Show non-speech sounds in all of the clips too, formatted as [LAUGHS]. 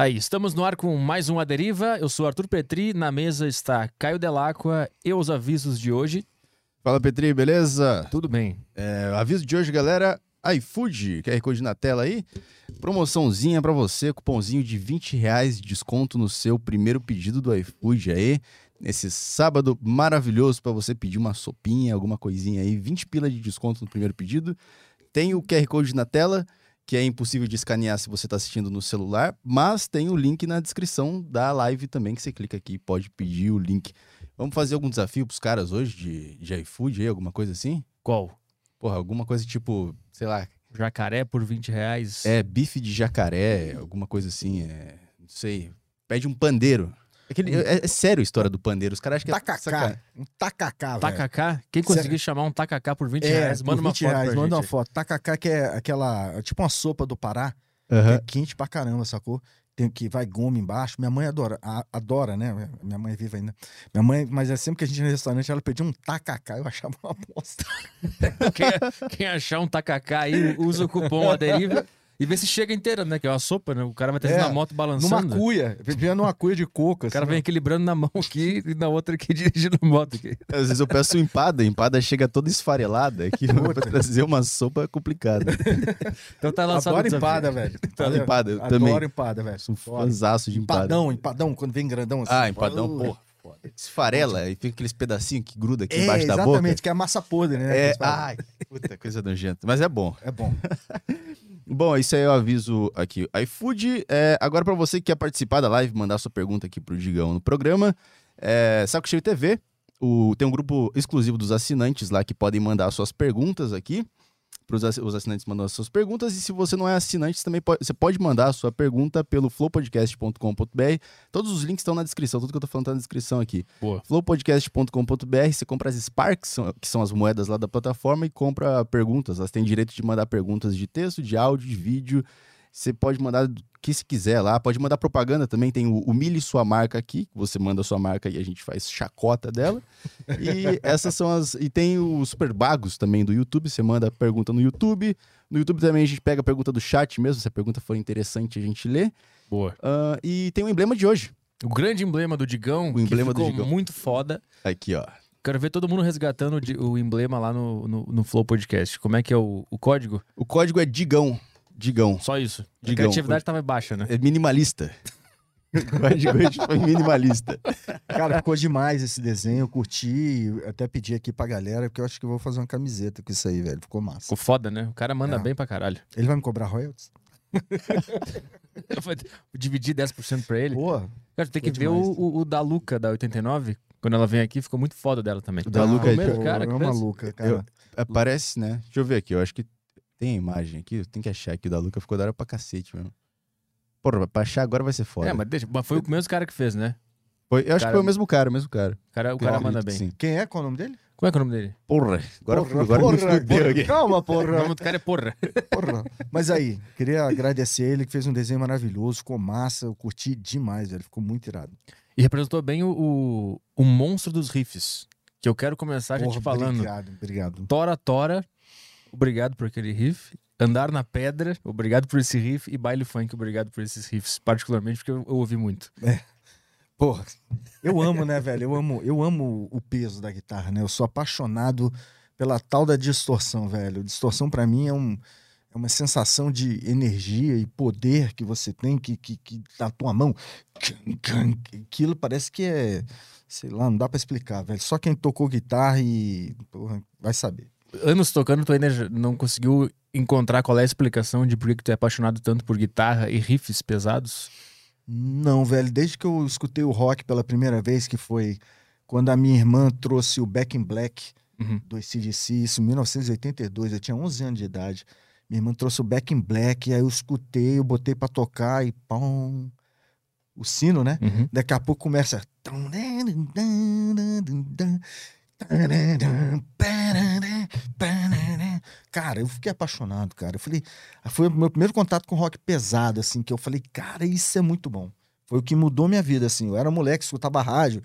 Aí, estamos no ar com mais um A Deriva. Eu sou Arthur Petri, na mesa está Caio Delacqua e os avisos de hoje. Fala Petri, beleza? Tudo bem. É, aviso de hoje, galera, iFood, QR Code na tela aí. Promoçãozinha pra você, cupomzinho de 20 reais de desconto no seu primeiro pedido do iFood aí. Nesse sábado maravilhoso pra você pedir uma sopinha, alguma coisinha aí. 20 pila de desconto no primeiro pedido. Tem o QR Code na tela, que é impossível de escanear se você está assistindo no celular, mas tem o link na descrição da live também, que você clica aqui e pode pedir o link. Vamos fazer algum desafio pros caras hoje de, de iFood aí, alguma coisa assim? Qual? Porra, alguma coisa tipo, sei lá, Jacaré por 20 reais. é bife de jacaré, alguma coisa assim, é, não sei. Pede um pandeiro. Aquele, é, é sério a história do pandeiro, os caras acham que é Tacacá. Um tacacá, velho. Tacacá? Quem conseguir chamar um tacacá por 20 É, reais, manda por uma 20 foto reais, pra manda uma gente. foto. Tacacá que é aquela, é tipo uma sopa do Pará, que Aham. é quente pra caramba, sacou? Tem que vai goma embaixo. Minha mãe adora, a- adora, né? Minha mãe é viva ainda. Minha mãe, mas é sempre que a gente ia no restaurante, ela pedia um tacacá, eu achava uma bosta. [LAUGHS] Quem, quem achar um tacacá aí, usa o cupom A Deriva e vê se chega inteira, né? Que é uma sopa, né? O cara vai trazendo É, na moto balançando. Numa cuia, vivia numa cuia de coco. [LAUGHS] O cara assim, vem equilibrando na mão aqui e na outra aqui [LAUGHS] dirigindo a moto aqui. Às vezes eu peço empada, a empada chega toda esfarelada, aqui [LAUGHS] pra trazer uma sopa é complicada. Então tá lançado Adoro empada, velho. Adoro empada, eu Adoro também. empada, velho. Sou Adoro. fãzaço de empada. Empadão, empadão, quando vem grandão assim. Ah, empadão, Uh, porra. Esfarela e fica aqueles pedacinhos que gruda aqui É, embaixo da boca. exatamente, que é a massa podre, né? É, ai, puta, coisa nojenta. Mas é bom. é bom. Bom, isso aí eu aviso aqui. iFood, é, agora pra você que quer participar da live, mandar sua pergunta aqui pro Digão no programa, é, Saco Cheio TV, o- tem um grupo exclusivo dos assinantes lá que podem mandar suas perguntas aqui. Ass- os assinantes mandam as suas perguntas. E se você não é assinante, também pode, você pode mandar a sua pergunta pelo flowpodcast.com.br. Todos os links estão na descrição, tudo que eu tô falando tá na descrição aqui. Boa. flowpodcast.com.br, você compra as Sparks, que são as moedas lá da plataforma, e compra perguntas. Elas têm direito de mandar perguntas de texto, de áudio, de vídeo. Você pode mandar que se quiser lá, pode mandar propaganda também. Tem o Humilhe Sua Marca aqui, você manda sua marca e a gente faz chacota dela. E [LAUGHS] essas são as. E tem os Super Bagos também do YouTube, você manda pergunta no YouTube. No YouTube também a gente pega a pergunta do chat mesmo, se a pergunta for interessante a gente lê. Boa. Ah, e tem o emblema de hoje. O grande emblema do Digão, O emblema que do Digão. muito foda. Aqui, ó. Quero ver todo mundo resgatando o o emblema lá no, no, no Flow Podcast. Como é que é o, o código? O código é Digão. Digão. Só isso. A Digão. criatividade tava baixa, né? É minimalista. [LAUGHS] Foi minimalista. Cara, ficou demais esse desenho, eu curti, até pedi aqui pra galera, porque eu acho que eu vou fazer uma camiseta com isso aí, velho. Ficou massa. Ficou foda, né? O cara manda É. bem pra caralho. Ele vai me cobrar royalties? [LAUGHS] Eu vou dividir 10% pra ele. Boa. Cara, tem que ficou ver o, demais. o, o da Luca, da 89. Quando ela vem aqui, ficou muito foda dela também. O da Luca é- Primeiro pô, cara é fez. maluca, cara. Eu- Aparece, né? Deixa eu ver aqui. Eu acho que tem a imagem aqui. Tem que achar aqui. O da Luca ficou da hora pra cacete mesmo. Porra, pra achar agora vai ser foda. É, mas, deixa, mas foi o mesmo cara que fez, né? Foi- eu acho cara- que foi o mesmo cara, o mesmo cara. O cara, o cara manda bem. Sim. Quem é? Qual é o nome dele? Como é que é o nome dele? Porra. Agora, Porra, agora me porra, fudeu aqui. Calma, [LAUGHS] O porra. nome do cara é porra. porra. Mas aí, queria agradecer ele que fez um desenho maravilhoso, ficou massa, eu curti demais, velho. Ficou muito irado. E representou bem o, o, o monstro dos riffs. Que eu quero começar a gente falando. Obrigado, obrigado. Tora Tora, obrigado por aquele riff. Andar na Pedra, obrigado por esse riff. E Baile Funk, obrigado por esses riffs. Particularmente porque eu, eu ouvi muito. Porra, eu amo, né, velho? Eu amo, eu amo o peso da guitarra, né? Eu sou apaixonado pela tal da distorção, velho. Distorção pra mim é, um, é uma sensação de energia e poder que você tem que, que, que tá na tua mão. Aquilo parece que é, sei lá, não dá pra explicar, velho. Só quem tocou guitarra e porra, vai saber. Anos tocando, tu ainda não conseguiu encontrar qual é a explicação de por que tu é apaixonado tanto por guitarra e riffs pesados? Não, velho, desde que eu escutei o rock pela primeira vez, que foi quando a minha irmã trouxe o Back in Black Uhum. do ACDC, isso em 1982, eu tinha 11 anos de idade. Minha irmã trouxe o Back in Black, aí eu escutei, eu botei pra tocar e pão. O sino, né? Uhum. Daqui a pouco começa. Cara, eu fiquei apaixonado, cara. Eu falei, foi o meu primeiro contato com rock pesado, assim, que eu falei, cara, isso é muito bom. Foi o que mudou minha vida, assim. Eu era moleque, escutava rádio.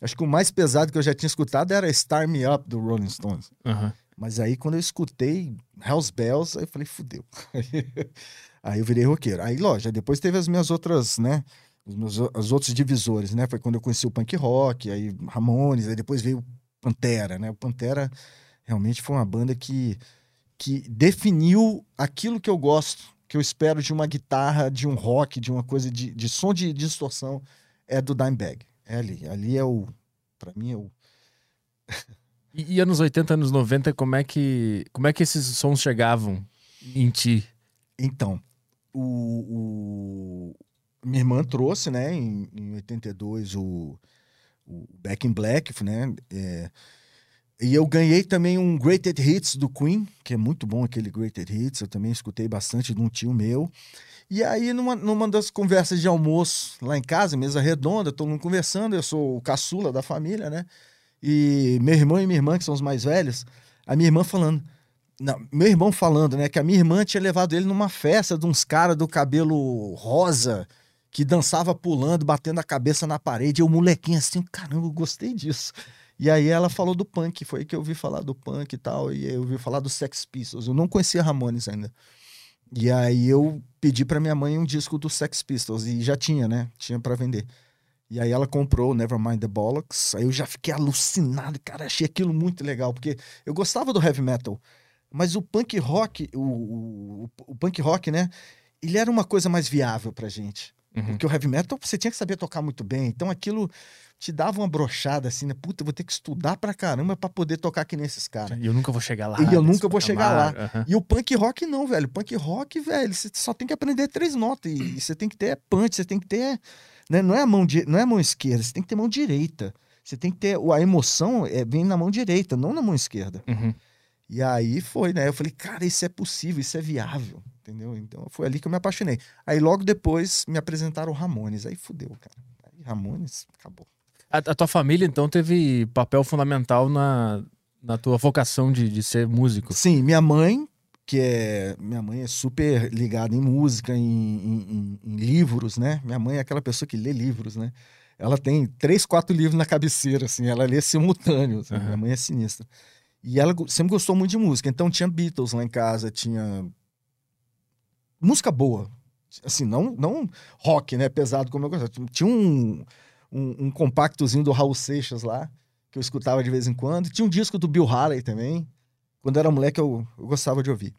Acho que o mais pesado que eu já tinha escutado era Star Me Up do Rolling Stones. Aham. Mas aí, quando eu escutei Hells Bells, aí eu falei, fudeu. [LAUGHS] Aí eu virei roqueiro. Aí, lógico, depois teve as minhas outras, né? Os meus, os outros divisores, né? Foi quando eu conheci o punk rock, aí Ramones, aí depois veio Pantera, né? O Pantera realmente foi uma banda que, que definiu aquilo que eu gosto, que eu espero de uma guitarra, de um rock, de uma coisa de, de som de, distorção, é do Dimebag. É ali. Ali é o. Pra mim é o. e, e anos 80, anos 90, como é que, como é que esses sons chegavam em ti? Então, o, o, minha irmã trouxe, né, em, em 82, o, o Back in Black, né? É, e eu ganhei também um Greatest Hits do Queen, que é muito bom aquele Greatest Hits, eu também escutei bastante de um tio meu. E aí, numa, numa das conversas de almoço lá em casa, mesa redonda, todo mundo conversando, eu sou o caçula da família, né? E meu irmão e minha irmã, que são os mais velhos, a minha irmã falando, não, meu irmão falando, né, que a minha irmã tinha levado ele numa festa de uns caras do cabelo rosa, que dançava pulando, batendo a cabeça na parede. E o molequinho assim, caramba, eu gostei disso. E aí ela falou do punk, foi aí que eu ouvi falar do punk e tal, e eu ouvi falar do Sex Pistols. Eu não conhecia Ramones ainda. E aí eu pedi para minha mãe um disco do Sex Pistols, e já tinha, né? Tinha para vender. E aí ela comprou Nevermind the Bollocks. Aí eu já fiquei alucinado, cara, achei aquilo muito legal, porque eu gostava do heavy metal, mas o punk rock, o, o, o punk rock, né? Ele era uma coisa mais viável pra gente. Uhum. Porque o heavy metal você tinha que saber tocar muito bem. Então aquilo te dava uma brochada assim, né? Puta, vou ter que estudar pra caramba pra poder tocar que nesses caras. E eu nunca vou chegar lá. E eu nunca vou chegar lá. Uhum. E o punk rock não, velho. O punk rock, velho, você só tem que aprender três notas. E, você tem que ter punch, você tem que ter. Né? Não, é a mão não é a mão esquerda, você tem que ter mão direita. Você tem que ter. A emoção é, vem na mão direita, não na mão esquerda. Uhum. E aí foi, né? Eu falei, cara, isso é possível, isso é viável, entendeu? Então foi ali que eu me apaixonei. Aí logo depois me apresentaram o Ramones. Aí fudeu, cara. Aí Ramones, acabou. A, a, tua família, então, teve papel fundamental na, na tua vocação de, de ser músico? Sim, minha mãe, que é. Minha mãe é super ligada em música, em, em, em, livros, né? Minha mãe é aquela pessoa que lê livros, né? Ela tem três, quatro livros na cabeceira, assim, ela lê simultâneo. Assim, uhum. Minha mãe é sinistra. E ela sempre gostou muito de música. Então tinha Beatles lá em casa, tinha. Música boa. Assim, não, não rock, né? Pesado como eu gostava. Tinha um um, um compactozinho do Raul Seixas lá, que eu escutava de vez em quando. Tinha um disco do Bill Haley também. Quando era moleque, eu, eu gostava de ouvir.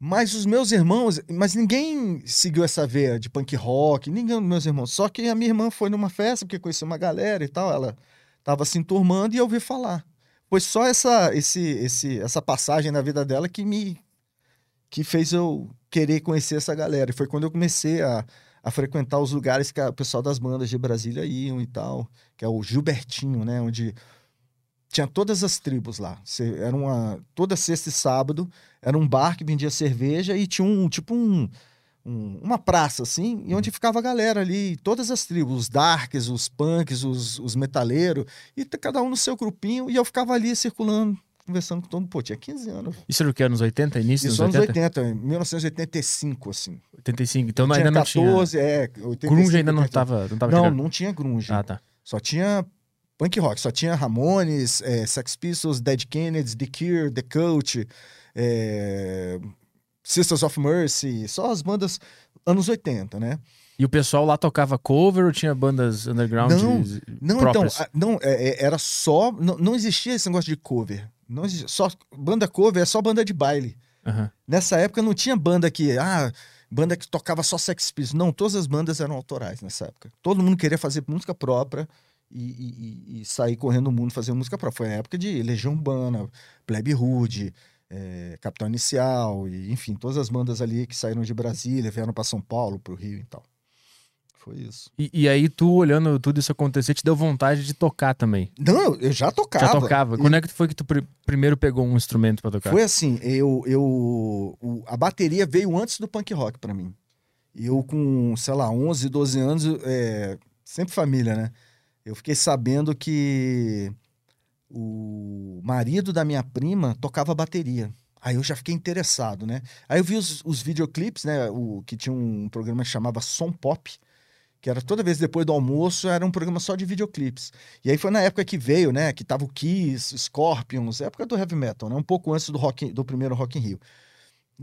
Mas os meus irmãos, mas ninguém seguiu essa veia de punk rock, ninguém dos meus irmãos. Só que a minha irmã foi numa festa, porque conhecia uma galera e tal, ela tava se enturmando e eu ouvi falar. Foi só essa, esse, esse, essa passagem na vida dela que me que fez eu querer conhecer essa galera. E foi quando eu comecei a, a frequentar os lugares que o pessoal das bandas de Brasília iam e tal, que é o Gilbertinho, né? Onde tinha todas as tribos lá. Era uma toda sexta e sábado era um bar que vendia cerveja e tinha um tipo um, um uma praça assim, e onde ficava a galera ali, todas as tribos, os darks, os punks, os, os metaleiros, e cada um no seu grupinho, e eu ficava ali circulando conversando com todo mundo. Pô, tinha 15 anos. Isso era o que? Anos 80? Início dos anos 80? 80, 1985, assim. 85, então ainda não 14, tinha... é. 85, grunge ainda não estava não, tava não, não tinha grunge. Ah, tá. Só tinha punk rock, só tinha Ramones, é, Sex Pistols, Dead Kennedys, The Cure, The Cult, é, Sisters of Mercy, só as bandas anos 80, né? E o pessoal lá tocava cover ou tinha bandas underground não, não, próprias? Então, não, é, é, era só. Não, não existia esse negócio de cover. Não existia, só banda cover é só banda de baile. Uhum. Nessa época não tinha banda que. Ah, banda que tocava só Sex Pistols. Não, todas as bandas eram autorais nessa época. Todo mundo queria fazer música própria e, e, e sair correndo o mundo fazendo música própria. Foi a época de Legião Urbana, Plebe Rude, é, Capitão Inicial, e, enfim, todas as bandas ali que saíram de Brasília, vieram para São Paulo, para o Rio e tal. Foi isso. E, e, aí, tu olhando tudo isso acontecer, te deu vontade de tocar também? Não, eu já tocava. Já tocava? E... Quando é que foi que tu pr primeiro pegou um instrumento para tocar? Foi assim, eu, eu o, a bateria veio antes do punk rock para mim. Eu com, sei lá, 11, 12 anos, é, sempre família, né? Eu fiquei sabendo que o marido da minha prima tocava bateria. Aí eu já fiquei interessado, né? Aí eu vi os, os videoclipes, né? O, que tinha um programa que chamava Som Pop, que era toda vez depois do almoço, era um programa só de videoclipes. E aí foi na época que veio, né, que tava o Kiss, Scorpions, época do heavy metal, né, um pouco antes do rock, do primeiro Rock in Rio.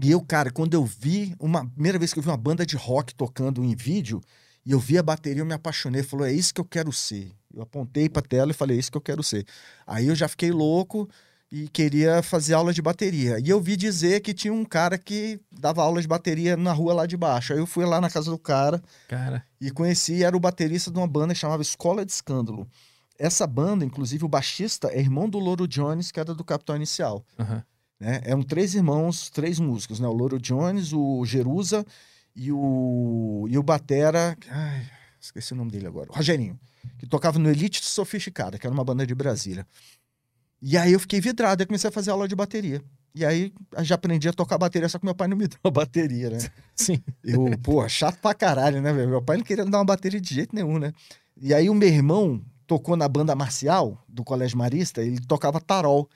E eu, cara, quando eu vi, uma primeira vez que eu vi uma banda de rock tocando em vídeo, e eu vi a bateria, eu me apaixonei. Falou, é isso que eu quero ser. Eu apontei pra tela e falei, é isso que eu quero ser. Aí eu já fiquei louco e queria fazer aula de bateria. E eu vi dizer que tinha um cara que dava aula de bateria na rua lá de baixo. Aí eu fui lá na casa do cara Cara, e conheci, era o baterista de uma banda que chamava Escola de Escândalo. Essa banda, inclusive, o baixista é irmão do Loro Jones, que era do Capitão Inicial. aham. Né? Eram três irmãos, três músicos, né? O Loro Jones, o Jerusa e o, e o Batera. Ai, esqueci o nome dele agora. O Rogerinho, que tocava no Elite Sofisticada, que era uma banda de Brasília. E aí eu fiquei vidrado, aí comecei a fazer aula de bateria. E aí eu já aprendi a tocar bateria, só que meu pai não me [LAUGHS] deu a bateria, né? Sim. Eu, pô, chato pra caralho, né, velho? Meu pai não queria me dar uma bateria de jeito nenhum, né? E aí o meu irmão tocou na banda marcial do Colégio Marista, ele tocava tarol.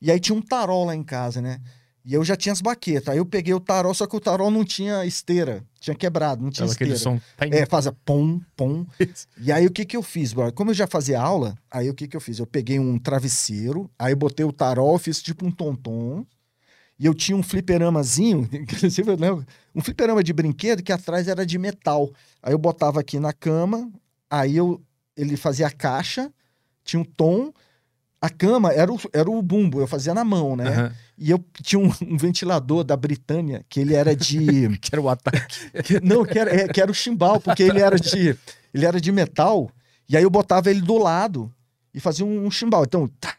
E aí tinha um tarol lá em casa, né? E eu já tinha as baquetas. Aí eu peguei o tarol, só que o tarol não tinha esteira. Tinha quebrado, não tinha aquele esteira. som. É, fazia pom, pom. [LAUGHS] E aí o que que eu fiz, brother? Como eu já fazia aula, aí o que que eu fiz? Eu peguei um travesseiro, aí eu botei o tarol, fiz tipo um tonton. E eu tinha um fliperamazinho, [LAUGHS] inclusive eu lembro, um fliperama de brinquedo que atrás era de metal. Aí eu botava aqui na cama, aí eu ele fazia a caixa, tinha um tom, a cama era o, era o bumbo, eu fazia na mão, né? aham. E eu tinha um, um ventilador da Britânia, que ele era de. [LAUGHS] Que era o ataque. [LAUGHS] Que- não, que era, é, que era o chimbal, porque ele era de ele era de metal, e aí eu botava ele do lado e fazia um, um chimbal. Então, tá,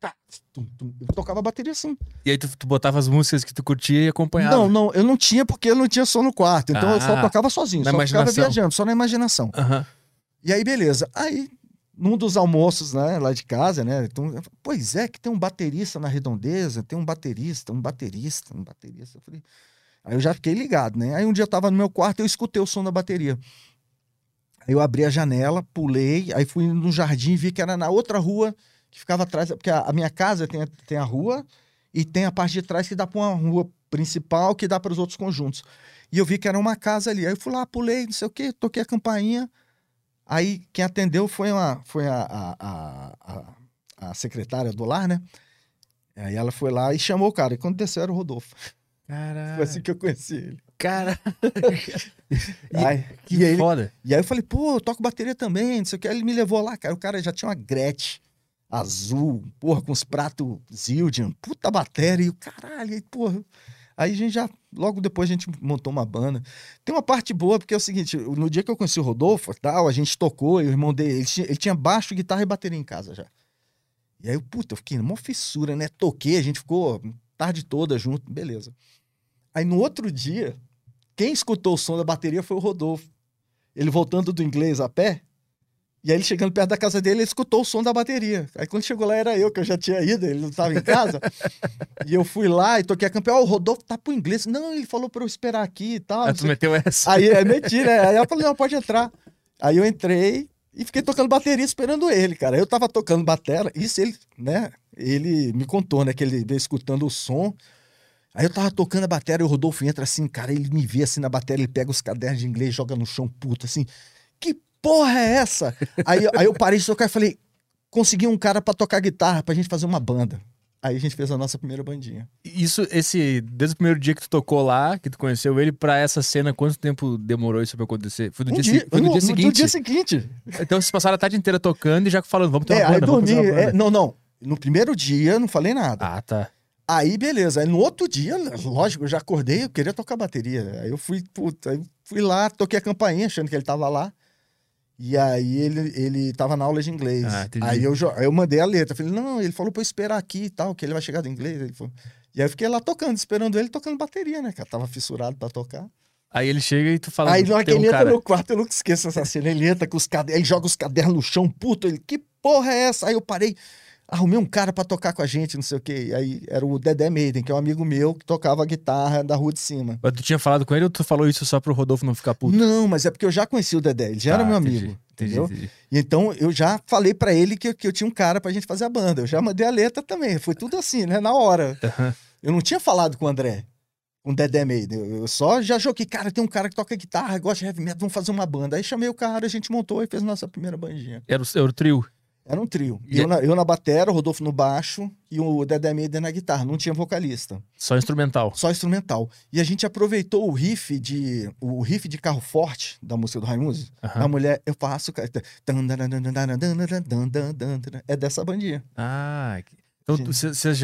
tá, eu tocava a bateria assim. E aí tu, tu botava as músicas que tu curtia e acompanhava. Não, não, eu não tinha porque eu não tinha som no quarto, então eu só Ah, tocava sozinho, na só ficava imaginação. viajando, só na imaginação. Aham. E aí, beleza. Aí, num dos almoços, né, lá de casa, né? Então, pois é, que tem um baterista na redondeza, tem um baterista, um baterista, um baterista. Eu falei. Aí eu já fiquei ligado, né? Aí um dia eu tava no meu quarto e eu escutei o som da bateria. Aí eu abri a janela, pulei, aí fui no jardim e vi que era na outra rua que ficava atrás, porque a, a minha casa tem a, tem a rua e tem a parte de trás que dá para uma rua principal que dá para os outros conjuntos. E eu vi que era uma casa ali. Aí eu fui lá, pulei, não sei o quê, toquei a campainha. Aí quem atendeu foi, uma, foi a, a, a, a, secretária do lar, né? Aí ela foi lá e chamou o cara. E quando desceu era o Rodolfo. Caralho. Foi assim que eu conheci ele. Cara, [LAUGHS] E- Aí, que e, aí, foda. e aí eu falei, pô, eu toco bateria também, não sei o que. Aí ele me levou lá, cara. O cara já tinha uma Gretsch azul, porra, com os pratos Zildjian, puta bateria. E o caralho, aí, porra. Aí a gente já, logo depois a gente montou uma banda. Tem uma parte boa, porque é o seguinte, no dia que eu conheci o Rodolfo, tal, a gente tocou, e o irmão dele, ele tinha, ele tinha baixo, guitarra e bateria em casa já. E aí, eu, puta, eu fiquei numa fissura, né? Toquei, a gente ficou tarde toda junto, beleza. Aí no outro dia, quem escutou o som da bateria foi o Rodolfo. Ele voltando do inglês a pé, e aí ele chegando perto da casa dele, ele escutou o som da bateria. Aí quando chegou lá era eu, que eu já tinha ido, ele não estava em casa. [LAUGHS] e eu fui lá e toquei a campeã, ó, o Rodolfo tá pro inglês. Não, ele falou pra eu esperar aqui e tal. Ah, não tu meteu essa. Aí é mentira. é. Aí eu falei, não, pode entrar. Aí eu entrei e fiquei tocando bateria esperando ele, cara. Eu tava tocando batera, isso ele, né? Ele me contou, né? Que ele veio escutando o som. Aí eu tava tocando a bateria e o Rodolfo entra assim, cara, ele me vê assim na bateria, ele pega os cadernos de inglês, joga no chão, puto, assim. Que porra é essa? aí, aí eu parei de tocar e falei, consegui um cara pra tocar guitarra, pra gente fazer uma banda. Aí a gente fez a nossa primeira bandinha. Isso, esse, desde o primeiro dia que tu tocou lá, que tu conheceu ele, pra essa cena, quanto tempo demorou isso pra acontecer? Foi no, Um dia, dia, se- foi no no- dia no seguinte. dia seguinte. Então vocês passaram a tarde inteira tocando e já falando, vamos ter uma É, aí banda, vamos dormi. é, não, não. No primeiro dia não falei nada. Ah, tá. Aí, beleza. Aí no outro dia, lógico, eu já acordei, eu queria tocar bateria. Aí eu fui, puta, aí fui lá, toquei a campainha, achando que ele tava lá. E aí ele, ele tava na aula de inglês. Ah, aí eu, eu mandei a letra. Falei, não, ele falou pra eu esperar aqui e tal, que ele vai chegar do inglês. Ele falou- E aí eu fiquei lá tocando, esperando ele, tocando bateria, né? Cara, tava fissurado pra tocar. Aí ele chega e tu fala, aí na hora que tem um ele entra cara. no quarto, eu nunca esqueço essa cena. Ele entra com os cadernos, ele joga os cadernos no chão, puto. Ele, que porra é essa? Aí eu parei, arrumei um cara pra tocar com a gente, não sei o quê. E aí era o Dedé Maiden, que é um amigo meu que tocava guitarra da rua de cima. Mas tu tinha falado com ele ou tu falou isso só pro Rodolfo não ficar puto? Não, mas é porque eu já conheci o Dedé, ele já era Ah, meu amigo. Entendi, entendeu? entendi. E então eu já falei pra ele que, eu- que eu tinha um cara pra gente fazer a banda. Eu já mandei a letra também. Foi tudo assim, né? Na hora. Aham. Eu não tinha falado com o André, com o Dedé Maiden. Eu eu só já joguei, cara, tem um cara que toca guitarra, gosta de heavy metal, vamos fazer uma banda. Aí chamei o cara, a gente montou e fez nossa primeira bandinha. Era o, era o trio. Era um trio. E eu, na, eu na batera, o Rodolfo no baixo e o Dedé Meida na guitarra. Não tinha vocalista. Só instrumental. Só instrumental. E a gente aproveitou o riff de o riff de carro forte da música do Raimundo. A mulher, eu faço. É dessa bandinha. Ah, então você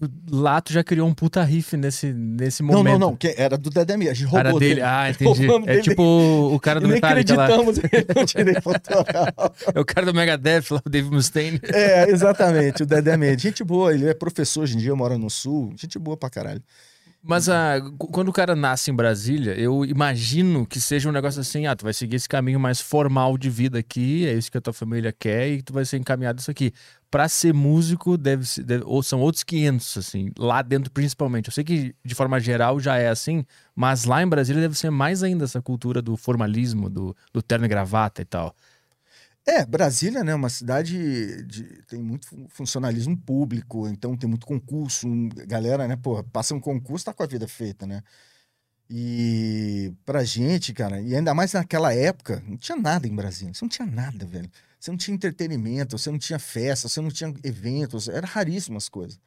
você já. Lá tu já criou um puta riff nesse, nesse Não, momento. não, não. Que era do Dedé Meida. A gente roubou Era dele. dele. Ah, [LAUGHS] entendi. Roubamos É dele. tipo o, cara do Metallica lá. acreditamos [LAUGHS] direito autoral. [LAUGHS] É o cara do Megadeth lá, o Dave Mustaine. É, exatamente, o Dedé Mendes. Gente boa, ele é professor hoje em dia, mora no sul. Gente boa pra caralho. Mas ah, qu- quando o cara nasce em Brasília, eu imagino que seja um negócio assim: ah, tu vai seguir esse caminho mais formal de vida aqui, é isso que a tua família quer e tu vai ser encaminhado isso aqui. Pra ser músico, deve, deve- ou são outros 500, assim, lá dentro principalmente. Eu sei que de forma geral já é assim, mas lá em Brasília deve ser mais ainda essa cultura do formalismo, do, do terno e gravata e tal. É, Brasília, né, uma cidade de, tem muito fu- funcionalismo público, então tem muito concurso, galera, né, pô, passa um concurso, tá com a vida feita, né? E pra gente, cara, e ainda mais naquela época, não tinha nada em Brasília, não tinha nada, velho. Você não tinha entretenimento, você não tinha festa, você não tinha eventos, era raríssimo as coisas.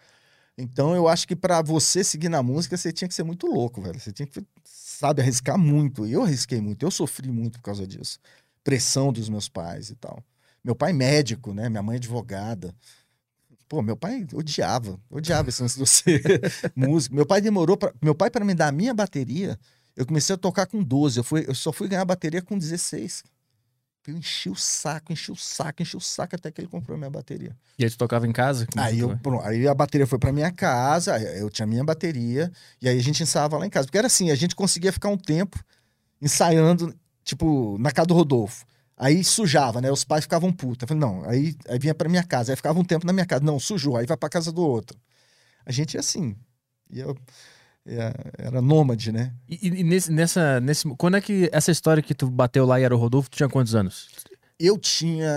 Então eu acho que pra você seguir na música, você tinha que ser muito louco, velho. Você tinha que, sabe, arriscar muito. E eu arrisquei muito, eu sofri muito por causa disso pressão dos meus pais e tal. Meu pai médico, né? Minha mãe advogada. Pô, meu pai odiava, odiava esse lance de ser [LAUGHS] músico. Meu pai demorou para meu pai para me dar a minha bateria. Eu comecei a tocar com 12, eu, fui, eu só fui ganhar bateria com 16. Eu enchi o saco, enchi o saco, enchi o saco até que ele comprou a minha bateria. E aí tu tocava em casa? Como Aí, eu, pronto, aí a bateria foi pra minha casa, eu tinha minha bateria, e aí a gente ensaiava lá em casa. Porque era assim, a gente conseguia ficar um tempo ensaiando, tipo, na casa do Rodolfo. Aí sujava, né? Os pais ficavam putos. Eu falei, não, aí, aí vinha pra minha casa, aí ficava um tempo na minha casa. Não, sujou, aí vai pra casa do outro. A gente ia assim. Ia, ia- era nômade, né? E, e nesse, nessa, nesse, quando é que essa história que tu bateu lá e era o Rodolfo, tu tinha quantos anos? Eu tinha.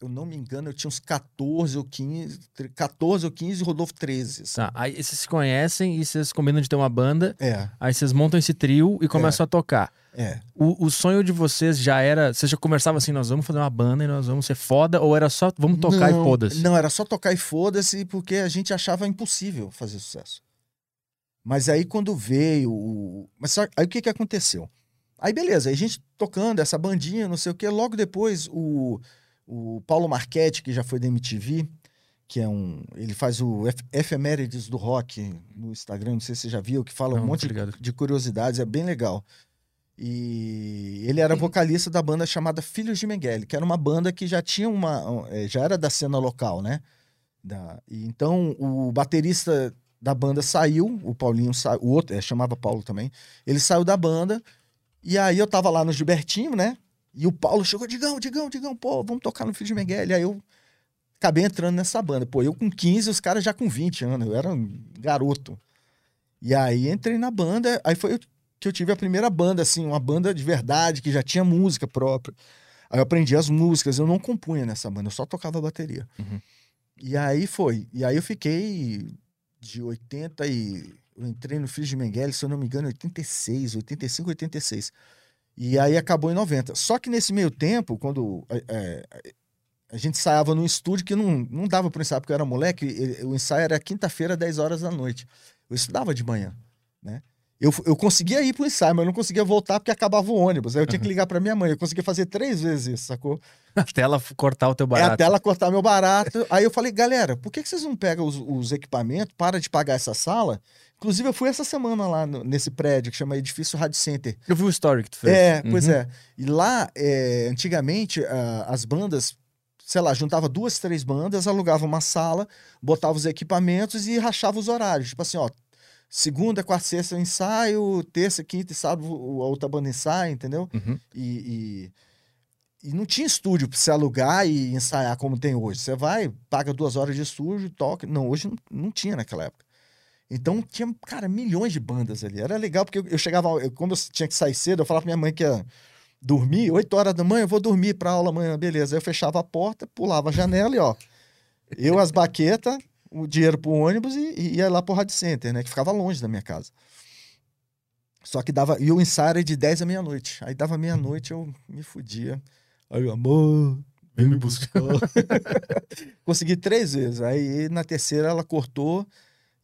Eu não me engano, eu tinha uns 14 ou 15. tre- 14 ou 15 e Rodolfo 13. assim. Tá, aí vocês se conhecem e vocês combinam de ter uma banda, É, aí vocês montam esse trio e começam a tocar. é. O, o sonho de vocês já era. Vocês já conversavam assim, nós vamos fazer uma banda e nós vamos ser foda, ou era só vamos tocar não, e foda-se? Não, era só tocar e foda-se, porque a gente achava impossível fazer sucesso. Mas aí quando veio. o- Mas aí o que, que aconteceu? Aí beleza, aí a gente tocando essa bandinha, não sei o quê. Logo depois, o, o Paulo Marchetti, que já foi da MTV, que é um. Ele faz o Ef- Efemérides do Rock no Instagram, não sei se você já viu, que fala Não, um monte de, de curiosidades, é bem legal. E ele era vocalista da banda chamada Filhos de Mengele, que era uma banda que já tinha uma. um, eh, já era da cena local, né? Da, e então o baterista da banda saiu, o Paulinho saiu, o outro, é, chamava Paulo também. Ele saiu da banda, e aí eu tava lá no Gilbertinho, né? E o Paulo chegou, Digão, Digão, Digão, pô, vamos tocar no Filhos de Mengele. Aí eu acabei entrando nessa banda. Pô, eu com 15, os caras já com 20 anos, eu era um garoto. E aí entrei na banda, aí foi que eu tive a primeira banda, assim, uma banda de verdade, que já tinha música própria. Aí eu aprendi as músicas, eu não compunha nessa banda, eu só tocava bateria. Uhum. E aí foi. E aí eu fiquei de 80 e. Eu entrei no Filhos de Mengele, se eu não me engano, em 86, 85, 86. E aí acabou em 90. Só que nesse meio tempo, quando é, é, a gente ensaiava num estúdio que não, não dava para ensaiar porque eu era moleque, ele- o ensaio era quinta-feira, 10 horas da noite. Eu estudava de manhã, né? Eu, eu conseguia ir pro ensaio, mas eu não conseguia voltar porque acabava o ônibus. Aí eu tinha que ligar para minha mãe. Eu conseguia fazer três vezes isso, sacou? [LAUGHS] Até ela cortar o teu É barato. até ela cortar meu barato. Aí eu falei, galera, por que, que vocês não pegam os, os equipamentos, para de pagar essa sala? Inclusive, eu fui essa semana lá no- nesse prédio que chama Edifício Rádio Center. Eu vi o story que tu fez. É, pois Uhum. é. E lá, é, antigamente, as bandas, sei lá, juntava duas, três bandas, alugava uma sala, botava os equipamentos e rachava os horários. Tipo assim, ó, segunda, quarta, sexta eu ensaio, terça, quinta e sábado a outra banda ensaia, entendeu? Uhum. E, e, e não tinha estúdio pra você alugar e ensaiar como tem hoje. Você vai, paga duas horas de estúdio, toca. Não, hoje não, não tinha naquela época. Então tinha, cara, milhões de bandas ali. Era legal porque eu, eu chegava, eu, como eu tinha que sair cedo, eu falava pra minha mãe que ia dormir, 8 horas da manhã, eu vou dormir pra aula amanhã, beleza. Aí eu fechava a porta, pulava a janela e ó, eu as baquetas, o dinheiro pro ônibus e, e ia lá pro Rádio Center, né, que ficava longe da minha casa. Só que dava, e o ensaio era de 10 à meia-noite. Aí dava meia-noite, eu me fudia. Aí, eu, amor, Vem me buscar. [LAUGHS] [LAUGHS] Consegui três vezes. Aí na terceira ela cortou.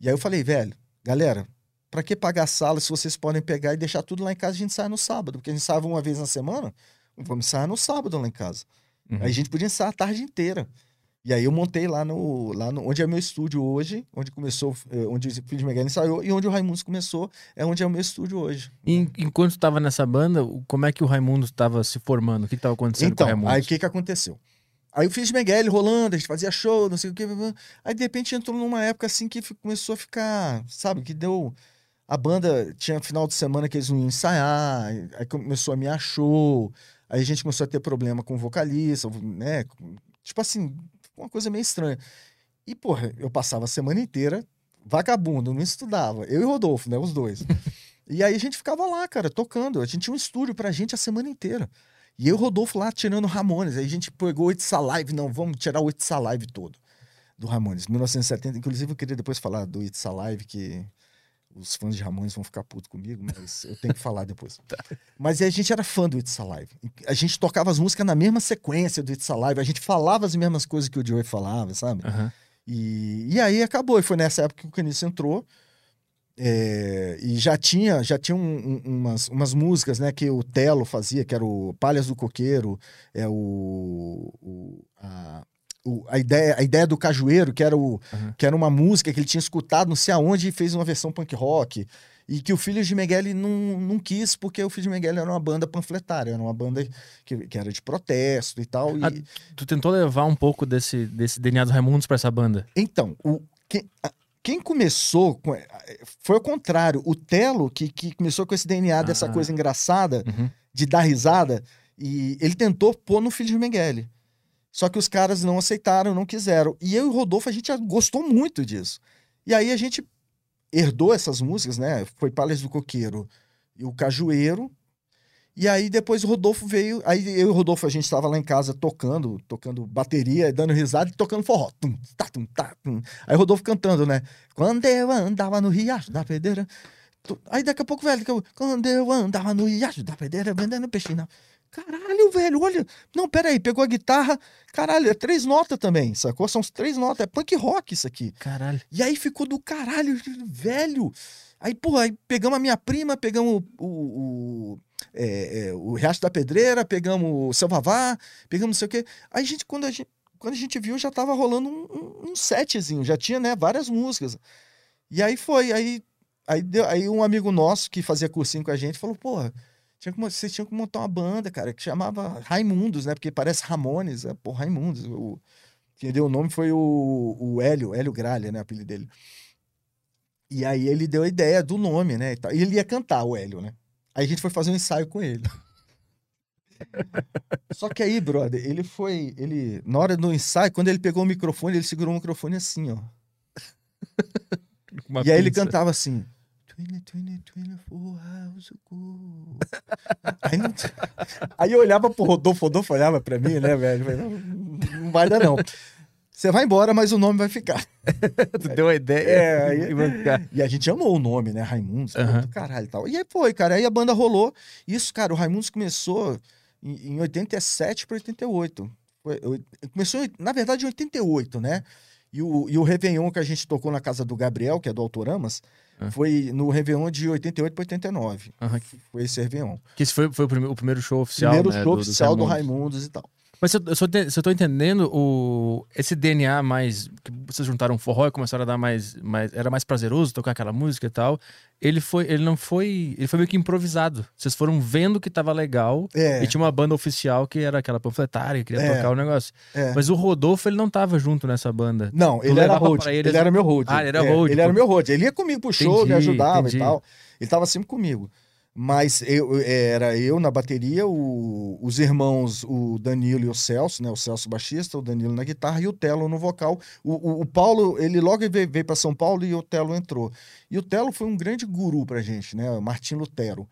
E aí eu falei, velho, galera, pra que pagar sala se vocês podem pegar e deixar tudo lá em casa? A gente sai no sábado, porque a gente sai uma vez na semana. Vamos ensaiar no sábado lá em casa. Uhum. Aí a gente podia ensaiar a tarde inteira. E aí eu montei lá no, lá no onde é meu estúdio hoje, onde começou, eh, onde o de Miguel ensaiou, e onde o Raimundos começou, é onde é o meu estúdio hoje. E enquanto estava nessa banda, como é que o Raimundo estava se formando? O que estava acontecendo com o Então, Raimundo? aí o que que aconteceu? Aí o de Miguel rolando, a gente fazia show, não sei o que. Aí de repente entrou numa época assim que começou a ficar, sabe, que deu. A banda tinha final de semana que eles não iam ensaiar, aí começou a me show, aí a gente começou a ter problema com o vocalista, né? Tipo assim, uma coisa meio estranha. E, porra, eu passava a semana inteira vagabundo, não estudava. Eu e Rodolfo, né? Os dois. e aí a gente ficava lá, cara, tocando. A gente tinha um estúdio pra gente a semana inteira. E eu e Rodolfo lá tirando Ramones. Aí a gente pegou o It's Alive, não, vamos tirar o It's Alive todo do Ramones. 1970, inclusive eu queria depois falar do It's Alive, que os fãs de Ramones vão ficar putos comigo, mas eu tenho que [LAUGHS] falar depois. Mas aí a gente era fã do It's Alive. A gente tocava as músicas na mesma sequência do It's Alive, a gente falava as mesmas coisas que o Joey falava, sabe? Aham. E, e aí acabou, e foi nessa época que o Caniço entrou. é, e já tinha, já tinha um- um- umas, umas músicas, né, que o Telo fazia, que era o Palhas do Coqueiro, é o, o- a, o- a ideia, a ideia do Cajueiro, que era, o, Uhum. que era uma música que ele tinha escutado não sei aonde e fez uma versão punk rock. E que o Filho de Miguel não, não quis, porque o Filho de Miguel era uma banda panfletária, era uma banda que, que era de protesto e tal. E, Ah, Tu tentou levar um pouco desse, desse DNA do Raimundos pra essa banda. Então, o, quem, a- quem começou com- foi o contrário. O Telo, que, que começou com esse DNA dessa Ah. coisa engraçada, Uhum. de dar risada, e ele tentou pôr no Filho de Miguel. Só que os caras não aceitaram, não quiseram. E eu e o Rodolfo, a gente gostou muito disso. E aí a gente herdou essas músicas, né? Foi Palhas do Coqueiro e o Cajueiro. E aí depois o Rodolfo veio. Aí eu e o Rodolfo, a gente estava lá em casa tocando, tocando bateria, dando risada e tocando forró. Tum, tá, tum, tá, tum. Aí o Rodolfo cantando, né? Quando eu andava no Riacho da Pedreira. Aí daqui a pouco, velho, quando eu andava no Riacho da Pedreira vendendo peixe na. Caralho, velho, olha. Não, peraí, pegou a guitarra. Caralho, é três notas também, sacou? São três notas. É punk rock isso aqui. Caralho. E aí ficou do caralho, velho. Aí, porra, aí pegamos a minha prima, pegamos o, o, o, é, é, o Riacho da Pedreira, pegamos o Seu Vavá, pegamos não sei o quê. Aí, gente, quando a gente, quando a gente viu, já tava rolando um, um, um setzinho, já tinha, né, várias músicas. E aí foi, aí, aí, deu, aí um amigo nosso que fazia cursinho com a gente falou, porra, tinha que, vocês tinham que montar uma banda, cara, que chamava Raimundos, né, porque parece Ramones, é, pô, Raimundos. O, quem deu o nome foi o, o Hélio, Hélio Gralha, né, o apelido dele. E aí ele deu a ideia do nome, né? E, tal. E ele ia cantar, o Hélio, né? Aí a gente foi fazer um ensaio com ele. [LAUGHS] Só que aí, brother, ele foi. Ele, na hora do ensaio, quando ele pegou o microfone, ele segurou o microfone assim, ó. [LAUGHS] Uma e aí ele pinça. cantava assim. Aí, não- aí eu olhava pro Rodolfo, Rodolfo olhava pra mim, né, velho? Falei, Não, não vai dar, não. Você vai embora, mas o nome vai ficar. Tu deu a ideia. É, aí- e. E a gente amou o nome, né? Raimundos, do caralho e tal. E aí foi, cara. Aí a banda rolou. Isso, cara, o Raimundos começou em, em 87 para 88. Foi, eu- começou, na verdade, em 88, né? E o, e o Réveillon que a gente tocou na casa do Gabriel, que é do Autoramas, Foi no Réveillon de 88 para 89. Aham. Foi esse Réveillon. Que esse foi, foi o, primeiro, o primeiro show oficial. Primeiro né, show do- oficial do Raimundos. Raimundos e tal. Mas se eu, se eu, tô entendendo, o, esse DNA mais. que vocês juntaram forró e começaram a dar mais, mais. Era mais prazeroso tocar aquela música e tal. Ele foi. Ele não foi. Ele foi meio que improvisado. Vocês foram vendo que tava legal. É, E tinha uma banda oficial que era aquela panfletária, que queria É. tocar o negócio. é. Mas o Rodolfo, ele não tava junto nessa banda. Não, Tu ele era road. Ele, eles- era meu road. Ah, ele era É, road, Ele era meu road. Ele ia comigo pro show, me Entendi, ajudava entendi. e tal. Ele tava sempre comigo. Mas eu, era eu na bateria, o- os irmãos, o Danilo e o Celso, né? O Celso baixista, o Danilo na guitarra e o Telo no vocal. O, o- o Paulo, ele logo veio, veio para São Paulo e o Telo entrou. E o Telo foi um grande guru pra gente, né? Martim Lutero.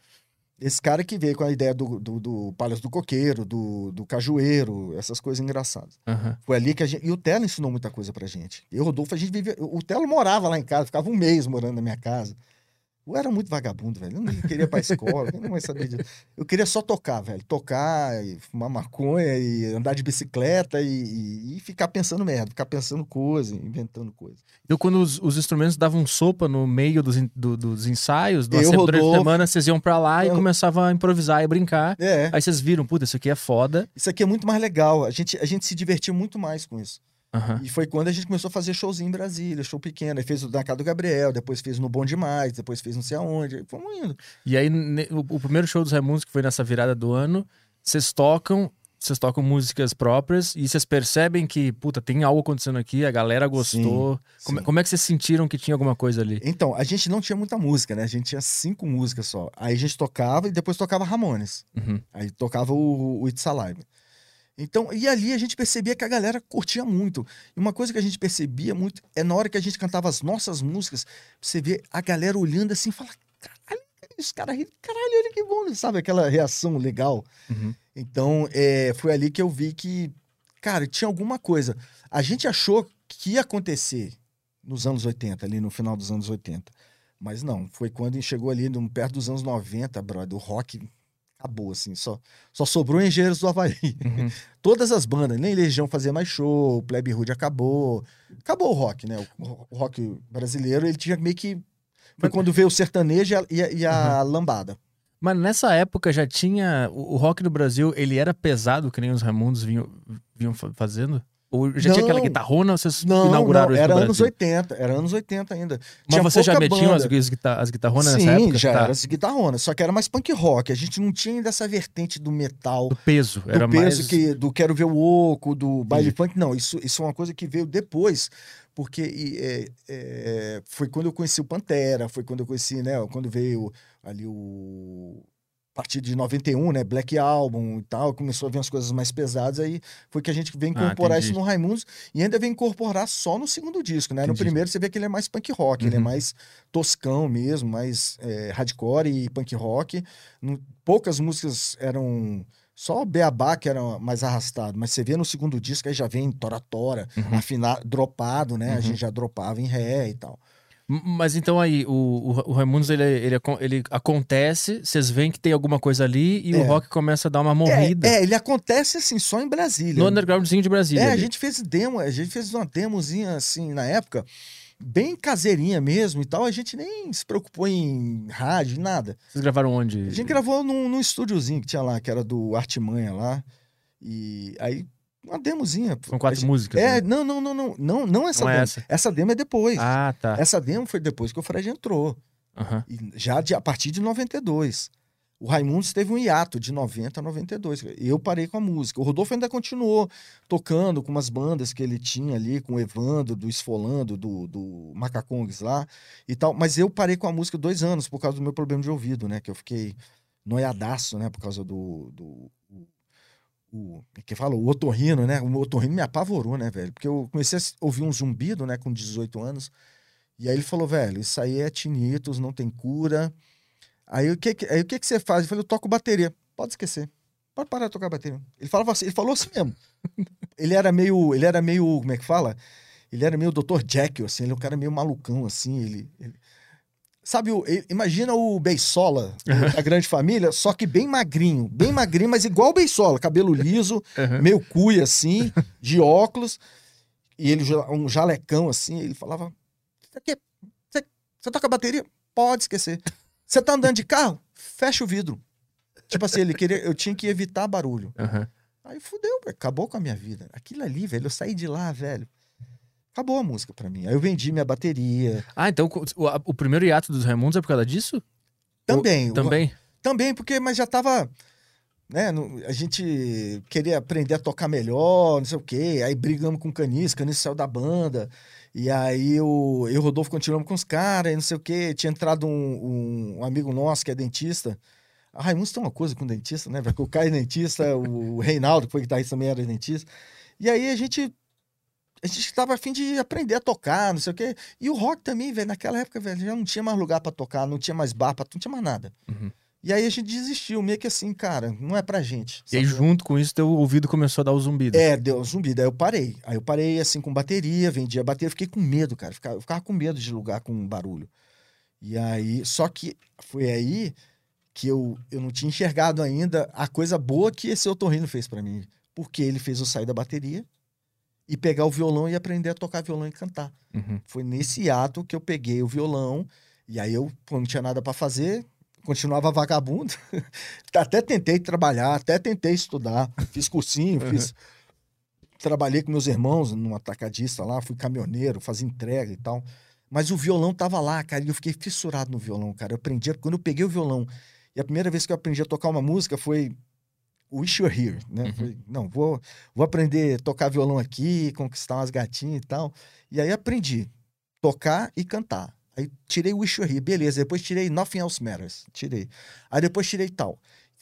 Esse cara que veio com a ideia do, do, do Palhas do Coqueiro, do, do Cajueiro, essas coisas engraçadas. Aham. Foi ali que a gente. E o Telo ensinou muita coisa pra gente. Eu, Rodolfo, a gente vivia. O Telo morava lá em casa, ficava um mês morando na minha casa. Eu era muito vagabundo, velho. Eu não queria ir pra escola, eu não mais sabia disso. Eu queria só tocar, velho. Tocar, e fumar maconha, e andar de bicicleta, e, e- e ficar pensando merda, ficar pensando coisa, inventando coisa. Então, quando os, os instrumentos davam sopa no meio dos, do- dos ensaios, do Eu, durante a semana, vocês iam pra lá e Eu- começavam a improvisar e brincar. É, Aí vocês viram, puta, isso aqui é foda. isso aqui é muito mais legal. A gente, a gente se divertiu muito mais com isso. Aham. E foi quando a gente começou a fazer showzinho em Brasília, show pequeno. Aí fez o da casa do Gabriel, depois fez no Bom Demais, depois fez não sei aonde. Aí Fomos indo. E aí, o, primeiro show dos Raimundos, que foi nessa virada do ano, vocês tocam, vocês tocam músicas próprias e vocês percebem que, puta, tem algo acontecendo aqui, a galera gostou. Como, sim. como é que vocês sentiram que tinha alguma coisa ali? Então, a gente não tinha muita música, né? A gente tinha cinco músicas só. Aí a gente tocava e depois tocava Ramones. Uhum. Aí tocava o, o It's Alive. Então, e ali a gente percebia que a galera curtia muito. E uma coisa que a gente percebia muito é na hora que a gente cantava as nossas músicas, você vê a galera olhando assim e fala: caralho, os caras rindo, caralho, olha que bom, sabe? Aquela reação legal. Uhum. Então, é, foi ali que eu vi que, cara, tinha alguma coisa. A gente achou que ia acontecer nos anos 80, ali no final dos anos 80. Mas não, foi quando chegou ali no, perto dos anos 90, brother, o rock acabou, assim, só, só sobrou Engenheiros do Havaí. Uhum. [LAUGHS] Todas as bandas, nem Legião fazia mais show, Plebe Hood acabou. Acabou o rock, né? O, o rock brasileiro, ele tinha meio que... Foi Mas- quando veio o sertanejo e a, e a- a lambada. Mas nessa época já tinha. O, o rock no Brasil, ele era pesado, que nem os Raimundos vinham, vinham fa- fazendo? Ou já tinha aquela Não. guitarrona ou vocês Não, inauguraram não, era no anos Brasil? 80, era anos 80 ainda. Mas Tinha você já metiam as, guitar- as guitarronas Sim, nessa época? já Tá. era as guitarronas, só que era mais punk rock. A gente não tinha ainda essa vertente do metal, Do peso. do Era peso mais. que do quero ver o oco, do baile funk. Não, isso, isso é uma coisa que veio depois, porque e, é, é, foi quando eu conheci o Pantera, foi quando eu conheci, né, quando veio ali o partir de 91, né, Black Album e tal, começou a vir as coisas mais pesadas, aí foi que a gente veio Ah, incorporar isso entendi. no Raimundos e ainda veio incorporar só no segundo disco, né? No Entendi. primeiro você vê que ele é mais punk rock, ele é Uhum. mais toscão mesmo, mais é, hardcore e punk rock. Não- poucas músicas eram só o Beabá que era mais arrastado, mas você vê no segundo disco aí já vem tora-tora, Uhum. afinar, dropado, né? A Uhum. gente já dropava em ré e tal. Mas então aí, o, o, o Raimundos, ele, ele, acon- ele acontece, vocês veem que tem alguma coisa ali e o É. rock começa a dar uma morrida. É, é, ele acontece assim só em Brasília. No undergroundzinho de Brasília. É, a ali. gente fez demo, a gente fez uma demozinha assim na época, bem caseirinha mesmo e tal. A gente nem se preocupou em rádio, nada. Vocês gravaram onde? A gente gravou num, num estúdiozinho que tinha lá, que era do Artimanha lá. E aí, uma demozinha. São quatro gente- músicas. É, né? não, não, não, não, não, não essa Não é demo. essa. Essa demo é depois. Ah, tá. Essa demo foi depois que o Fred entrou. Aham. E já de, a partir de 92. O Raimundos teve um hiato de 90 a 92. Eu parei com a música. O Rodolfo ainda continuou tocando com umas bandas que ele tinha ali, com o Evandro, do Esfolando, do, do Macacongues lá e tal. Mas eu parei com a música dois anos por causa do meu problema de ouvido, né? Que eu fiquei noiadaço, né? Por causa do. do o, que fala? O otorrino, né? O otorrino me apavorou, né, velho? Porque eu comecei a ouvir um zumbido, né, com 18 anos. E aí ele falou, velho, isso aí é tinnitus, não tem cura. Aí o que, que- aí, o que, que você faz? Eu falei, eu toco bateria. Pode esquecer. Pode parar de tocar bateria. Ele falava assim, ele falou assim mesmo. [LAUGHS] ele era meio, ele era meio, como é que fala? Ele era meio Dr. Jekyll, assim, ele é um cara meio malucão, assim, ele... ele- Sabe, o- imagina o Beisola, do- da grande família, só que bem magrinho, bem magrinho, mas igual o Beisola, cabelo liso, Aham. meio cuia, assim, de óculos, e ele um jalecão, assim, ele falava, "Você toca bateria? Pode esquecer. Você tá andando de carro? Fecha o vidro. Tipo assim, ele queria, eu tinha que evitar barulho. Aham. Aí fudeu, acabou com a minha vida. Aquilo ali, velho, eu saí de lá, velho. Acabou a música pra mim. Aí eu vendi minha bateria. Ah, então o, o primeiro hiato dos Raimundos é por causa disso? Também. o- Também? Também, porque, mas já tava. Né, a gente queria aprender a tocar melhor, não sei o quê. Aí brigamos com o Canis, Canis saiu da banda. E aí eu, eu e o Rodolfo continuamos com os caras, e não sei o quê. Tinha entrado um, um- amigo nosso que é dentista. A Raimundos tem uma coisa com dentista, né? Porque o Caio é dentista, o Reinaldo, que foi guitarrista, também era dentista. E aí a gente. A gente tava afim de aprender a tocar, não sei o quê. E o rock também, velho, naquela época, velho, já não tinha mais lugar pra tocar, não tinha mais bar, pra, não tinha mais nada. Uhum. E aí a gente desistiu, meio que assim, cara, não é pra gente. E aí, junto com isso, teu ouvido começou a dar o zumbido. É, deu zumbi, daí eu parei. Aí eu parei assim com bateria, vendia bateria, fiquei com medo, cara. Eu ficava com medo de lugar com barulho. E aí, só que foi aí que eu, eu não tinha enxergado ainda a coisa boa que esse otorrino fez para mim. Porque ele fez eu sair da bateria e pegar o violão e aprender a tocar violão e cantar. Uhum. Foi nesse ato que eu peguei o violão e aí eu pô, não tinha nada para fazer, continuava vagabundo. [LAUGHS] até tentei trabalhar, até tentei estudar, fiz cursinho, Uhum. fiz trabalhei com meus irmãos num atacadista lá, fui caminhoneiro, fazia entrega e tal. Mas o violão tava lá, cara, e eu fiquei fissurado no violão, cara. Eu aprendi, quando eu peguei o violão, e a primeira vez que eu aprendi a tocar uma música foi Wish You're Here, né? Uhum. Foi, não, vou, vou aprender a tocar violão aqui, conquistar umas gatinhas e tal. E aí aprendi tocar e cantar. Aí tirei Wish You're Here, beleza. Depois tirei Nothing Else Matters, tirei. Aí depois tirei tal.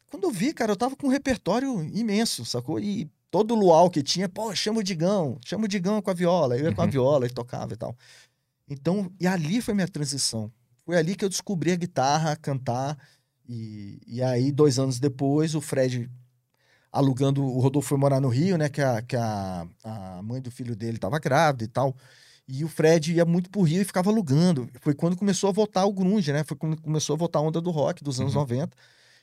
Quando eu vi, cara, eu tava com um repertório imenso, sacou? E todo luau que tinha, pô, chama o Digão, chama o Digão com a viola. Eu ia com a Uhum. viola e tocava e tal. Então, e ali foi minha transição. Foi ali que eu descobri a guitarra, cantar. E, e aí, dois anos depois, o Fred alugando. O Rodolfo foi morar no Rio, né? Que a, que a, a mãe do filho dele estava grávida e tal. E o Fred ia muito pro Rio e ficava alugando. Foi quando começou a voltar o grunge, né? Foi quando começou a voltar a onda do rock dos anos Uhum. 90.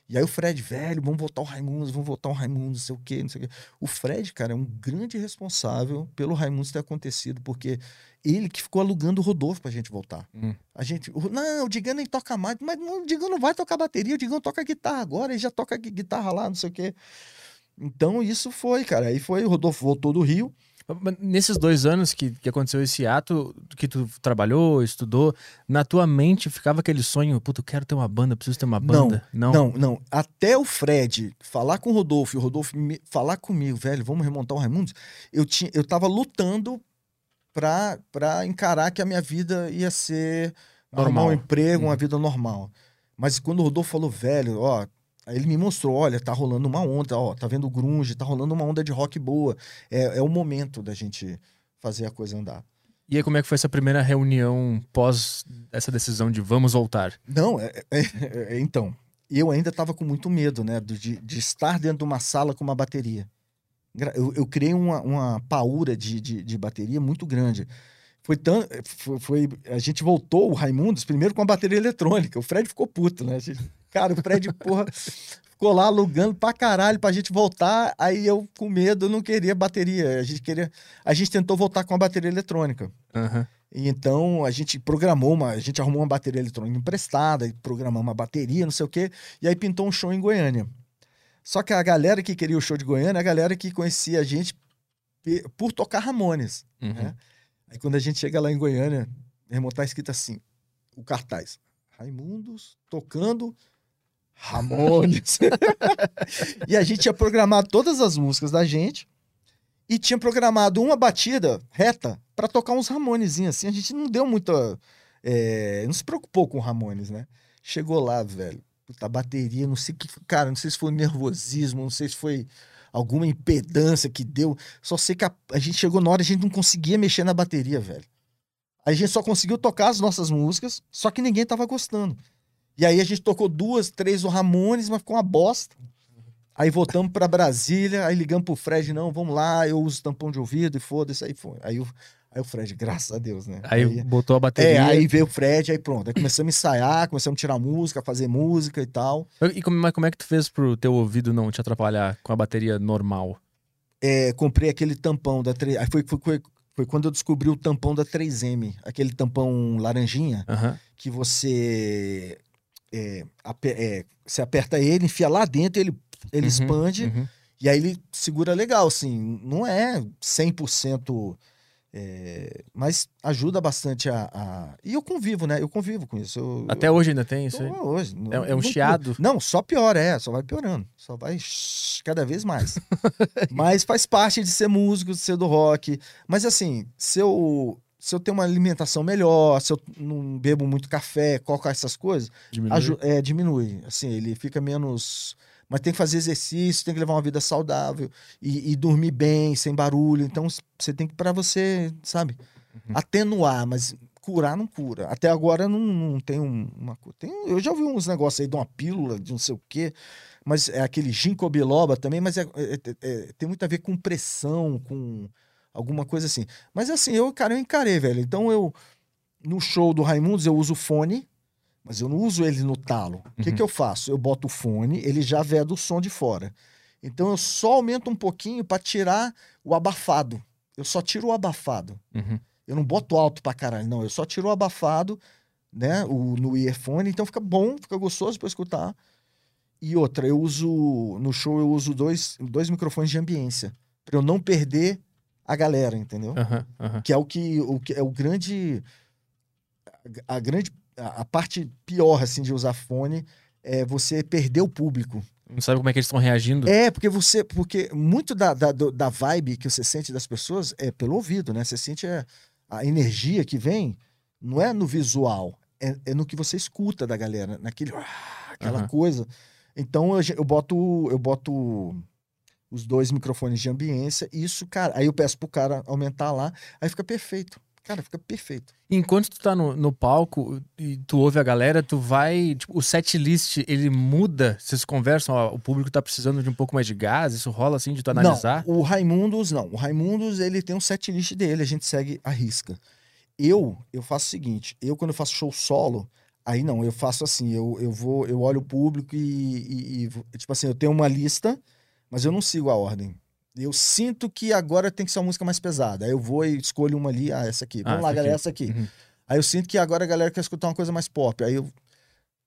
E aí o Fred, velho, vamos voltar o Raimundos, vamos voltar o Raimundos, não sei o quê, não sei o quê. O Fred, cara, é um grande responsável pelo Raimundos ter acontecido, porque ele que ficou alugando o Rodolfo pra gente voltar. Hum. A gente, não, o Digão nem toca mais, mas não, o Digão não vai tocar bateria, o Digão toca guitarra agora, ele já toca gui- guitarra lá, não sei o quê. Então isso foi, cara. Aí foi, o Rodolfo voltou do Rio. Nesses dois anos que, que aconteceu esse ato, que tu trabalhou, estudou, na tua mente ficava aquele sonho, puta, eu quero ter uma banda, preciso ter uma Não, banda. Não, não. Até o Fred falar com o Rodolfo e o Rodolfo me- falar comigo, velho, vamos remontar o Raimundos. Eu, tinha, eu tava lutando pra, pra encarar que a minha vida ia ser Normal. um emprego, uma Uhum. vida normal. Mas quando o Rodolfo falou, velho, ó. Aí ele me mostrou, olha, tá rolando uma onda, ó, tá vendo grunge, tá rolando uma onda de rock boa. É, é o momento da gente fazer a coisa andar. E aí, como é que foi essa primeira reunião pós essa decisão de vamos voltar? Não, é, é- é- então, eu ainda estava com muito medo, né, de, de estar dentro de uma sala com uma bateria. Eu, eu criei uma, uma paura de, de, de bateria muito grande. Foi tão, foi, foi- a gente voltou o Raimundos primeiro com a bateria eletrônica. O Fred ficou puto, né? Gente- cara, o Fred, porra, ficou lá alugando pra caralho pra gente voltar. Aí eu, com medo, não queria bateria. A gente queria, a gente tentou voltar com a bateria eletrônica. Aham. E então a gente programou uma, a gente arrumou uma bateria eletrônica emprestada, e programamos uma bateria, não sei o quê, e aí pintou um show em Goiânia. Só que a galera que queria o show de Goiânia, é a galera que conhecia a gente por tocar Ramones. Uhum. né? Aí quando a gente chega lá em Goiânia, meu irmão, tá escrito assim, o cartaz, Raimundos tocando Ramones. [LAUGHS] e a gente tinha programado todas as músicas da gente e tinha programado uma batida reta pra tocar uns Ramonezinhos assim. A gente não deu muita. é, não se preocupou com Ramones, né? Chegou lá, velho. Puta, bateria, não sei que. Cara, não sei se foi nervosismo, não sei se foi alguma impedância que deu. Só sei que a, a gente chegou na hora a gente não conseguia mexer na bateria, velho. A gente só conseguiu tocar as nossas músicas, só que ninguém tava gostando. E aí a gente tocou duas, três do Ramones, mas ficou uma bosta. Aí voltamos pra Brasília, aí ligamos pro Fred, não, vamos lá, eu uso tampão de ouvido e foda-se, aí foi. Aí o, aí o Fred, graças a Deus, né? Aí botou a é, bateria. aí veio o Fred, aí pronto. Aí começamos a ensaiar, começamos a tirar música, fazer música e tal. E como, mas como é que tu fez pro teu ouvido não te atrapalhar com a bateria normal? É, comprei aquele tampão da 3 Aí foi, foi, foi, foi quando eu descobri o tampão da 3M, aquele tampão laranjinha, que você é, é, você aperta ele, enfia lá dentro, ele, ele Uhum, expande uhum. e aí ele segura legal, assim. Não é 100%, é, mas ajuda bastante a, a- E eu convivo, né? Eu convivo com isso. Eu, Até hoje ainda tem isso aí? hoje. não- É- é um não- chiado? Não, só piora, é. Só vai piorando. Só vai cada vez mais. [LAUGHS] Mas faz parte de ser músico, de ser do rock. Mas assim, se eu, se eu tenho uma alimentação melhor, se eu não bebo muito café, coca, essas coisas, Diminui. é, diminui. Assim, ele fica menos. Mas tem que fazer exercício, tem que levar uma vida saudável e, e dormir bem, sem barulho. Então você tem que, para você, sabe, Uhum. atenuar, mas curar não cura. Até agora não, não tem um- uma cu- tem, Eu já ouvi uns negócios aí de uma pílula, de não sei o quê, mas é aquele ginkgo biloba também, mas é- é- é- é- tem muito a ver com pressão, com alguma coisa assim. Mas assim, eu, cara, eu encarei, velho. Então eu, no show do Raimundos, eu uso fone, mas eu não uso ele no talo. O que, Uhum. que eu faço? Eu boto o fone, ele já veda o som de fora. Então eu só aumento um pouquinho para tirar o abafado. Eu só tiro o abafado. Uhum. Eu não boto alto pra caralho, não. Eu só tiro o abafado, né? O, no earphone, então fica bom, fica gostoso pra escutar. E outra, eu uso. No show eu uso dois, dois microfones de ambiência. Pra eu não perder a galera, entendeu? Que é o que, o que é o grande. A, grande. A, parte pior, assim, de usar fone é você perder o público. Não sabe como é que eles estão reagindo? É, porque você. Porque muito da, da, da vibe que você sente das pessoas é pelo ouvido, né? Você sente a, a energia que vem, não é no visual, é, é no que você escuta da galera, naquele. ah, aquela Aham. coisa. Então eu, eu boto. Eu boto os dois microfones de ambiência, isso, cara. Aí eu peço pro cara aumentar lá, aí fica perfeito. Cara, fica perfeito. Enquanto tu tá no, no palco e tu ouve a galera, tu vai. Tipo, o set list ele muda? Vocês conversam, ó, o público tá precisando de um pouco mais de gás, isso rola assim de tu analisar? Não, o Raimundos não. O Raimundos, ele tem um set list dele, a gente segue a risca. Eu, eu faço o seguinte, eu quando eu faço show solo, aí não, eu faço assim, eu, eu vou, eu olho o público e, e- e tipo assim, eu tenho uma lista, mas eu não sigo a ordem. Eu sinto que agora tem que ser uma música mais pesada. Aí eu vou e escolho uma ali, ah, essa aqui. Ah, Vamos lá, essa galera, aqui. essa aqui. Uhum. Aí eu sinto que agora a galera quer escutar uma coisa mais pop. Aí eu.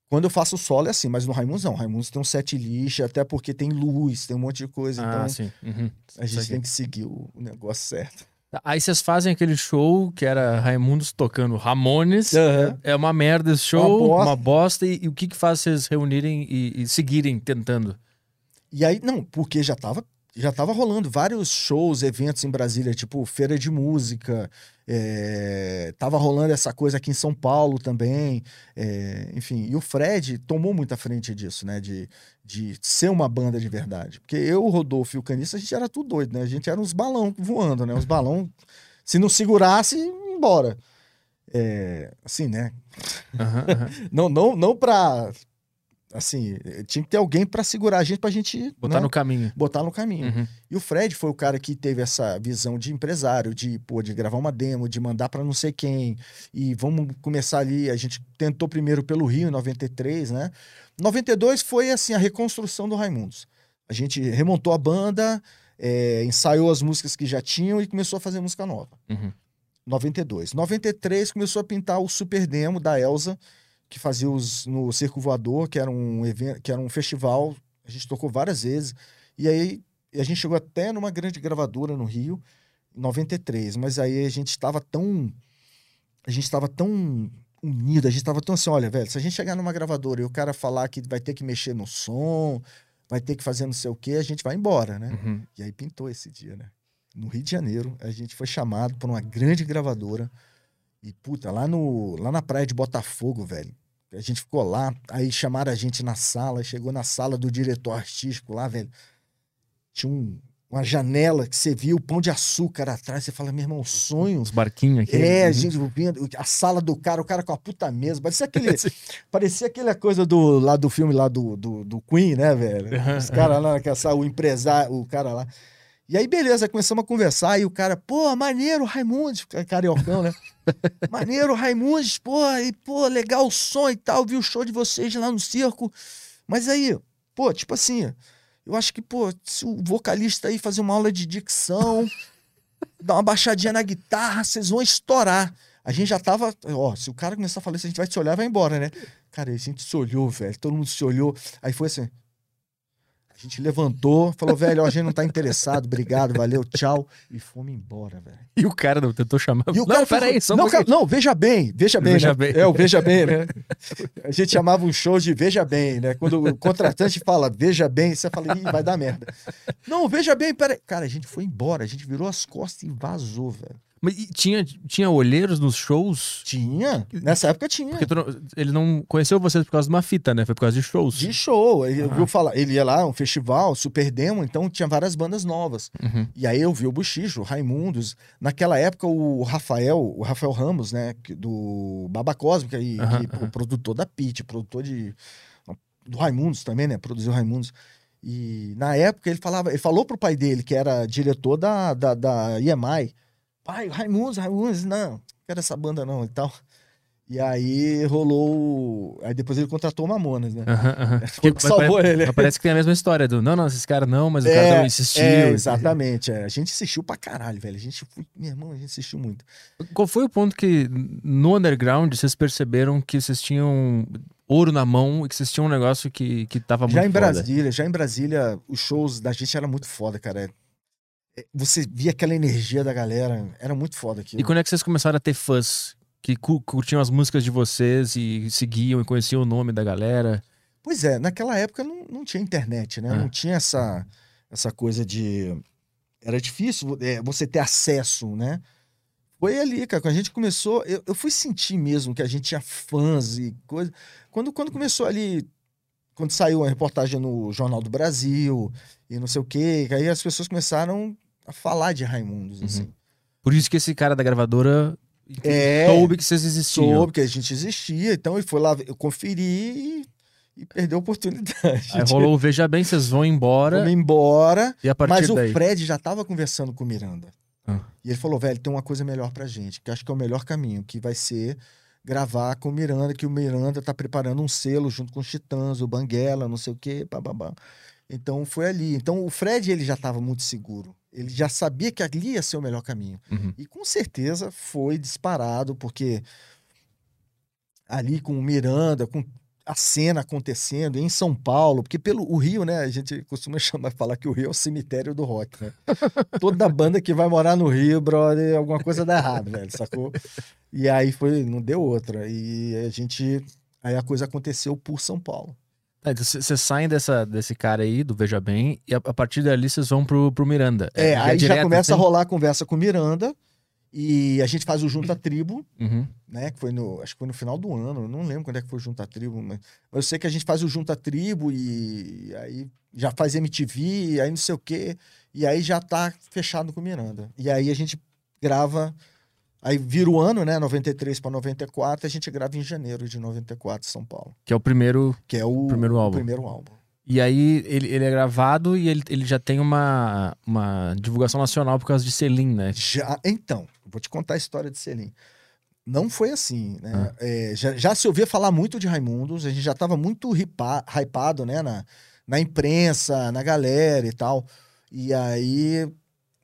Quando eu faço solo é assim, mas no Raimundos não. Raimundos tem um set list, até porque tem luz, tem um monte de coisa. Ah, então sim. Uhum. a gente tem que seguir o, negócio certo. Aí vocês fazem aquele show que era Raimundos tocando Ramones. É uma merda esse show, Uma uma bosta. bosta. e, e o que que faz vocês reunirem e, e seguirem tentando? E aí, não, porque já tava, já tava rolando vários shows, eventos em Brasília, tipo feira de música. é, tava rolando essa coisa aqui em São Paulo também. é, enfim, e o Fred tomou muita frente disso, né? De, de ser uma banda de verdade. Porque eu, o Rodolfo e o Canista, a gente era tudo doido, né? A gente era uns balão voando, né? Uns balão. Se não segurasse, ia embora. É, assim, né? Aham, aham. [LAUGHS] Não, não, não pra. Assim, tinha que ter alguém pra segurar a gente, pra gente Botar né, no caminho. botar no caminho. Uhum. E o Fred foi o cara que teve essa visão de empresário, de, pô, de gravar uma demo, de mandar pra não sei quem. E vamos começar ali. A gente tentou primeiro pelo Rio, em 93, né? 92 foi, assim, a reconstrução do Raimundos. A gente remontou a banda, é, ensaiou as músicas que já tinham e começou a fazer música nova. Uhum. 92. 93 começou a pintar o Super Demo da Elsa, que fazia os no Circo Voador, que era um evento, que era um festival. A gente tocou várias vezes. E aí a gente chegou até numa grande gravadora no Rio, em 93, mas aí a gente estava tão a gente estava tão unido, a gente estava tão assim, olha, velho, se a gente chegar numa gravadora e o cara falar que vai ter que mexer no som, vai ter que fazer não sei o quê, a gente vai embora, né? Uhum. E aí pintou esse dia, né? No Rio de Janeiro, a gente foi chamado por uma grande gravadora. E, puta, lá, no, lá na praia de Botafogo, velho. A gente ficou lá, aí chamaram a gente na sala, chegou na sala do diretor artístico lá, velho. Tinha um- uma janela que você via o pão de açúcar atrás. Você fala, meu irmão, sonho. Os barquinhos aqui. É, a Uhum. gente vendo a sala do cara, o cara com a puta mesa. Parecia [LAUGHS] aquele. parecia aquela coisa do, lá do filme lá do, do, do Queen, né, velho? Os caras lá, naquela sala, o empresário, o cara lá. E aí, beleza, começamos a conversar, e o cara, pô, maneiro, Raimundos, cariocão, né? [LAUGHS] maneiro, Raimundos, pô, e, pô, legal o som e tal, vi o show de vocês lá no circo. Mas aí, pô, tipo assim, eu acho que, pô, se o vocalista aí fazer uma aula de dicção, [LAUGHS] dar uma baixadinha na guitarra, vocês vão estourar. A gente já tava, ó, se o cara começar a falar isso, a gente vai se olhar e vai embora, né? Cara, a gente se olhou, velho, todo mundo se olhou. Aí foi assim, a gente levantou, falou, velho, ó, a gente não tá interessado, obrigado, valeu, tchau. E fomos embora, velho. E o cara não tentou chamar. E o não, cara falou, peraí, só um não, pouquinho. cara, não, veja bem, veja bem, Veja né? bem. É, o veja bem, né? [LAUGHS] A gente chamava um show de veja bem, né? Quando o contratante fala veja bem, você fala, ih, vai dar merda. Não, veja bem, peraí. Cara, a gente foi embora, a gente virou as costas e vazou, velho. Mas e tinha, tinha olheiros nos shows? Tinha, nessa época tinha. Porque não- ele não conheceu vocês por causa de uma fita, né? Foi por causa de shows. De show, ele Ah. viu falar, ele ia lá, um festival, super demo, então tinha várias bandas novas. Uhum. E aí eu vi o Buchicho, o Raimundos. Naquela época, o Rafael, o Rafael Ramos, né, do Baba Cósmica, e, que- aham. produtor da Pit, produtor de. do Raimundos também, né? Produziu Raimundos. E na época ele falava, ele falou pro pai dele, que era diretor da, da, da EMI, pai, Raimundos, Raimundos, não, não quero essa banda não e tal. E aí rolou. Aí depois ele contratou o Mamonas, né? Aham, aham. Foi o que salvou ele. Mas parece que tem a mesma história do não, não, esses caras não, mas o cara É, também insistiu. É, exatamente. é. A gente insistiu pra caralho, velho. A gente, foi- meu irmão, a gente insistiu muito. Qual foi o ponto que no underground vocês perceberam que vocês tinham ouro na mão e que vocês tinham um negócio que, que tava muito Já em foda? Brasília, já em Brasília, os shows da gente eram muito foda, cara. É, Você via aquela energia da galera, era muito foda aquilo. E quando é que vocês começaram a ter fãs que cu- curtiam as músicas de vocês e seguiam e conheciam o nome da galera? Pois é, naquela época não, não tinha internet, né? É. Não tinha essa, essa coisa de. Era difícil é, você ter acesso, né? Foi ali, cara, quando a gente começou, eu, eu fui sentir mesmo que a gente tinha fãs e coisa. Quando, quando começou ali, quando saiu a reportagem no Jornal do Brasil e não sei o quê, que aí as pessoas começaram a falar de Raimundos, Uhum. assim. Por isso que esse cara da gravadora É, soube que vocês existiam. soube que a gente existia, então ele foi lá, eu conferi e, e perdeu a oportunidade. Aí rolou o [LAUGHS] Veja Bem, vocês vão embora Vamos embora. e a partir Mas daí... o Fred já tava conversando com o Miranda. Ah. E ele falou, velho, tem uma coisa melhor pra gente, que acho que é o melhor caminho, que vai ser gravar com o Miranda, que o Miranda tá preparando um selo junto com os Titãs, o Banguela, não sei o quê, bababá. Então foi ali. Então o Fred, ele já tava muito seguro. Ele já sabia que ali ia ser o melhor caminho. Uhum. E com certeza foi disparado, porque ali com o Miranda, com a cena acontecendo em São Paulo, porque pelo o Rio, né, a gente costuma [LAUGHS] chamar, falar que o Rio é o cemitério do rock, né? [LAUGHS] Toda banda que vai morar no Rio, brother, alguma coisa dá errado, velho, sacou? E aí foi, não deu outra. E a gente, aí a coisa aconteceu por São Paulo. Tá, então Vocês saem dessa, desse cara aí, do Veja Bem, e a, a partir dali vocês vão pro, pro Miranda. É, aí já direto, começa a assim? rolar a conversa com o Miranda, e a gente faz o Junta Tribo, Uhum. né? Que foi no, acho que foi no final do ano, não lembro quando é que foi o Junta Tribo, mas, eu sei que a gente faz o Junta Tribo e, aí já faz MTV, e aí não sei o quê, e aí já tá fechado com o Miranda. E aí a gente grava, aí vira o ano, né? 93 para 94, a gente grava em janeiro de 94, São Paulo, Que é o primeiro. que é o Primeiro álbum. primeiro álbum. E aí ele, ele é gravado e ele, ele já tem uma, uma divulgação nacional por causa de Selim, né? Já, então, vou te contar a história de Selim. Não foi assim, Ah. né? É, já, já se ouvia falar muito de Raimundos, a gente já estava muito hipa, hypado, né? Na, na imprensa, na galera e tal. E aí,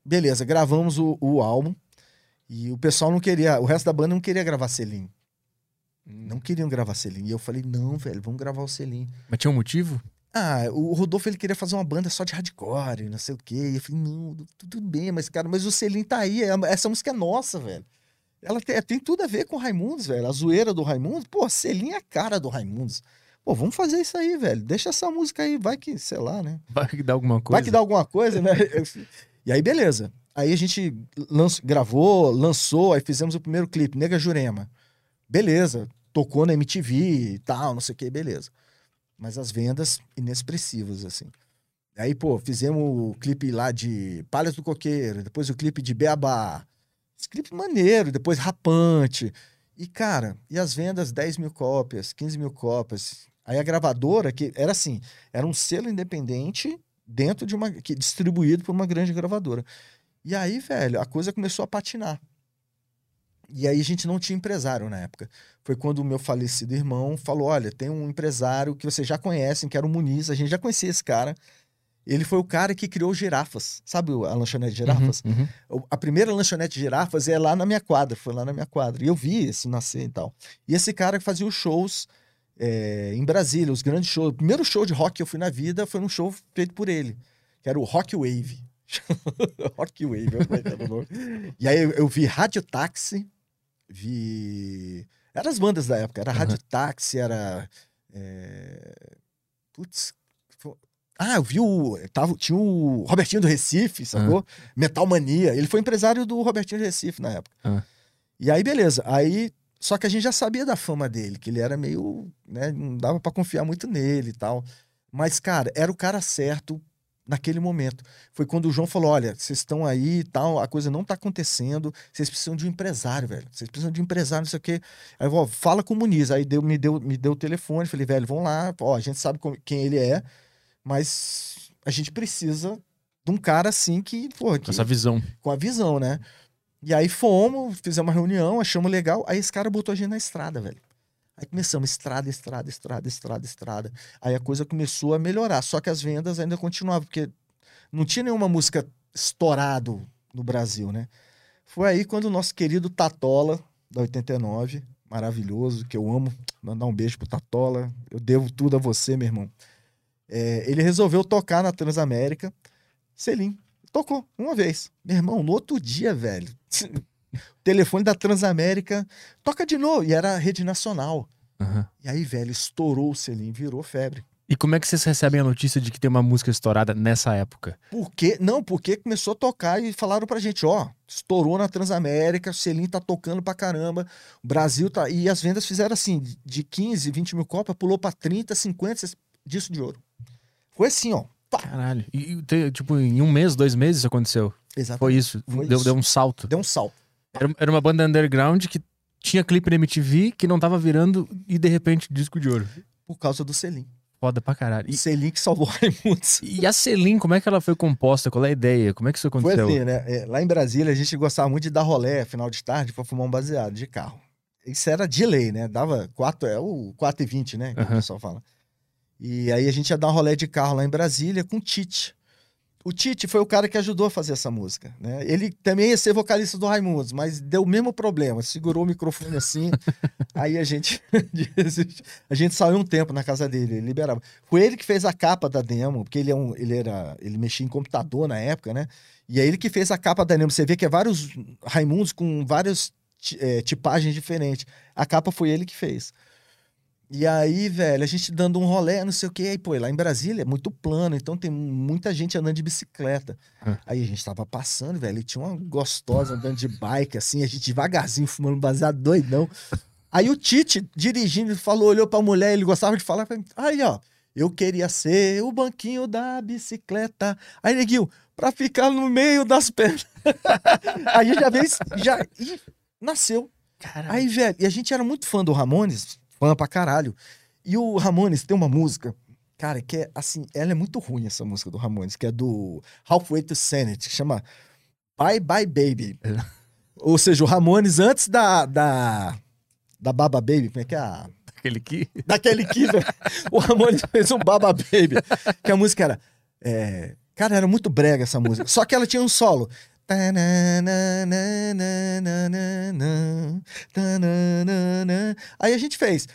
beleza, gravamos o, o álbum e o pessoal não queria, o resto da banda não queria gravar Selim. Não queriam gravar Selim. E eu falei, não, velho, vamos gravar o Selim. Mas tinha um motivo? Ah, o Rodolfo ele queria fazer uma banda só de hardcore, não sei o quê. E eu falei, não, tu- tudo bem, mas cara, mas o Selim tá aí, é- essa música é nossa, velho. Ela tem, tem tudo a ver com o Raimundos, velho. A zoeira do Raimundos, pô, Selim é a cara do Raimundos. Pô, vamos fazer isso aí, velho. Deixa essa música aí, vai que, sei lá, né? Vai que dá alguma coisa. Vai que dá alguma coisa, né? [LAUGHS] e aí, beleza. Aí a gente lanç- gravou, lançou, aí fizemos o primeiro clipe, Nega Jurema. Beleza, tocou na MTV e tal, não sei o que, beleza. Mas as vendas inexpressivas, assim. Aí, pô, fizemos o clipe lá de Palhas do Coqueiro, depois o clipe de Beabá. Esse clipe maneiro, depois Rapante. E, cara, e as vendas, 10 mil cópias, 15 mil cópias. Aí a gravadora, que era assim, era um selo independente dentro de uma. Que, distribuído por uma grande gravadora. E aí, velho, a coisa começou a patinar. E aí a gente não tinha empresário na época. Foi quando o meu falecido irmão falou: olha, tem um empresário que vocês já conhecem, que era o Muniz, a gente já conhecia esse cara. Ele foi o cara que criou girafas. Sabe a lanchonete girafas? Uhum, uhum. A primeira lanchonete girafas é lá na minha quadra, foi lá na minha quadra. E eu vi isso nascer e tal. E esse cara que fazia os shows é, em Brasília, os grandes shows. O primeiro show de rock que eu fui na vida foi num show feito por ele, que era o Rock Wave. [LAUGHS] rock Wave, eu tá no nome. E aí eu, eu vi Rádio Táxi, vi. Eram as bandas da época, era Aham. Rádio Táxi, era. é, Putz. Ah, eu vi o. Tava, tinha o Robertinho do Recife, sacou? Metal Mania. Ele foi empresário do Robertinho do Recife na época. Ah. E aí, beleza. Aí. Só que a gente já sabia da fama dele, que ele era meio. Né, não dava pra confiar muito nele e tal. Mas, cara, era o cara certo naquele momento. Foi quando o João falou: olha, vocês estão aí e tal, a coisa não tá acontecendo, vocês precisam de um empresário, velho. Vocês precisam de um empresário, não sei o quê. Aí eu vou, fala com o Muniz. Aí deu, me, deu, me deu o telefone, falei, velho, vamos lá, ó, a gente sabe como- quem ele é, mas a gente precisa de um cara assim que, Com que, essa visão. com a visão, né? E aí fomos, fizemos uma reunião, achamos legal. Aí esse cara botou a gente na estrada, velho. Aí começamos estrada, estrada, estrada, estrada, estrada. Aí a coisa começou a melhorar. Só que as vendas ainda continuavam, porque não tinha nenhuma música estourado no Brasil, né? Foi aí quando o nosso querido Tatola, da 89, maravilhoso, que eu amo, mandar um beijo pro Tatola. Eu devo tudo a você, meu irmão. É, ele resolveu tocar na Transamérica. Selim, tocou uma vez. Meu irmão, no outro dia, velho, telefone da Transamérica toca de novo. E era a rede nacional. Aham. E aí, velho, estourou o selim, virou febre. E como é que vocês recebem a notícia de que tem uma música estourada nessa época? Por quê? Não, porque começou a tocar e falaram pra gente, ó, estourou na Transamérica, o selim tá tocando pra caramba, o Brasil tá... E as vendas fizeram assim, de 15, 20 mil copas, pulou pra 30, 50 disso de ouro. Foi assim, ó. Pá. Caralho. E, tipo, em um mês, dois meses isso aconteceu. Exatamente. Foi isso. Foi deu, isso. deu um salto. Deu um salto. Era, era uma banda underground que tinha clipe na MTV, que não tava virando e de repente disco de ouro. Por causa do selim. Foda pra caralho. O E, selim que salvou Raimundos. [LAUGHS] e a Selim, como é que ela foi composta? Qual é a ideia? Como é que isso Foi aconteceu? assim, né? É, lá em Brasília, a gente gostava muito de dar rolé, final de tarde, pra fumar um baseado de carro. Isso era de lei, né? Dava 4, é o 4 e 20, né? Que o Aham. pessoal fala. E aí a gente ia dar um rolé de carro lá em Brasília com o Tite. O Tite foi o cara que ajudou a fazer essa música, né? Ele também ia ser vocalista do Raimundos, mas deu o mesmo problema. Segurou o microfone assim, [LAUGHS] aí a gente [LAUGHS] a gente saiu um tempo na casa dele, ele liberava. Foi ele que fez a capa da demo, porque ele é um, ele era, ele mexia em computador na época, né? E é ele que fez a capa da demo. Você vê que é vários Raimundos com várias eh, tipagens diferentes. A capa foi ele que fez. E aí, velho, a gente dando um rolé, não sei o quê. Aí, pô, lá em Brasília é muito plano, então tem muita gente andando de bicicleta. Ah. Aí a gente tava passando, velho, e tinha uma gostosa andando de bike, assim, a gente devagarzinho, fumando baseado doidão. Aí o Tite, dirigindo, falou, olhou pra mulher, ele gostava de falar, aí, ó, eu queria ser o banquinho da bicicleta. Aí, neguinho, pra ficar no meio das pernas. [LAUGHS] aí já vez, já, e nasceu. Aí, velho, e a gente era muito fã do Ramones, fã pra caralho. E o Ramones tem uma música, cara, que é assim, ela é muito ruim, essa música do Ramones, que é do Halfway to Sanity, que chama Bye Bye Baby. Ou seja, o Ramones antes da, da, da Baba Baby, como é que é a... Aquele que. Daquele que o Ramones fez um Baba Baby, que a música era... é, Cara, era muito brega essa música. Só que ela tinha um solo. Aí a gente fez.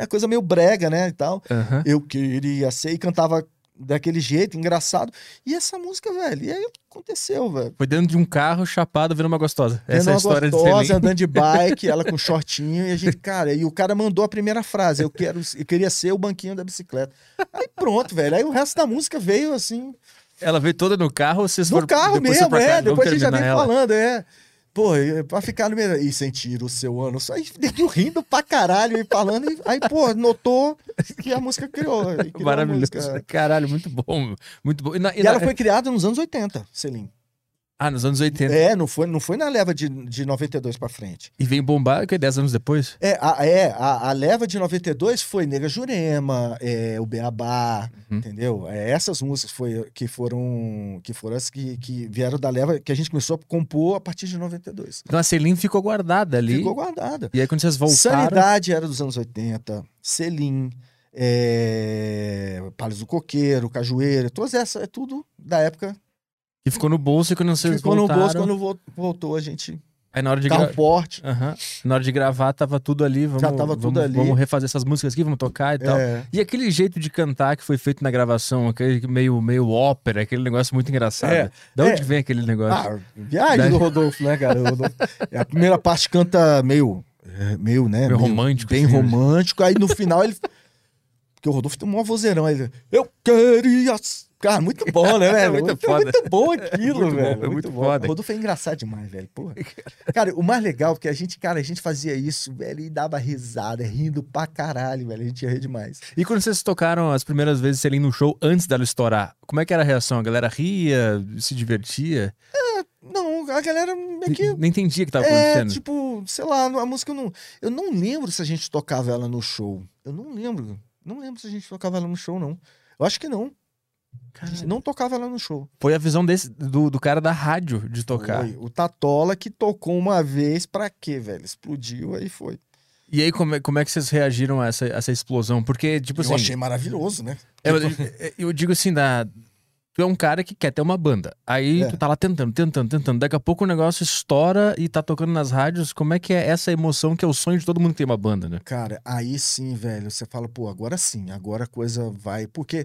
A coisa meio brega, né? E tal. Aham. Eu queria ser. E cantava daquele jeito, engraçado. E essa música, velho. E aí aconteceu, velho. Foi dentro de um carro chapado vendo uma gostosa. Essa é a Vendo uma história de gostosa, Selim. andando de [LAUGHS] bike, ela com shortinho, e a gente, cara, e o cara mandou a primeira frase, eu quero, eu queria ser o banquinho da bicicleta. Aí pronto, velho. Aí o resto da música veio assim, Ela veio toda no carro ou vocês no foram carro depois mesmo, é. Vamos Depois a gente já vem ela. falando, é. Pô, pra ficar no meio. E sentir o seu ano só. Aí [LAUGHS] neguinho rindo pra caralho e falando. E, aí, pô, notou que a música criou. criou Maravilhoso. música. Caralho, muito bom. Muito bom. E na- e E na- ela foi criada nos anos 80, Selim. Ah, nos anos 80. É, não foi, não foi na leva de, de 92 pra frente. E vem bombar, que é 10 anos depois? É, a, é, a, a leva de 92 foi Nega Jurema, é, o Beabá, Uhum. entendeu? É, essas músicas foi, que foram que foram as que, que vieram da leva que a gente começou a compor a partir de 92. Então a Selim ficou guardada ali. Ficou guardada. E aí quando vocês voltaram. Sanidade era dos anos 80, Selim, é, Palhos do Coqueiro, Cajueira, todas essas, é tudo da época. Que ficou no bolso e quando vocês Ficou voltaram. no bolso quando vol- voltou a gente. Aí na hora de Carro gravar. forte. Na hora de gravar, tava tudo ali. Vamos, Já tava tudo vamos, ali. Vamos refazer essas músicas aqui, vamos tocar e tal. É, E aquele jeito de cantar que foi feito na gravação, aquele meio, meio ópera, aquele negócio muito engraçado. É, de onde é. vem aquele negócio? Ah, viagem do Rodolfo, né, cara? O Rodolfo- A primeira parte canta meio, é, meio, né? Meio romântico, Bem assim, né? romântico. Aí no final ele. Porque o Rodolfo tem um maior vozeirão. Aí ele. Eu queria. Cara, muito bom, né, [LAUGHS] velho? Muito muito, foda. muito bom aquilo, Muito bom, velho. é muito foda. O Rodolfo é engraçado demais, velho. Porra. Cara, o mais legal é que a gente, cara, a gente fazia isso, velho, e dava risada, rindo pra caralho, velho. A gente ia rir demais. E quando vocês tocaram as primeiras vezes Selim no show, antes dela estourar, como é que era a reação? A galera ria, se divertia? Não, a galera meio que. Nem entendia o que tava É, acontecendo. tipo, sei lá, a música eu não. Eu não lembro se a gente tocava ela no show. Eu não lembro. Não lembro se a gente tocava ela no show, não. Eu acho que não. Gente não tocava lá no show. Foi a visão desse, do, do cara da rádio de tocar. Foi. O Tatola que tocou uma vez, pra quê, velho? Explodiu, aí foi. E aí, como é, como é que vocês reagiram a essa, essa explosão? Porque, tipo assim. Eu achei maravilhoso, né? É, eu, eu digo assim, da, tu é um cara que quer ter uma banda. Aí É. tu tá lá tentando, tentando, tentando. Daqui a pouco o negócio estoura e tá tocando nas rádios. Como é que é essa emoção que é o sonho de todo mundo que tem uma banda, né? Cara, aí sim, velho, você fala, pô, agora sim, agora a coisa vai. Porque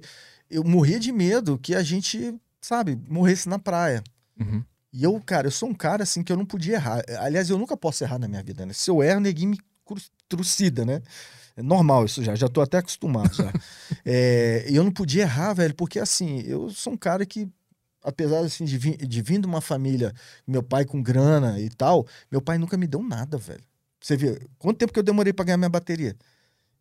eu morria de medo que a gente, sabe, morresse na praia. Uhum. E eu, cara, eu sou um cara assim que eu não podia errar. Aliás, eu nunca posso errar na minha vida, né? Se eu erro, neguinho me trucida, né? É normal isso já, já tô até acostumado já. [LAUGHS] É, e eu não podia errar, velho, porque assim, eu sou um cara que, apesar assim, de, vir, de vir de uma família, meu pai com grana e tal, meu pai nunca me deu nada, velho. Você vê, quanto tempo que eu demorei pra ganhar minha bateria?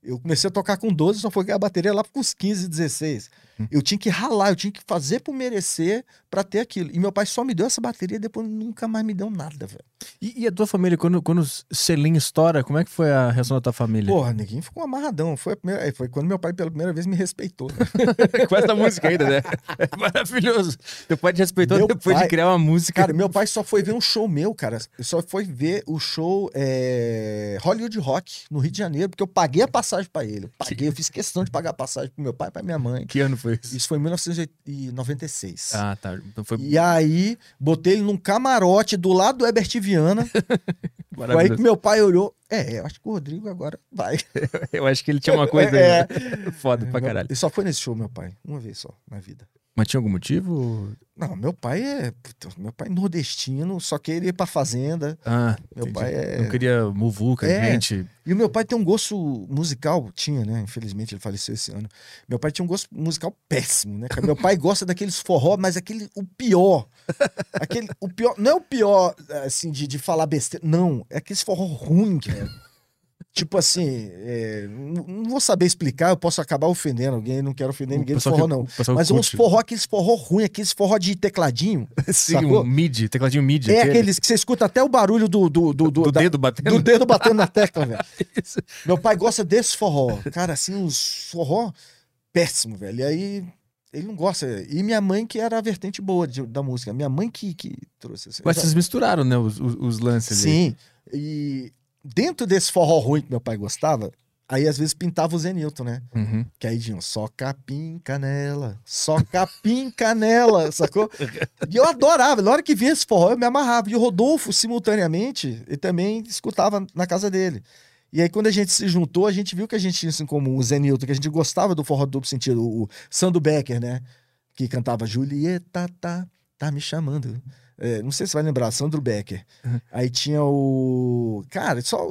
Eu comecei a tocar com 12, só foi ganhar a bateria lá com os 15, 16. Eu tinha que ralar, eu tinha que fazer por merecer pra ter aquilo. E meu pai só me deu essa bateria e depois nunca mais me deu nada, velho. E, e a tua família, quando, quando o selinho estoura, como é que foi a reação da tua família? Porra, neguinho ficou amarradão. Foi, primeira, foi quando meu pai pela primeira vez me respeitou. [LAUGHS] Com essa música ainda, né? [LAUGHS] É maravilhoso. Teu pai te respeitou Meu depois pai- de criar uma música. Cara, meu pai só foi ver um show meu, cara. Só foi ver o show é, Hollywood Rock no Rio de Janeiro, porque eu paguei a passagem pra ele. Eu paguei, eu fiz questão de pagar a passagem pro meu pai e pra minha mãe. Que ano foi isso? Isso foi em 1996. Ah, tá. Então foi E aí, botei ele num camarote do lado do Herbert Viana. [LAUGHS] Foi aí que meu pai olhou. É, eu acho que o Rodrigo agora vai. [LAUGHS] Eu acho que ele tinha uma coisa [LAUGHS] É. foda pra caralho. Ele só foi nesse show, meu pai. Uma vez só, na vida. Mas tinha algum motivo? Não, meu pai é. Meu pai é nordestino, só queria ir pra fazenda. Ah, Meu entendi. pai é- Não queria muvuca, É. gente. E o meu pai tem um gosto musical, tinha, né? Infelizmente ele faleceu esse ano. Meu pai tinha um gosto musical péssimo, né? Meu pai [LAUGHS] gosta daqueles forró, mas aquele, o pior. Aquele, o pior, não é o pior, assim, de, de falar besteira. Não, é aqueles forró ruim, cara. Tipo assim, é, não, vou saber explicar, eu posso acabar ofendendo alguém, não quero ofender ninguém do forró, que- não. Mas uns forró, aqueles forró ruim, aqueles forró de tecladinho. [LAUGHS] Sim, sacou? um MIDI, tecladinho MIDI. É aquele. aqueles que você escuta até o barulho do, do, do, do da- dedo batendo. do dedo batendo na tecla, velho. [LAUGHS] Meu pai gosta desse forró. Cara, assim, uns forró péssimo, velho. E aí ele não gosta. E minha mãe, que era a vertente boa de- da música. Minha mãe que, que trouxe assim. Mas vocês misturaram, né, os, os, os lances ali. Sim. E dentro desse forró ruim que meu pai gostava, aí às vezes pintava o Zenilton, né? Uhum. Que aí tinha um só capim canela, só capim [LAUGHS] canela, sacou? E eu adorava. Na hora que via esse forró, eu me amarrava. E o Rodolfo, simultaneamente, ele também escutava na casa dele. E aí, quando a gente se juntou, a gente viu que a gente tinha isso em comum. O Zenilton, que a gente gostava do forró duplo sentido. O Sandro Becker, né? Que cantava Julieta, tá, tá me chamando. É, não sei se você vai lembrar, Sandro Becker. Aí tinha o. Cara, só,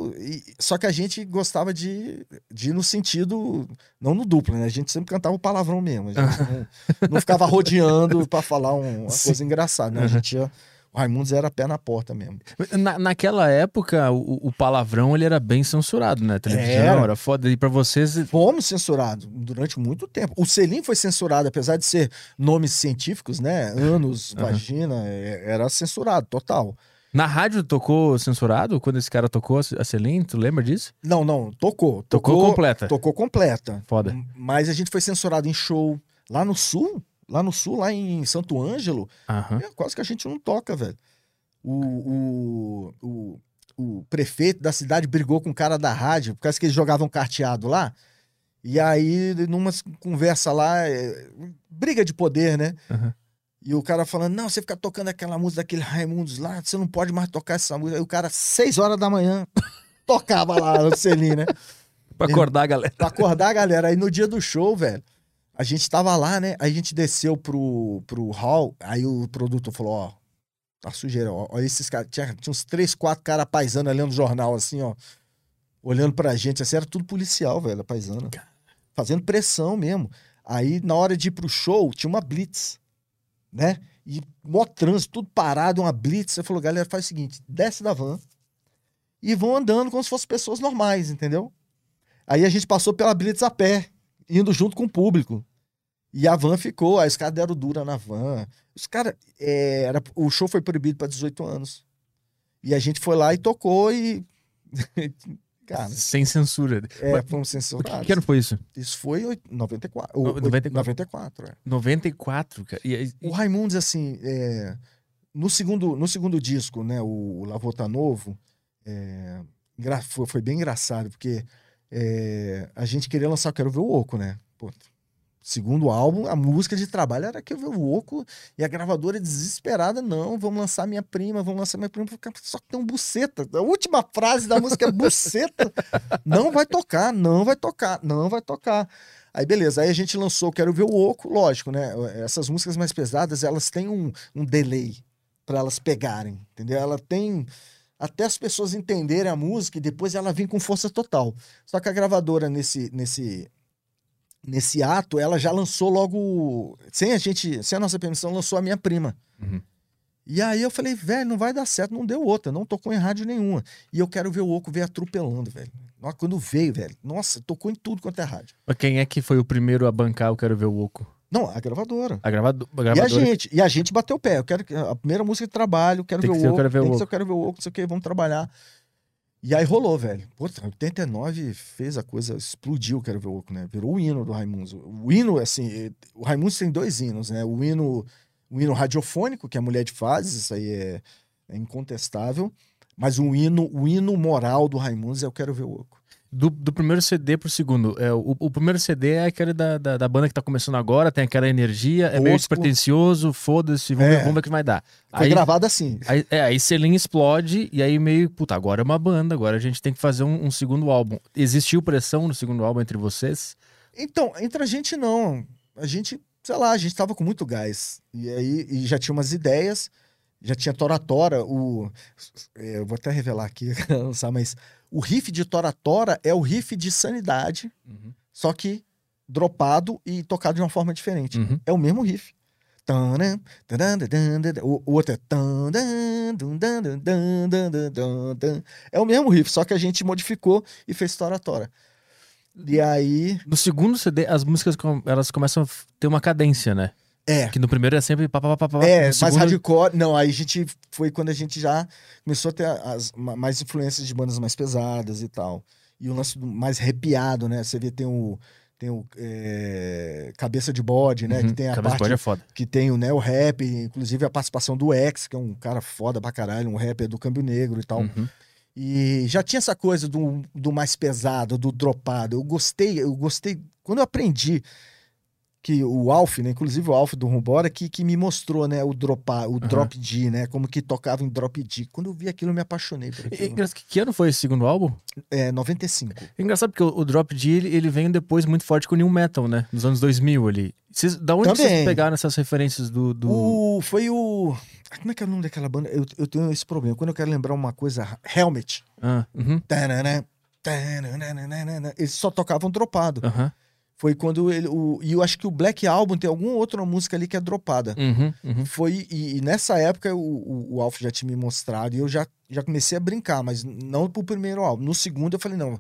só que a gente gostava de, de ir no sentido. Não no duplo, né? A gente sempre cantava o palavrão mesmo. A gente não, não ficava rodeando pra falar um- uma [LAUGHS] Sim. coisa engraçada, né? A gente ia. Raimundos era pé na porta mesmo. Na, naquela época, o, o palavrão ele era bem censurado, né? Televisão Era. era, foda. E pra vocês. Fomos censurados durante muito tempo. O selim foi censurado, apesar de ser nomes científicos, né? Anos, Aham. vagina, é- era censurado, total. Na rádio tocou censurado? Quando esse cara tocou a Celine, tu lembra disso? Não, não, tocou. Tocou, completa. Tocou completa. Foda. Mas a gente foi censurado em show lá no sul, lá no sul, lá em Santo Ângelo, Aham. é, quase que a gente não toca, velho. O, o, o, o prefeito da cidade brigou com o cara da rádio, por causa que eles jogavam carteado lá. E aí, numa conversa lá, é, briga de poder, né? Aham. E o cara falando, não, você fica tocando aquela música daquele Raimundos lá, você não pode mais tocar essa música. Aí o cara, seis horas da manhã, [LAUGHS] tocava lá no selim, né? [LAUGHS] Pra acordar a galera. Pra acordar a galera. Aí no dia do show, velho, a gente tava lá, né? Aí a gente desceu pro, pro hall, aí o produtor falou, ó, tá sujeira, ó, ó esses caras, tinha, tinha uns três, quatro caras paisando ali no jornal, assim, ó, olhando pra gente, assim, era tudo policial, velho, paisana. Fazendo pressão mesmo. Aí, na hora de ir pro show, tinha uma blitz, né? E mó trânsito, tudo parado, uma blitz. Você falou, galera, faz o seguinte, desce da van e vão andando como se fossem pessoas normais, entendeu? Aí a gente passou pela Blitz a pé, indo junto com o público. E a van ficou, aí os caras deram dura na van. Os caras. é, era, o show foi proibido para 18 anos. E a gente foi lá e tocou e. [LAUGHS] Cara, Sem censura. é, Mas fomos que, censurados. que ano foi isso? Isso foi em 94. No- ou- 94. 94, é. 94, cara. E, aí- O Raimundos, assim, é, no, segundo, no segundo disco, né, o, o Lavota Novo, é, foi, foi bem engraçado, porque é, a gente queria lançar Quero Ver o Oco, né? Pô, segundo álbum, a música de trabalho era Quero Ver o Oco, e a gravadora desesperada, não, vamos lançar minha prima, vamos lançar minha prima, só que tem um buceta. A última frase da música é buceta. [LAUGHS] Não vai tocar, não vai tocar, não vai tocar. Aí beleza, aí a gente lançou Quero Ver o Oco, lógico, né? Essas músicas mais pesadas, elas têm um, um delay para elas pegarem, entendeu? Ela tem até as pessoas entenderem a música e depois ela vem com força total. Só que a gravadora nesse nesse nesse ato, ela já lançou logo, sem a gente, sem a nossa permissão, lançou a minha prima. Uhum. E aí eu falei, velho, não vai dar certo, não deu outra, não tocou em rádio nenhuma. E eu quero ver o Oco ver atropelando, velho. Quando veio, velho, nossa, tocou em tudo quanto é rádio. Mas quem é que foi o primeiro a bancar o Quero Ver o Oco? Não, a gravadora. A, gravado, a E a gravadora. gente, e a gente bateu o pé. Eu quero que- a primeira música de trabalho, quero Tem ver que o ser Eu Oco, Quero Ver o que Oco. eu quero ver o Oco, não sei o que, vamos trabalhar. E aí rolou, velho. Puta, 89 fez a coisa, explodiu, quero ver o Oco, né? Virou o hino do Raimundos. O hino, assim, eh, o Raimundos tem dois hinos, né? O hino, o hino radiofônico, que é a Mulher de Fases, isso aí é, é incontestável. Mas o hino, o hino moral do Raimundos é Eu Quero Ver o Oco. Do, do primeiro CD pro segundo. É, o, o primeiro CD é aquele da, da, da banda que tá começando agora, tem aquela energia, é meio Tosco. despretensioso, foda-se, vamos, É. ver, vamos ver o que vai dar. Foi Aí, gravado assim. aí, é, aí Selim explode e aí meio, puta, agora é uma banda, agora a gente tem que fazer um, um segundo álbum. Existiu pressão no segundo álbum entre vocês? Então, entre a gente não. A gente, sei lá, a gente tava com muito gás. E aí e já tinha umas ideias, já tinha Tora Tora, o. é, Eu vou até revelar aqui, [LAUGHS] não sabe, mas o riff de Tora Tora é o riff de Sanidade, só que dropado e tocado de uma forma diferente. Uhum. É o mesmo riff. O outro é. É o mesmo riff, só que a gente modificou e fez Tora Tora. E aí. No segundo CD, as músicas elas começam a ter uma cadência, né? É, Que no primeiro é sempre pá, pá, pá, pá. É, no mais segundo- hardcore. Não, aí a gente foi quando a gente já começou a ter as, ma- mais influências de bandas mais pesadas e tal. E o lance mais arrepiado, né? Você vê, tem o. Tem o é, Cabeça de Bode, né? Uhum, Que tem a Cabeça de parte Bode é foda. que tem o neo rap, inclusive a participação do X, que é um cara foda pra caralho, um rapper do Câmbio Negro e tal. Uhum. E já tinha essa coisa do, do mais pesado, do dropado. Eu gostei, eu gostei. Quando eu aprendi que o Alf, né? Inclusive o Alf do Rumbora, que, que me mostrou, né, o dropar, o drop D, né? Como que tocava em drop D. Quando eu vi aquilo, eu me apaixonei por E- aquilo. engraçado que, ano foi esse segundo álbum? É 95. É engraçado porque o, o Drop D ele, ele vem depois muito forte com o New Metal, né? Nos anos 2000 ali. Vocês, da onde Também. vocês pegaram essas referências do. do... O, foi o. Como é que é o nome daquela banda? Eu, eu tenho esse problema. Quando eu quero lembrar uma coisa, Helmet. Ah, uhum, Eles só tocavam dropado. aham, Foi quando ele. O, e eu acho que o Black Album tem alguma outra música ali que é dropada. uhum, uhum. Foi, e, e nessa época o, o, o Alf já tinha me mostrado e eu já, já comecei a brincar, mas não pro primeiro álbum. No segundo eu falei, não,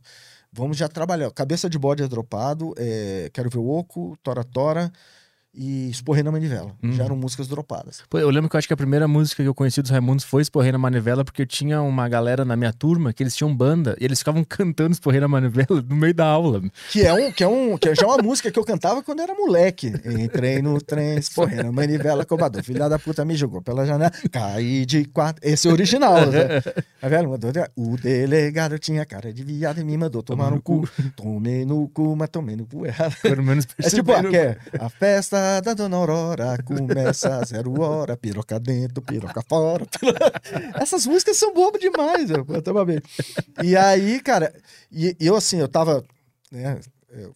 vamos já trabalhar. Cabeça de bode é dropado, é, Quero Ver o Oco, Tora Tora e Esporrei na Manivela. Hum. Já eram músicas dropadas. Pô, eu lembro que eu acho que a primeira música que eu conheci dos Raimundos foi Esporrei na Manivela, porque eu tinha uma galera na minha turma que eles tinham banda e eles ficavam [LAUGHS] cantando Esporrei na Manivela no meio da aula. Que é, um, que, é um, que é já uma música que eu cantava quando era moleque. Entrei no trem, esporrei na manivela, cobrador. Filha da puta me jogou pela janela, caí de quatro. Esse é o original. Né? [LAUGHS] A velha mandou, o delegado tinha cara de viado e me mandou tomar no cu. Tomei no cu, mas tomei no cu errado. Pelo menos É tipo, perceberam. a, que é, a festa da Dona Aurora começa a zero hora, piroca dentro, piroca fora. [LAUGHS] Essas músicas são bobas demais, eu, eu tava bem. E aí, cara, e, eu assim, eu tava, né, eu-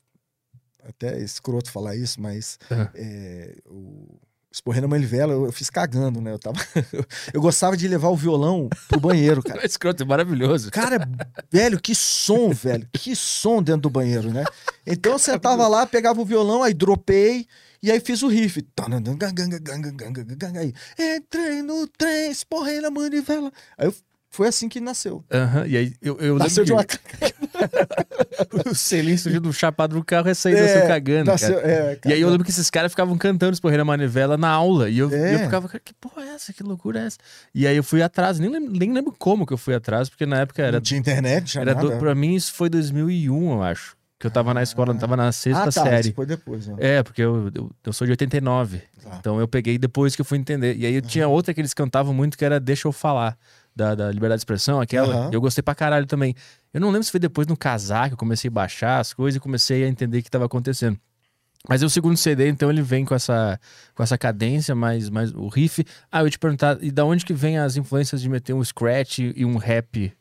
até é escroto falar isso, mas Aham. é, o Esporrendo a Manivela, eu, eu fiz cagando, né? Eu, tava, [LAUGHS] eu gostava de levar o violão pro banheiro, cara. [LAUGHS] Escroto, é maravilhoso. Cara, velho, que som, velho. Que som dentro do banheiro, né? Então eu sentava lá, pegava o violão, aí dropei e aí fiz o riff. Aí, entrei no trem, esporrei na manivela. Aí eu Foi assim que nasceu. Aham, E aí eu, eu Nasceu de uma que [LAUGHS] o selinho surgiu do chapado do carro e saiu nasceu cagando, nasceu, cara. é, E aí eu cagando. lembro que esses caras ficavam cantando Esporreira Manivela na aula. E eu, É. eu ficava, cara, que porra é essa? Que loucura é essa? E aí eu fui atrás, nem lembro, nem lembro como que eu fui atrás, porque na época era. Não tinha internet, tinha era do, nada. pra mim isso foi 2001, eu acho. Que eu tava na escola, eu tava na sexta ah, tá, série. foi depois. Né? É, porque eu, eu, eu sou de 89. Tá. Então eu peguei depois que eu fui entender. E aí eu tinha outra que eles cantavam muito que era Deixa Eu Falar, da, da Liberdade de Expressão, aquela. Aham. Eu gostei pra caralho também. Eu não lembro se foi depois no casar que eu comecei a baixar as coisas e comecei a entender o que tava acontecendo. Mas o segundo CD, então, ele vem com essa, com essa cadência, mais, mais o riff. Ah, eu ia te perguntar, e da onde que vem as influências de meter um scratch e um rap?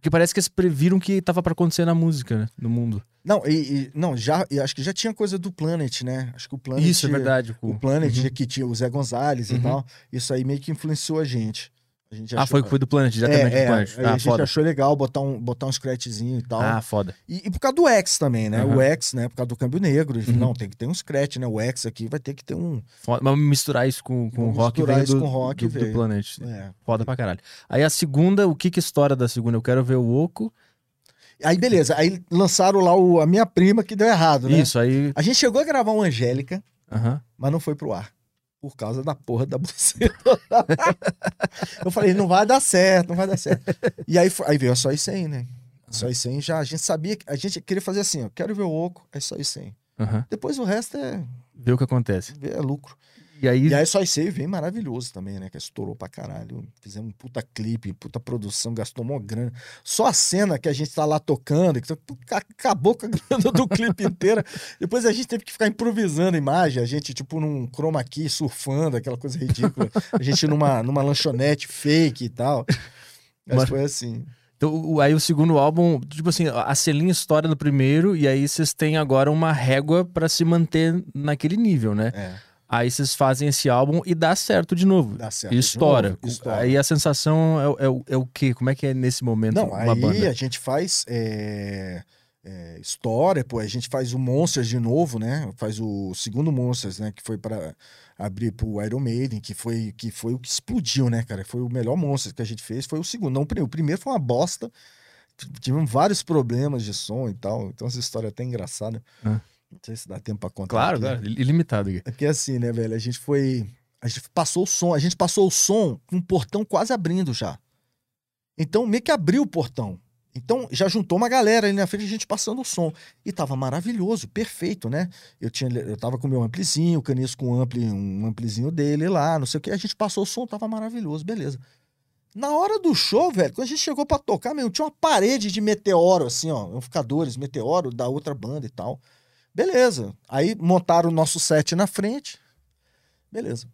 Porque parece que eles previram que tava pra acontecer na música, né? No mundo. Não, e, e- não, já, e acho que já tinha coisa do Planet, né? Acho que o Planet. Isso, é verdade. O com- Planet, Uhum. que tinha o Zé Gonzalez e Uhum. tal. Isso aí meio que influenciou a gente. A gente Ah, foi, foi do Planet, diretamente é, do Planet. Ah, a gente foda. achou legal botar um, botar um scratchzinho e tal. Ah, foda. E, e por causa do X também, né? Aham. O X, né? Por causa do câmbio negro. Uhum. Não, tem que ter um scratch, né? O X aqui vai ter que ter um. foda. Mas misturar isso com, com Vamos rock misturar isso do, com rock, do, do. Planet. É. Foda pra caralho. Aí a segunda, o que que história da segunda? Eu quero ver o Oco. Aí, beleza. Aí lançaram lá o, a minha prima que deu errado, né? Isso, aí. A gente chegou a gravar uma Angélica, Aham. mas não foi pro ar. Por causa da porra da buceta. [LAUGHS] eu falei, não vai dar certo, não vai dar certo. E aí, aí veio a Só e 100, né? Só e 100 já, a gente sabia, que- a gente queria fazer assim, ó, quero ver o oco, é Só e 100. Aham. Depois o resto é, Vê o que acontece. é lucro. E aí. E aí Só e 100 vem maravilhoso também, né? Que estourou pra caralho. Fizemos um puta clipe, puta produção, gastou mó grana. Só a cena que a gente tá lá tocando, que ca- acabou com a [LAUGHS] grana do clipe inteira. Depois a gente teve que ficar improvisando a imagem, a gente, tipo, num chroma key, surfando, aquela coisa ridícula. A gente numa, numa lanchonete fake e tal. Mas Mas- foi assim. Então, aí o segundo álbum, tipo assim, a Celinha estoura no primeiro, e aí vocês têm agora uma régua pra se manter naquele nível, né? É, Aí vocês fazem esse álbum e dá certo de novo. dá certo. E estoura. novo, estoura. Aí a sensação é, o- é, é o quê? Como é que é nesse momento Não, aí banda? a gente faz é, é, história, pô, a gente faz o Monsters de novo, né? Faz o segundo Monsters, né? Que foi para abrir pro Iron Maiden, que foi, que foi o que explodiu, né, cara? Foi o melhor Monsters que a gente fez, foi o segundo. Não, o primeiro, foi uma bosta. Tivemos vários problemas de som e tal, então essa história é até engraçada. Ah. Não sei se dá tempo pra contar. Claro, aqui. claro, ilimitado. aqui. É porque assim, né, velho? A gente foi. A gente passou o som, a gente passou o som com o portão quase abrindo já. Então, meio que abriu o portão. Então, já juntou uma galera ali na frente, a gente passando o som. E tava maravilhoso, perfeito, né? Eu, tinha, eu tava com o meu amplizinho, o Caniço com um, ampli, um amplizinho dele lá, não sei o que. A gente passou o som, tava maravilhoso, beleza. Na hora do show, velho, quando a gente chegou pra tocar, mesmo, tinha uma parede de meteoro, assim, ó, amplificadores, meteoro da outra banda e tal. Beleza. Aí montaram o nosso set na frente. Beleza.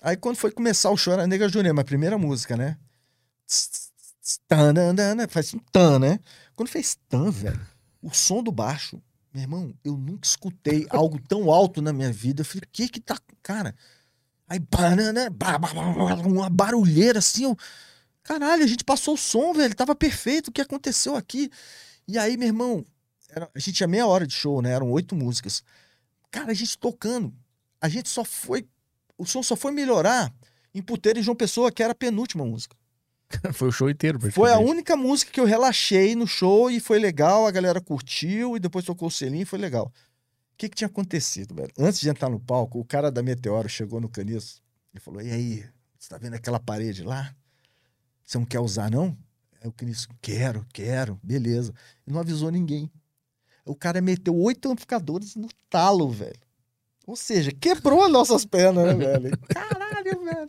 Aí quando foi começar o show, era Nega Júnior, minha primeira música, né? Tananana, Faz um tan, né? Quando fez tan, velho, o som do baixo, meu irmão, eu nunca escutei [LAUGHS] algo tão alto na minha vida. Eu falei, o que que tá. Cara. Aí, banana, ba- ba- ba- ba- uma barulheira assim, eu. Caralho, a gente passou o som, velho, tava perfeito. O que aconteceu aqui? E aí, meu irmão, era- a gente tinha meia hora de show, né? Eram oito músicas. Cara, a gente tocando. A gente só foi. O som só foi melhorar em Puteiro e João Pessoa, que era a penúltima música. [LAUGHS] Foi o show inteiro, Foi a única música que eu relaxei no show e foi legal, a galera curtiu e depois tocou o selinho e foi legal. O que, que tinha acontecido, velho? Antes de entrar no palco, o cara da Meteoro chegou no caniço e falou: E aí, você tá vendo aquela parede lá? Você não quer usar, não? Aí o caniço, quero, quero, beleza. E não avisou ninguém. O cara meteu oito amplificadores no talo, velho. Ou seja, quebrou as nossas pernas, né, velho? [LAUGHS] Caralho, velho.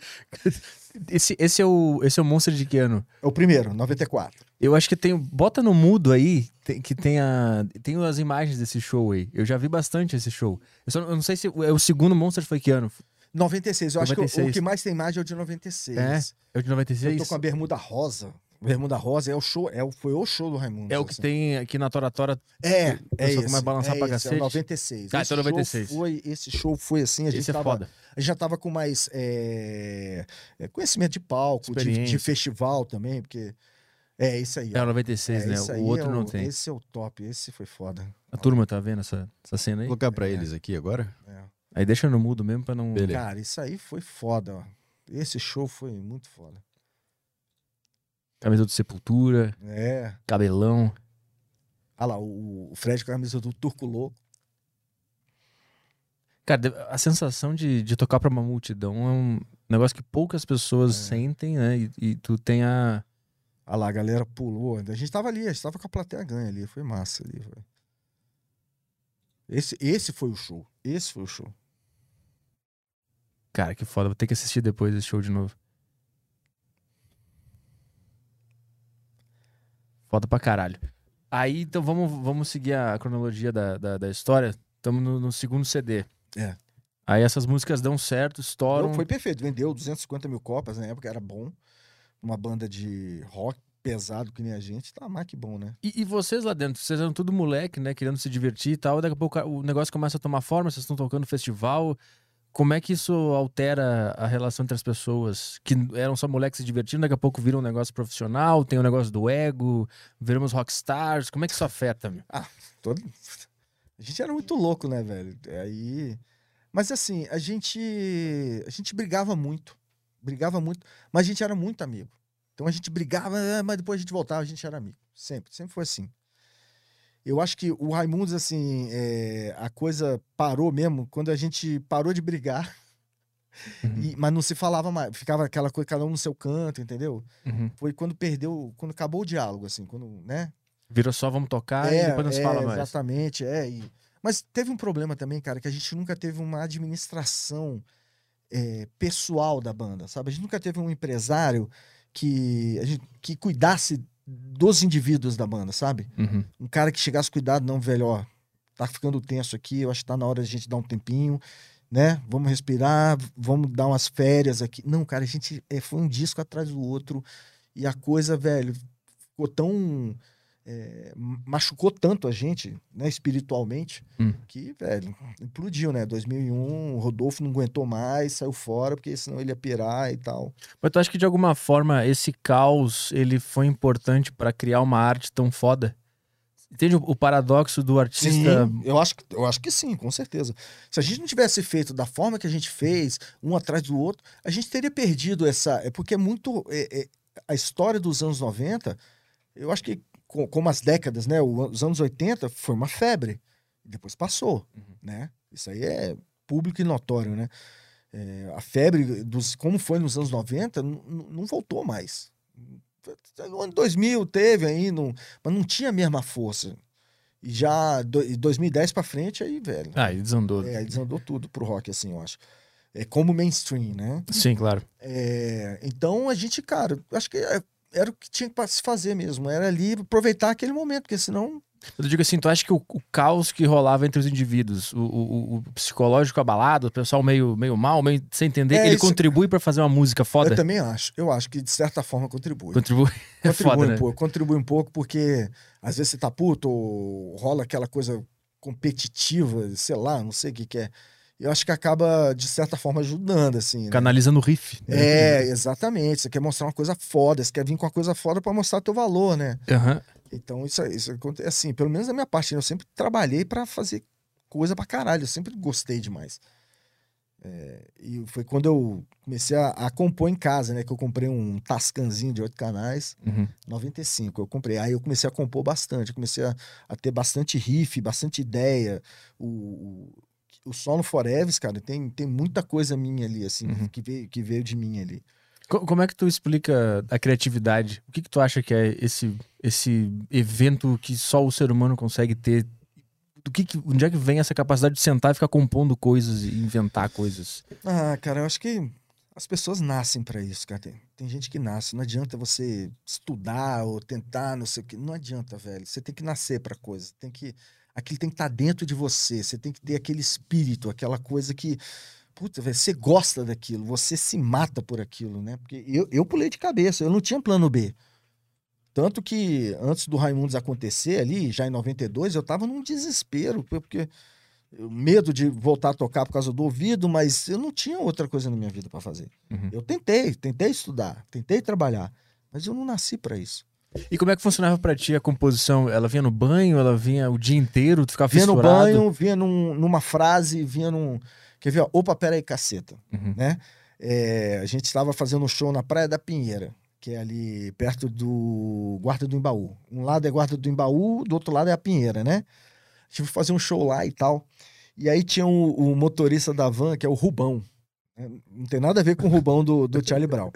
Esse, esse, é o, esse é o Monster de que ano? É o primeiro, 94. Eu acho que tem. Bota no mudo aí, tem- que tem, a, tem as imagens desse show aí. Eu já vi bastante esse show. Eu, só, eu não sei se é o segundo Monster foi que ano? 96, eu acho que o- o 96. que mais tem imagem é o de 96. É? É o de Eu 96? tô com a bermuda rosa. Bermuda rosa é o show, é o, foi o show do Raimundo. É o que assim. tem aqui na Tora Tora. É, é esse. começa a balançar é pra esse, cacete? É o 96. Ah, esse então show 96. Foi, esse show foi assim, a gente, Esse é tava, foda. a gente já tava com mais é, é, conhecimento de palco, de, de festival também, porque é isso aí. É o ó. 96, É, né? O outro é não tem. Esse é o top, esse foi foda. A turma tá vendo essa, essa cena aí? Vou colocar pra eles aqui agora. É. Aí deixa no mudo mesmo pra não. Beleza. Cara, isso aí foi foda, ó. Esse show foi muito foda. Camisa do Sepultura, É. cabelão. Ah lá, o, Fred com a camisa do Turco Louco. Cara, a sensação de, de tocar pra uma multidão é um negócio que poucas pessoas É. sentem, né? E, e tu tem a. Ah lá, a galera pulou. A gente tava ali, a gente tava com a plateia ganha ali. Foi massa ali. Foi. Esse, esse foi o show. Esse foi o show. Cara, que foda. Vou ter que assistir depois esse show de novo. Foda pra caralho. Aí, então, vamos, vamos seguir a cronologia da, da, da história. Estamos no, no segundo CD. É. Aí essas músicas dão certo, estouram. Não, foi perfeito. Vendeu 250 mil cópias na época, era bom. Uma banda de rock pesado que nem a gente. Tá mais que bom, né? E, e vocês lá dentro, vocês eram tudo moleque, né? Querendo se divertir e tal. Daqui a pouco o negócio começa a tomar forma, vocês estão tocando festival. Como é que isso altera a relação entre as pessoas que eram só moleques se divertindo, daqui a pouco viram um negócio profissional, tem o negócio do ego, viramos rockstars. Como é que isso afeta, meu? Todo... [LAUGHS] A gente era muito louco, né, velho? Aí. Mas assim, a gente. A gente brigava muito. Brigava muito. Mas a gente era muito amigo. Então a gente brigava, eh, mas depois a gente voltava, a gente era amigo. Sempre, sempre foi assim. Eu acho que o Raimundos, assim, é, a coisa parou mesmo quando a gente parou de brigar, [LAUGHS] Uhum. e- mas não se falava mais. Ficava aquela coisa, cada um no seu canto, entendeu? Uhum. Foi quando perdeu, quando acabou o diálogo, assim, quando, né? Virou só vamos tocar e depois não se fala mais. Exatamente, é. e- Mas teve um problema também, cara, que a gente nunca teve uma administração é, pessoal da banda, sabe? A gente nunca teve um empresário que, a gente, que cuidasse dos indivíduos da banda, sabe? Uhum. Um cara que chegasse cuidado, não, velho, ó, tá ficando tenso aqui, eu acho que tá na hora de a gente dar um tempinho, né? Vamos respirar, vamos dar umas férias aqui. Não, cara, a gente é, foi um disco atrás do outro e a coisa, velho, ficou tão é, machucou tanto a gente, né, espiritualmente, Hum. que, velho, implodiu, né? 2001, o Rodolfo não aguentou mais, saiu fora, porque senão ele ia pirar e tal. Mas tu acha que de alguma forma esse caos ele foi importante pra criar uma arte tão foda? Entende o, o paradoxo do artista? Sim, eu acho, que- eu acho que sim, com certeza. Se a gente não tivesse feito da forma que a gente fez, um atrás do outro, a gente teria perdido essa. É porque é muito. é- é- a história dos anos 90, eu acho que, co- como as décadas, né? Os anos 80 foi uma febre. Depois passou, Uhum. né? Isso aí é público e notório, né? É, a febre dos como foi nos anos 90 n- n- não voltou mais. No ano 2000 teve aí, não, mas não tinha a mesma força. E já do, em 2010 pra frente, aí, velho. Ah, ele desandou. É, aí desandou tudo pro rock, assim, eu acho. É como mainstream, né? Sim, claro. É, então a gente, cara, acho que é- era o que tinha pra se fazer mesmo. Era ali aproveitar aquele momento, porque senão. Eu digo assim, tu acha que o, o caos que rolava entre os indivíduos, o, o- o psicológico abalado, o pessoal meio, meio mal, meio sem entender, É, ele isso- contribui pra fazer uma música foda? Eu também acho. Eu acho que de certa forma contribui. Contribui. [LAUGHS] É Contribui foda, um né? pouco, contribui um pouco, porque às vezes você tá puto, ou rola aquela coisa competitiva, sei lá, não sei o que, que é. Eu acho que acaba, de certa forma, ajudando, assim. né? Canaliza no riff. né? É, exatamente. Você quer mostrar uma coisa foda, você quer vir com uma coisa foda pra mostrar teu valor, né? Aham. Então, isso, isso acontece assim, pelo menos da minha parte, eu sempre trabalhei pra fazer coisa pra caralho, eu sempre gostei demais. É, e foi quando eu comecei a, a compor em casa, né? Que eu comprei um Tascanzinho de oito canais, Uhum. 95 eu comprei. Aí eu comecei a compor bastante, eu comecei a, a ter bastante riff, bastante ideia. O, o, o Sono Forever, cara, tem, tem muita coisa minha ali, assim, Uhum. que, veio, que veio de mim ali. Co- Como é que tu explica a criatividade? O que, que tu acha que é esse, esse evento que só o ser humano consegue ter? Do que que, onde é que vem essa capacidade de sentar e ficar compondo coisas e inventar coisas? Ah, cara, eu acho que as pessoas nascem pra isso, cara. Tem, tem gente que nasce. Não adianta você estudar ou tentar, não sei o que. Não adianta, velho. Você tem que nascer pra coisa. Tem que. Aquilo tem que estar dentro de você. Você tem que ter aquele espírito, aquela coisa que. Puta, você gosta daquilo, você se mata por aquilo, né? Porque eu, eu pulei de cabeça, eu não tinha plano B. Tanto que antes do Raimundos acontecer ali, já em 92, eu tava num desespero, porque medo de voltar a tocar por causa do ouvido, mas eu não tinha outra coisa na minha vida para fazer. Uhum. Eu tentei, tentei estudar, tentei trabalhar, mas eu não nasci para isso. E como é que funcionava pra ti a composição? Ela vinha no banho, ela vinha o dia inteiro, tu ficava Vinha no fissurado? banho, vinha num- numa frase, vinha num. Quer ver? ó, Opa, peraí, caceta. Uhum. né? É, a gente estava fazendo um show na Praia da Pinheira. que é ali perto do Guarda do Embaú. Um lado é Guarda do Embaú, do outro lado é a Pinheira, né? A gente foi fazer um show lá e tal. E aí tinha o, o motorista da van, que é o Rubão. É, Não tem nada a ver com o Rubão do, do Charlie Brown.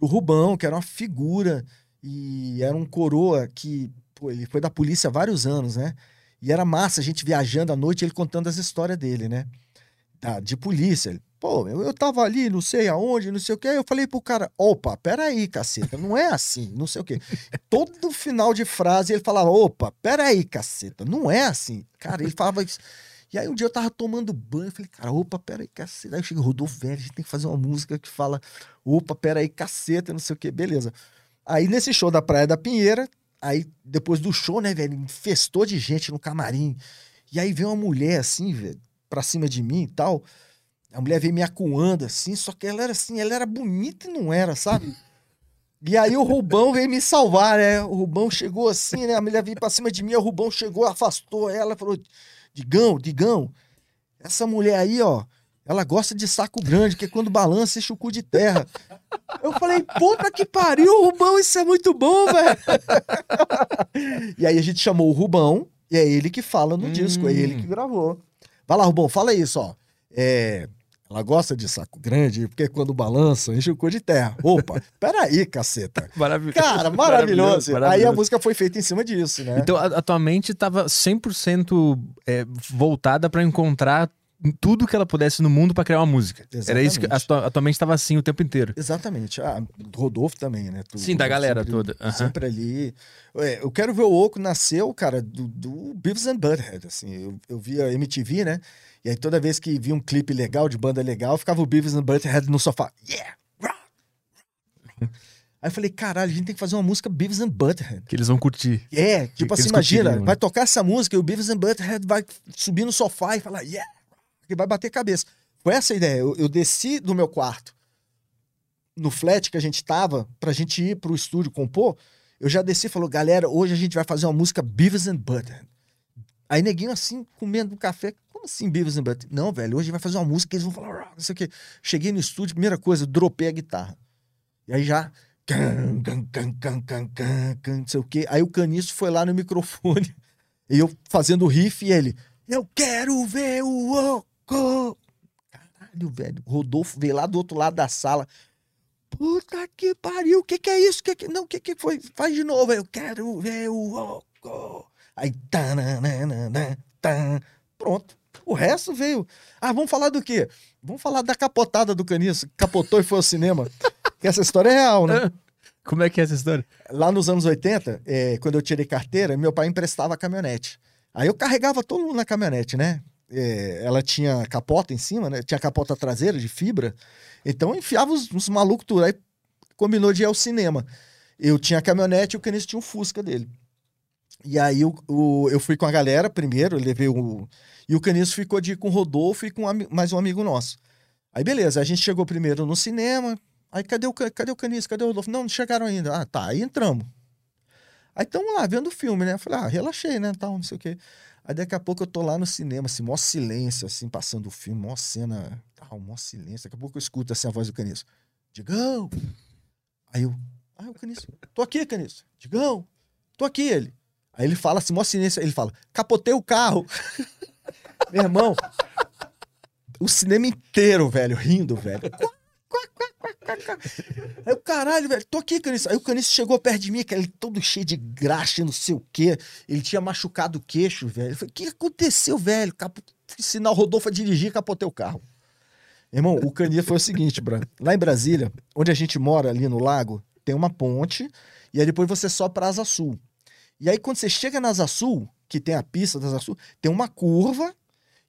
O Rubão, que era uma figura e era um coroa que pô, ele foi da polícia há vários anos, né? E era massa a gente viajando à noite, ele contando as histórias dele, né? Da, de polícia. Ele, Pô, eu, eu tava ali, não sei aonde, não sei o que. Aí eu falei pro cara: opa, peraí, caceta, não é assim, não sei o quê. Todo final de frase ele falava: opa, peraí, caceta, não é assim. Cara, ele falava isso. E aí um dia eu tava tomando banho, eu falei, cara, opa, peraí, caceta. Aí eu cheguei, Rodolfo, velho, a gente tem que fazer uma música que fala, opa, peraí, caceta, não sei o quê, beleza. Aí nesse show da Praia da Pinheira, aí depois do show, né, velho, infestou de gente no camarim. E aí veio uma mulher assim, velho, pra cima de mim e tal. A mulher veio me acuando assim, só que ela era assim, ela era bonita e não era, sabe? E aí o Rubão veio me salvar, né? O Rubão chegou assim, né? A mulher veio pra cima de mim, o Rubão chegou, afastou ela, falou: Digão, Digão, essa mulher aí, ó, ela gosta de saco grande, que quando balança enche o cu de terra. Eu falei, puta que pariu, Rubão, isso é muito bom, velho. [LAUGHS] e aí a gente chamou o Rubão, e é ele que fala no disco, é ele que gravou. Vai lá, Rubão, fala isso, ó. É, ela gosta de saco grande, porque quando balança, enche o cu de terra. Opa, [LAUGHS] peraí, caceta. Maravilhoso. Cara, maravilhoso. Aí a maravilhoso. música foi feita em cima disso, né? Então, a, a tua mente estava 100% é, voltada para encontrar tudo que ela pudesse no mundo para criar uma música. Era isso que a Exatamente. tua, a tua mente estava assim o tempo inteiro. Exatamente. Ah, do Rodolfo também, né? Tu- Sim, da galera sempre, toda. Sempre ali. É, eu quero ver o Oco nasceu, cara, do, do Beavis and Butthead, assim. Eu, eu via MTV, né? E aí toda vez que via um clipe legal, de banda legal, ficava o Beavis and Butthead no sofá. Yeah! Aí eu falei, caralho, a gente tem que fazer uma música Beavis and Butthead. Que eles vão curtir. É, tipo que assim, imagina, curtiriam, né? vai tocar essa música e o Beavis and Butthead vai subir no sofá e falar, yeah! Que vai bater cabeça. Foi essa ideia. Eu, eu desci do meu quarto no flat que a gente tava, pra gente ir pro estúdio compor. Eu já desci e falou, galera, hoje a gente vai fazer uma música Beavis and Butthead. Aí neguinho assim, comendo um café. Como assim Beavis and Butthead? Não, velho, hoje vai fazer uma música eles vão falar, não sei o quê. Cheguei no estúdio, primeira coisa, dropei a guitarra. E aí já. can, can, can, can, can, can, can, não sei o quê. Aí o caniço foi lá no microfone. [LAUGHS] E eu fazendo o riff e ele. Eu quero ver o Caralho, velho. Rodolfo veio lá do outro lado da sala. Puta que pariu, o que que é isso? Que que... Não, o que que foi? Faz de novo. Eu quero ver o Oco. Aí, tananana, tan. pronto. O resto veio. Ah, vamos falar do quê? Vamos falar da capotada do caniço. Capotou e foi ao cinema. [LAUGHS] Que essa história é real, né? [LAUGHS] Como é que é essa história? Lá nos anos 80, é, quando eu tirei carteira, meu pai emprestava a caminhonete. Aí eu carregava todo mundo na caminhonete, né? É, ela tinha capota em cima, né? Tinha capota traseira de fibra. Então enfiava os, os malucos tudo. Aí combinou de ir ao cinema. Eu tinha a caminhonete e o Caniço tinha um Fusca dele. E aí o, o- eu fui com a galera primeiro, levei o. E o Caniço ficou de ir com o Rodolfo e com um mais um amigo nosso. Aí beleza, a gente chegou primeiro no cinema. Aí cadê o, Ca- cadê o Caniço? Cadê o Rodolfo? Não, não chegaram ainda. Ah, tá, aí entramos. Aí estamos lá vendo o filme, né? Falei, ah, relaxei, né? Tal, não sei o quê. Aí daqui a pouco eu tô lá no cinema, assim, mó silêncio, assim, passando o filme, mó cena, tal, mó silêncio. Daqui a pouco eu escuto assim a voz do Caniço. Digão! Aí eu, ah, o Caniço, tô aqui, Caniço. Digão, tô aqui, ele. Aí ele fala assim, mó silêncio, ele fala, capotei o carro. [LAUGHS] Meu irmão, o cinema inteiro, velho, rindo, velho. Aí o caralho, velho, tô aqui, Caniço. Aí o Caniço chegou perto de mim, que ele todo cheio de graxa, não sei o quê. Ele tinha machucado o queixo, velho. Eu falei, o que aconteceu, velho? Capo... O Rodolfo a dirigir, capotei o carro. Irmão, o Caniço foi o seguinte, Bran. Lá em Brasília, onde a gente mora, ali no lago, tem uma ponte, e aí depois você sobe pra Asa Sul. E aí quando você chega na Asa Sul, que tem a pista da Asa Sul, tem uma curva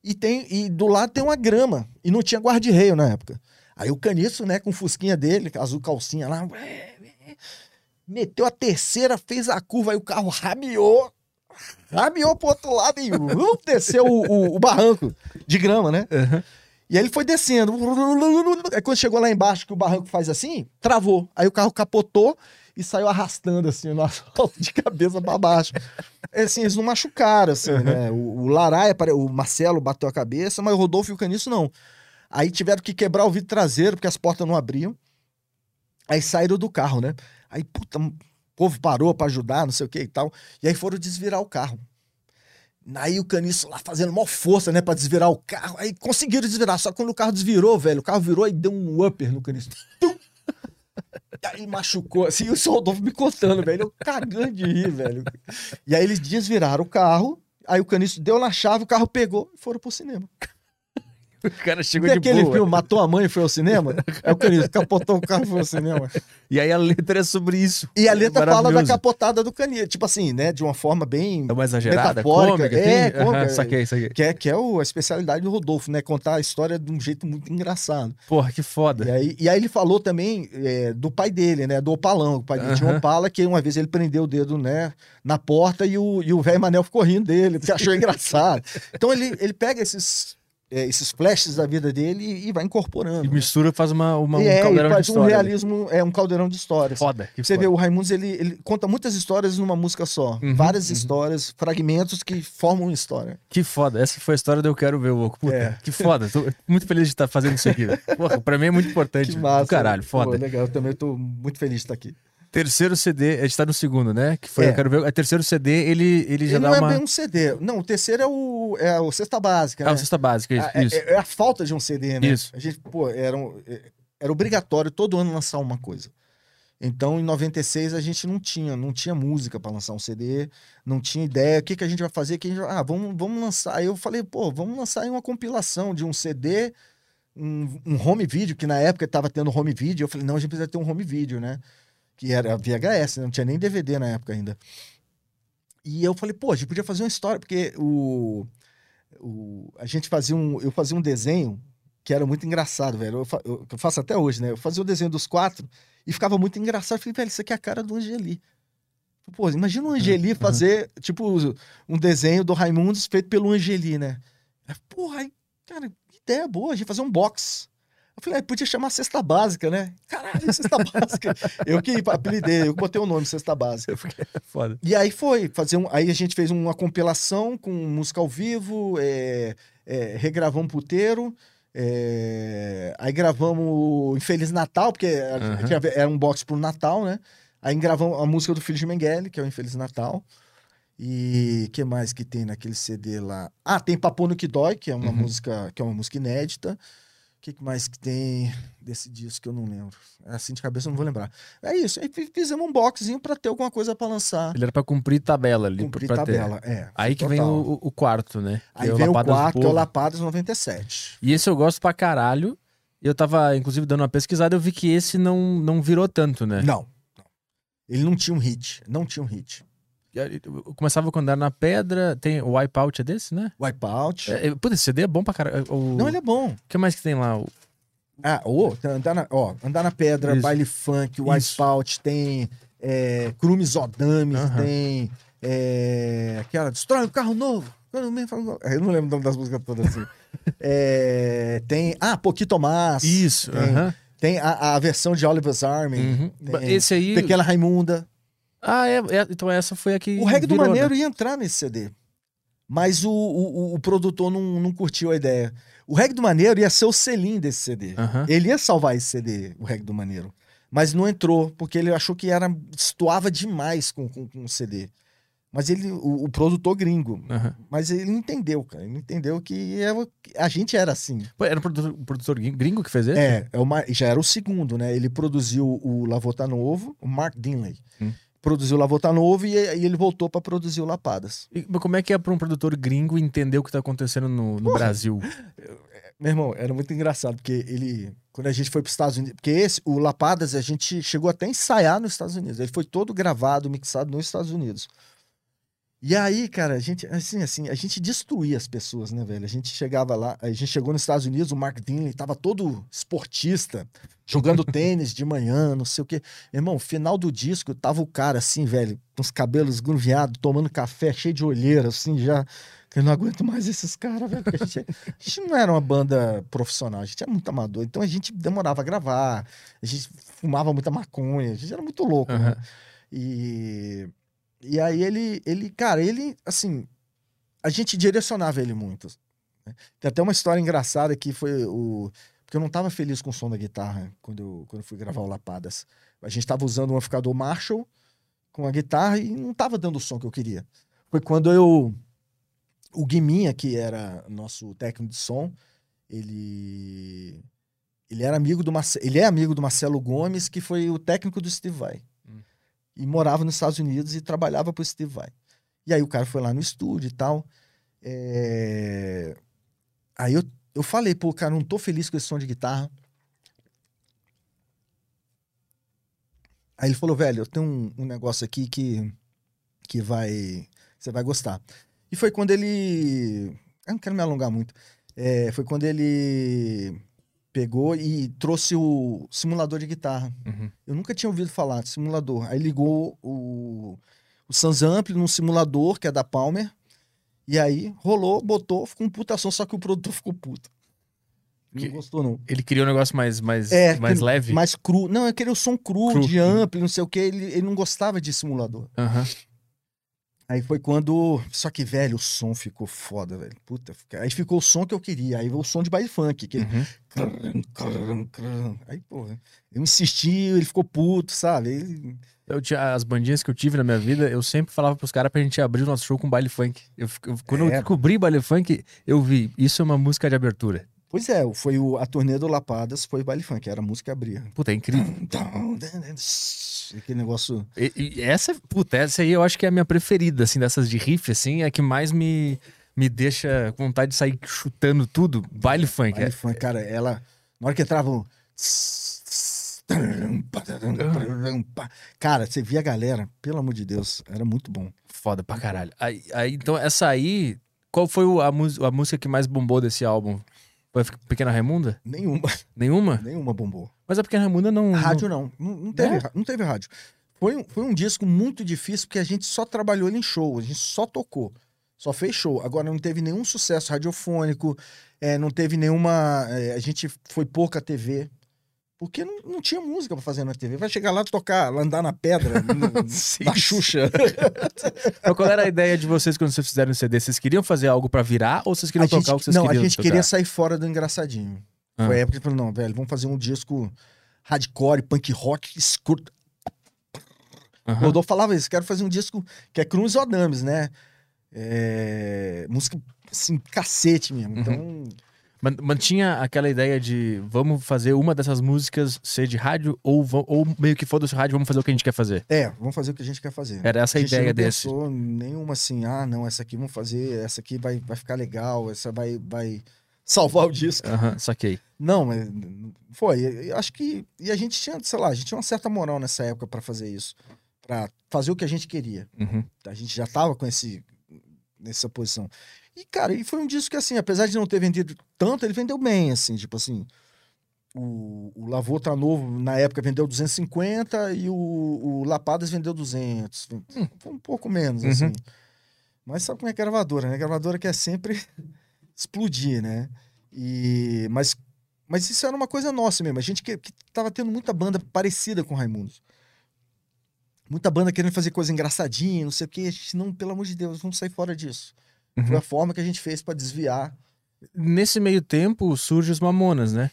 e tem e do lado tem uma grama. E não tinha guarda-reio na época. Aí o caniço, né, com o fusquinha dele, azul calcinha lá, meteu a terceira, fez a curva, aí o carro rabiou, rabiou pro outro lado e uh, desceu o, o- o barranco de grama, né? E aí ele foi descendo. Aí quando chegou lá embaixo, que o barranco faz assim, travou. Aí o carro capotou e saiu arrastando assim no [LAUGHS] asfalto de cabeça pra baixo. É, Assim, eles não machucaram, assim, né? O, o Laraia, o Marcelo bateu a cabeça, mas o Rodolfo e o Caniço não. Aí tiveram que quebrar o vidro traseiro, porque as portas não abriam. Aí saíram do carro, né? Aí, puta, o povo parou pra ajudar, não sei o que e tal. E aí foram desvirar o carro. Aí o caniço lá fazendo maior força, né, pra desvirar o carro. Aí conseguiram desvirar. Só que quando o carro desvirou, velho, o carro virou e deu um upper no caniço. Tum! Aí machucou, assim, o Rodolfo me contando, velho. Eu cagando de rir, velho. E aí eles desviraram o carro. Aí o caniço deu na chave, o carro pegou e foram pro cinema. O cara chegou Vê de aquele boa. filme Matou a Mãe e foi ao cinema? [LAUGHS] É o caniço, capotou o carro e foi ao cinema. E aí a letra é sobre isso. E a letra fala da capotada do caniço. Tipo assim, né? De uma forma bem. É uma exagerada, Metafórica, cômica, é, assim? cômica. Aham, saquei, saquei. Que é, que é o- a especialidade do Rodolfo, né? Contar a história de um jeito muito engraçado. Porra, que foda. E aí, e aí ele falou também é, do pai dele, né? Do Opalão. O pai dele tinha um. Opala que uma vez ele prendeu o dedo, né? Na porta e o e o velho Manel ficou rindo dele, porque [LAUGHS] achou engraçado. Então ele, ele pega esses, é, esses flashes da vida dele e, e vai incorporando. E né? mistura, faz uma, uma, e um é, caldeirão e de faz um realismo, é um caldeirão de histórias. Foda. Que Você foda. vê, o Raimundos, ele, ele conta muitas histórias numa música só. Uhum, Várias uhum. histórias, fragmentos que formam uma história. Que foda. Essa foi a história do Eu Quero Ver o Louco. Puta, É. que foda. Tô muito feliz de estar fazendo isso aqui. [LAUGHS] Porra, pra mim é muito importante. Que massa. Do caralho, foda. Pô, legal, eu também tô muito feliz de estar aqui. Terceiro CD, a gente tá no segundo, né? Que foi É. Eu Quero Ver. O terceiro CD, ele, ele já Ele dá não é uma... bem um CD. Não, o terceiro é o, é o Cesta Básica, Ah, né? o Cesta Básica, isso. Ah, é, é a falta de um CD, né? Isso. A gente, pô, era, um- é- era obrigatório todo ano lançar uma coisa. Então, em 96, a gente não tinha, não tinha música para lançar um CD, não tinha ideia, o que, que a gente vai fazer, que a gente ah, vamos, vamos lançar. Aí eu falei, pô, vamos lançar aí uma compilação de um CD, um, um home video, que na época estava tendo home video. Eu falei, não, a gente precisa ter um home video, né? Que era VHS, né? não tinha nem DVD na época ainda. E eu falei, pô, a gente podia fazer uma história, porque o, o, a gente fazia um. Eu fazia um desenho que era muito engraçado, velho. Eu, fa- eu- eu faço até hoje, né? Eu fazia o desenho dos quatro e ficava muito engraçado. Eu falei, velho, isso aqui é a cara do Angeli. Pô, imagina o Angeli fazer, tipo, um desenho do Raimundos feito pelo Angeli, né? Porra, aí, cara, que ideia boa, a gente fazer um box. Eu falei, ah, podia chamar Cesta Básica, né? Caralho, Cesta [LAUGHS] Básica. eu que apelidei, eu que botei o nome Cesta Básica. [LAUGHS] Foda. E aí foi, fazer um, aí a gente fez uma compilação com música ao vivo, é, é, regravamos puteiro, é, aí gravamos o Infeliz Natal, porque tinha- era um box pro Natal, né? Aí gravamos a música do Filho de Mengele, que é o Infeliz Natal. E que mais que tem naquele CD lá? Ah, tem Papo no que Dói, que é uma Uhum. música, que é uma música inédita. O que mais que tem desse disco que eu não lembro? Assim de cabeça eu não vou lembrar. É isso. Aí fi- fizemos um boxzinho pra ter alguma coisa pra lançar. Ele era pra cumprir tabela ali. Cumprir pra ter. tabela, é. Aí que vem total. o, o quarto, né? Aí é vem o quarto, que é o. Lapadas 97. E esse eu gosto pra caralho. Eu tava, inclusive, dando uma pesquisada, eu vi que esse não, não virou tanto, né? Não. Ele não tinha um hit. Não tinha um hit. Eu começava com Andar na Pedra, tem o Wipeout é desse, né? Wipeout. É, é, Putz, esse CD é bom pra caralho. O... Não, ele é bom. O que mais que tem lá? O- Ah, tá- andar, na, ó, andar na pedra, Isso. baile funk. Wipeout, tem é, Crumes Odames, tem é, aquela Destrói um carro novo. Eu não falo- Eu não lembro o nome das músicas todas assim. [LAUGHS] É, tem. Ah, Poquito Tomás. Isso, Tem, tem a, a versão de Oliver's Army. Uhum. Esse aí. Pequena Raimunda. Ah, é, é- Então essa foi a que. O reggae do virou, né? Maneiro ia entrar nesse CD. Mas o, o, o produtor não, não curtiu a ideia. O reggae do Maneiro ia ser o selim desse CD. Ele ia salvar esse CD, o reggae do Maneiro. Mas não entrou, porque ele achou que era destoava demais com, com, com o CD. Mas ele, o, o produtor gringo. Aham. Mas ele entendeu, cara. Ele entendeu que é o- a gente era assim. Pô, Era o produtor, o produtor gringo que fez esse? É, é uma, já era o segundo, né? Ele produziu o Lavota Novo, o Mark Dinley. Hum. Produziu Lavota Novo e aí ele voltou para produzir o Lapadas. E, mas como é que é pra um produtor gringo entender o que tá acontecendo no, no Brasil? [LAUGHS] Meu irmão, era muito engraçado, porque ele. Quando a gente foi para os Estados Unidos. Porque esse, o Lapadas, a gente chegou até a ensaiar nos Estados Unidos. Ele foi todo gravado, mixado nos Estados Unidos. E aí, cara, a gente, assim, assim, a gente destruía as pessoas, né, velho? A gente chegava lá, a gente chegou nos Estados Unidos, o Mark Dinley tava todo esportista, jogando tênis de manhã, não sei o quê. Irmão, final do disco, tava o cara assim, velho, com os cabelos grunviados, tomando café, cheio de olheira, assim, já. que Eu não aguento mais esses caras, velho. A gente, a gente não era uma banda profissional, a gente era muito amador. Então a gente demorava a gravar, a gente fumava muita maconha, a gente era muito louco, né? Aham. E, e aí ele, ele, cara, ele, assim, a gente direcionava ele muito. né? Tem até uma história engraçada que foi o. porque eu não tava feliz com o som da guitarra quando eu, quando eu fui gravar o Lapadas. A gente tava usando um amplificador Marshall com a guitarra e não tava dando o som que eu queria. Foi quando eu. O Guiminha, que era nosso técnico de som, ele. Ele era amigo do Marce... ele é amigo do Marcelo Gomes, que foi o técnico do Steve Vai. E morava nos Estados Unidos e trabalhava pro Steve Vai. E aí o cara foi lá no estúdio e tal. É... Aí eu, eu falei, pô, cara, não tô feliz com esse som de guitarra. Aí ele falou, velho, eu tenho um, um negócio aqui que, que vai. Você vai gostar. E foi quando ele. Eu não quero me alongar muito. É, foi quando ele pegou e trouxe o simulador de guitarra. Uhum. Eu nunca tinha ouvido falar de simulador. Aí ligou o, o Sans Ampli num simulador que é da Palmer. E aí rolou, botou, ficou um puta som, só que o produtor [LAUGHS] ficou puto. Não Que- gostou, não. Ele queria um negócio mais, mais, É, mais que- leve. Mais cru. Não, eu queria o som cru, Cru. de ampli, não sei o que. Ele, ele não gostava de simulador. Aham. Aí foi quando. Só que, velho, o som ficou foda, velho. Puta. Aí ficou o som que eu queria. Aí o som de baile funk. Que... Uhum. Aí, porra. Eu insisti, ele ficou puto, sabe? Ele... Eu tinha, as bandinhas que eu tive na minha vida, eu sempre falava pros caras pra gente abrir o nosso show com baile funk. Eu, eu- quando eu É. descobri baile funk, eu vi, isso é uma música de abertura. Pois é, foi o, a turnê do Lapadas, foi baile funk, era a música que abria. Puta, é incrível. Aquele negócio. E, e essa, puta, essa aí eu acho que é a minha preferida, assim, dessas de riff, assim, é a que mais me, me deixa com vontade de sair chutando tudo. Baile funk. Baile É, funk, cara, ela. Na hora que entrava o. Cara, você via a galera, pelo amor de Deus, era muito bom. foda pra caralho. Aí, aí, então, essa aí, qual foi o- a, a música que mais bombou desse álbum? A Pequena Raimunda? Nenhuma, Nenhuma? nenhuma bombou. Mas a Pequena Raimunda não. Rádio não, não, não teve, É? ra- não teve rádio. Foi um, foi um disco muito difícil porque a gente só trabalhou ele em show, a gente só tocou, só fez show. Agora não teve nenhum sucesso radiofônico, é, não teve nenhuma. é, a gente foi pouca TV. Porque não, não tinha música pra fazer na TV. Vai chegar lá tocar, andar na pedra, [LAUGHS] no- Sim, na Xuxa. [LAUGHS] Mas qual era a ideia de vocês quando vocês fizeram o CD? Vocês queriam fazer algo pra virar ou vocês queriam A gente- tocar o que vocês não, queriam a gente tocar? queria sair fora do engraçadinho. Ah. Foi a época que falou, não, velho, vamos fazer um disco hardcore, punk rock, escuro. O Rodolfo falava isso, quero fazer um disco que é Cruz ou Adames, né? É, Música, assim, cacete mesmo. Uhum. Então, Man- Mantinha aquela ideia de vamos fazer uma dessas músicas ser de rádio ou, ou meio que foda-se rádio, vamos fazer o que a gente quer fazer. é, vamos fazer o que a gente quer fazer. Era essa a gente ideia não desse. nenhuma assim, ah, não, essa aqui vamos fazer, essa aqui vai, vai ficar legal, essa vai, vai salvar o disco. Aham, saquei. Não, mas foi. Eu acho que. E a gente tinha, sei lá, a gente tinha uma certa moral nessa época pra fazer isso. Pra fazer o que a gente queria. Uhum. A gente já tava com esse, nessa posição. E, cara, e foi um disco que, assim, apesar de não ter vendido tanto, ele vendeu bem, assim, tipo assim. O, o Lavô tá novo, na época vendeu 250 e o, o Lapadas vendeu 200. Foi um pouco menos, Uhum. assim. Mas sabe como é que é a gravadora, né? A gravadora quer sempre [LAUGHS] explodir, né? E, mas, mas isso era uma coisa nossa mesmo. A gente que, que tava tendo muita banda parecida com Raimundos. Muita banda querendo fazer coisa engraçadinha, não sei o quê. A gente, não, pelo amor de Deus, vamos sair fora disso. Uhum. Foi a forma que a gente fez pra desviar. Nesse meio tempo surge os Mamonas, né?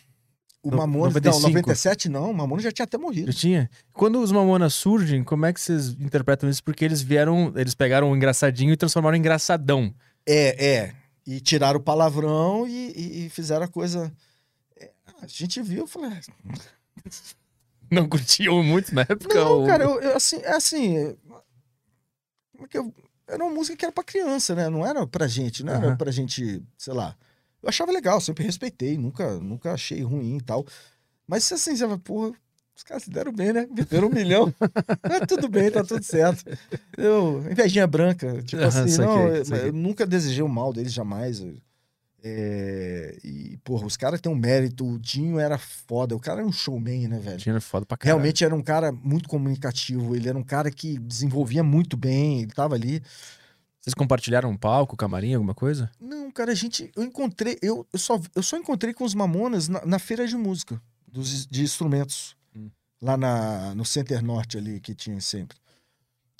O Mamonas, 95. não, 97 não, o Mamonas já tinha até morrido. Já tinha. Quando os Mamonas surgem, como é que vocês interpretam isso? Porque eles vieram, eles pegaram o engraçadinho e transformaram em engraçadão. É, é. E tiraram o palavrão e, e- e fizeram a coisa. É, a gente viu, eu falei. "Ah, Não curtiam muito na época? Não, ou- cara, eu, eu, assim, é assim. é- como é que eu- era uma música que era pra criança, né? Não era pra gente, não era Aham. pra gente, sei lá. Eu achava legal, sempre respeitei, nunca, nunca achei ruim e tal. Mas assim, você fala, porra, os caras se deram bem, né? Venderam um milhão. [LAUGHS] Mas tudo bem, tá tudo certo. Eu, invejinha branca, tipo assim, não, saquei, eu, eu nunca desejei o mal deles, jamais. É, e, porra, os caras têm um mérito. O Dinho era foda. O cara era um showman, né, velho? Tinha foda pra caralho. Realmente era um cara muito comunicativo. Ele era um cara que desenvolvia muito bem. Ele tava ali. Vocês compartilharam um palco, camarim, alguma coisa? Não, cara, a gente. Eu encontrei. Eu, eu, só, eu só encontrei com os Mamonas na, na feira de música, dos, de instrumentos. Hum. Lá na, no Center Norte ali, que tinha sempre.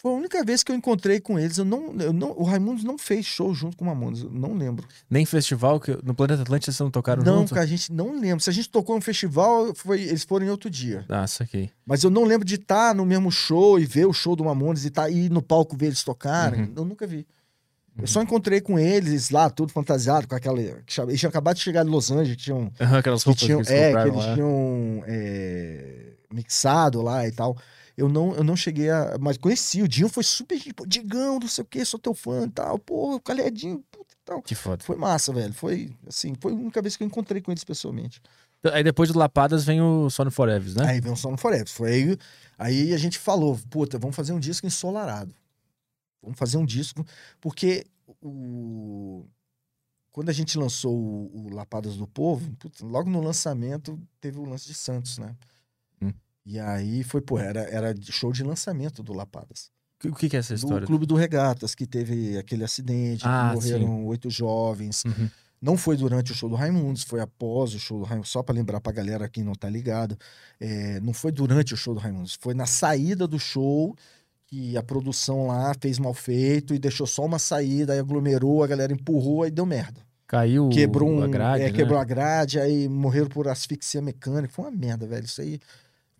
Foi a única vez que eu encontrei com eles. Eu não, eu não, o Raimundos não fez show junto com o Mamonas, eu não lembro. Nem festival que no Planeta Atlântico vocês não tocaram não, junto? porque a gente não lembra. Se a gente tocou no festival, foi, eles foram em outro dia. Ah, saquei. Mas eu não lembro de estar no mesmo show e ver o show do Mamonas e tá, ir no palco ver eles tocarem. Uhum. Eu nunca vi. Eu só encontrei com eles lá, tudo fantasiado, com aquela. que Eles tinham acabado de chegar de Los Angeles, tinham Aham, Aquelas que roupas tinham, que eles é, que eles tinham é, mixado lá e tal. Eu não, eu não cheguei a. Mas conheci, o Dinho foi super. Digão, não sei o que, sou teu fã e tal. Pô, o Calhadinho, puta e tal. Que foda. Foi massa, velho. Foi, assim, foi a única vez que eu encontrei com eles pessoalmente. Aí depois do Lapadas vem o Sony Forever, né? Aí veio o Sono Forever. Foi aí, aí a gente falou, puta, vamos fazer um disco ensolarado. Vamos fazer um disco, porque o... quando a gente lançou o, o Lapadas do Povo, puta, logo no lançamento teve o lance de Santos, né? E aí foi, pô, era, era show de lançamento do Lapadas. O que, que é essa história? Do Clube do Regatas, que teve aquele acidente, Ah, morreram oito jovens. Uhum. Não foi durante o show do Raimundos, foi após o show do Raimundos, só para lembrar pra galera que não tá ligado. é, não foi durante o show do Raimundos, foi na saída do show que a produção lá fez mal feito e deixou só uma saída, aí aglomerou, a galera empurrou e deu merda. Caiu Quebrou um, a grade, é, né? quebrou a grade, aí morreram por asfixia mecânica. Foi uma merda, velho. Isso aí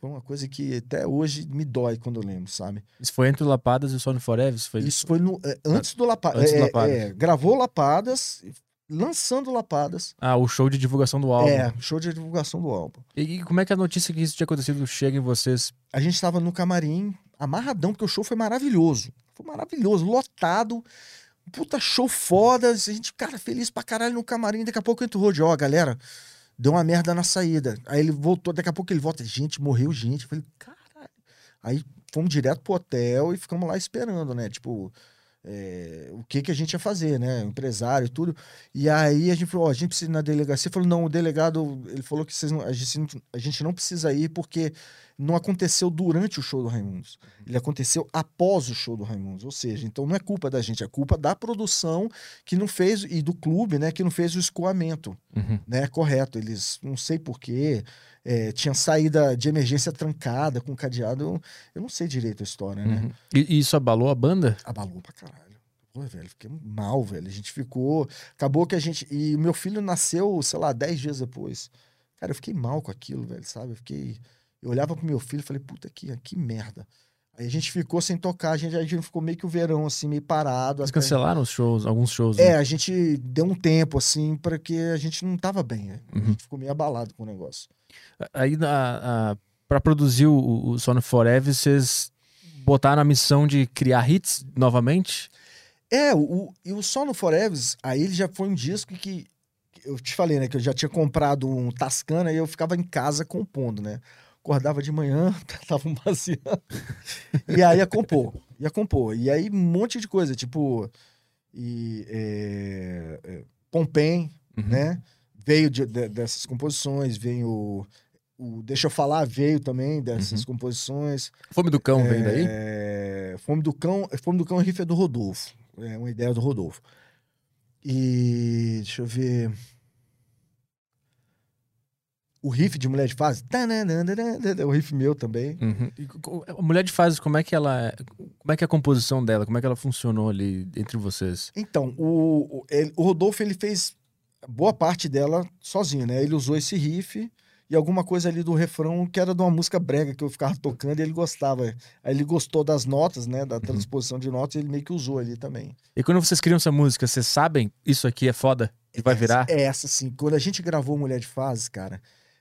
foi uma coisa que até hoje me dói quando eu lembro, sabe? Isso foi entre o Lapadas e o Sony Forever? Isso foi... Isso foi no, é, antes do Lapadas. Antes do É, Lapadas. é, gravou Lapadas, lançando Lapadas. Ah, o show de divulgação do álbum. É, show de divulgação do álbum. E, e como é que a notícia que isso tinha acontecido chega em vocês? A gente tava no camarim, amarradão, porque o show foi maravilhoso. Foi maravilhoso, lotado. Puta show foda. A gente, cara, feliz pra caralho no camarim. Daqui a pouco entra o Rod, ó, galera, deu uma merda na saída. Aí ele voltou, daqui a pouco ele volta. Gente, morreu gente. Eu falei, caralho. Aí fomos direto pro hotel e ficamos lá esperando, né? Tipo, é, o que que a gente ia fazer, né? Empresário e tudo. E aí a gente falou, ó, a gente precisa ir na delegacia. Falou, não, o delegado, ele falou que vocês não- a, gente, a gente não precisa ir porque não aconteceu durante o show do Raimundos. Ele aconteceu após o show do Raimundos. Ou seja, então não é culpa da gente, é culpa da produção que não fez, e do clube, né, que não fez o escoamento, Uhum. né, correto. Eles, não sei porquê, é, tinha saída de emergência trancada com cadeado. Eu, eu não sei direito a história, né? Uhum. E, e isso abalou a banda? abalou pra caralho. Pô, velho, fiquei mal, velho. A gente ficou. Acabou que a gente. E o meu filho nasceu, sei lá, 10 dias depois. Cara, eu fiquei mal com aquilo, velho, sabe? Eu fiquei. Eu olhava pro meu filho e falei, puta que, que merda. Aí a gente ficou sem tocar, a gente, a gente ficou meio que o verão, assim, meio parado. Vocês cancelaram os shows, alguns shows. né? É, a gente deu um tempo, assim, para que a gente não tava bem. né? A Uhum. gente ficou meio abalado com o negócio. Aí, a, a, pra produzir o, o Sony Forever, vocês botaram a missão de criar hits novamente? É, o, e o Só no Forever, aí ele já foi um disco que que eu te falei, né, que eu já tinha comprado um Tascana e eu ficava em casa compondo, né? Acordava de manhã, [LAUGHS] tava um baseado. e aí ia compor, ia compor. E aí um monte de coisa, tipo, e, é, é, Pompem, Uhum. né? Veio de- de- dessas composições, veio o Deixa Eu Falar veio também dessas composições. Fome do Cão veio daí? É, Fome do Cão, Fome do Cão é riff é do Rodolfo. É uma ideia do Rodolfo. E deixa eu ver. O riff de Mulher de Fase. É o riff meu também. Uhum. E Mulher de Fases, como é que ela. Como é que é a composição dela? Como é que ela funcionou ali entre vocês? Então, o, o, ele- o Rodolfo ele fez boa parte dela sozinho, né? Ele usou esse riff e alguma coisa ali do refrão que era de uma música brega que eu ficava tocando e ele gostava. Aí ele gostou das notas, né? Da transposição de notas, ele meio que usou ali também. E quando vocês criam essa música, vocês sabem isso aqui é foda? E vai virar? É essa, assim. Quando a gente gravou Mulher de Fases, cara,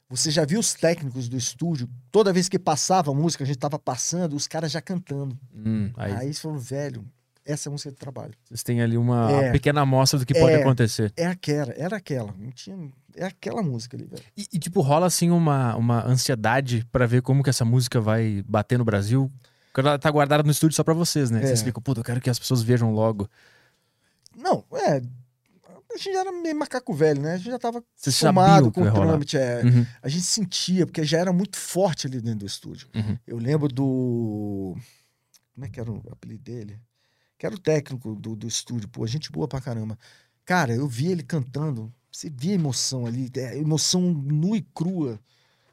você já viu os técnicos do estúdio? Toda vez que passava a música, a gente tava passando, os caras já cantando. Hum, aí, Aí, eles falaram, velho, essa é a música de trabalho. vocês têm ali uma É. pequena amostra do que pode É. acontecer. É aquela, era aquela. Não tinha. É aquela música ali, velho. E, e, tipo, rola assim uma, uma ansiedade pra ver como que essa música vai bater no Brasil. Quando ela tá guardada no estúdio só pra vocês, né? É. Vocês ficam, puta, eu quero que as pessoas vejam logo. Não, é. A gente já era meio macaco velho, né? A gente já tava que com o trâmite. É. Uhum. A gente sentia, porque já era muito forte ali dentro do estúdio. Uhum. Eu lembro do. Como é que era o apelido dele? Que era o técnico do, do estúdio, pô, gente boa pra caramba. Cara, eu vi ele cantando, você via emoção ali, é, emoção nua e crua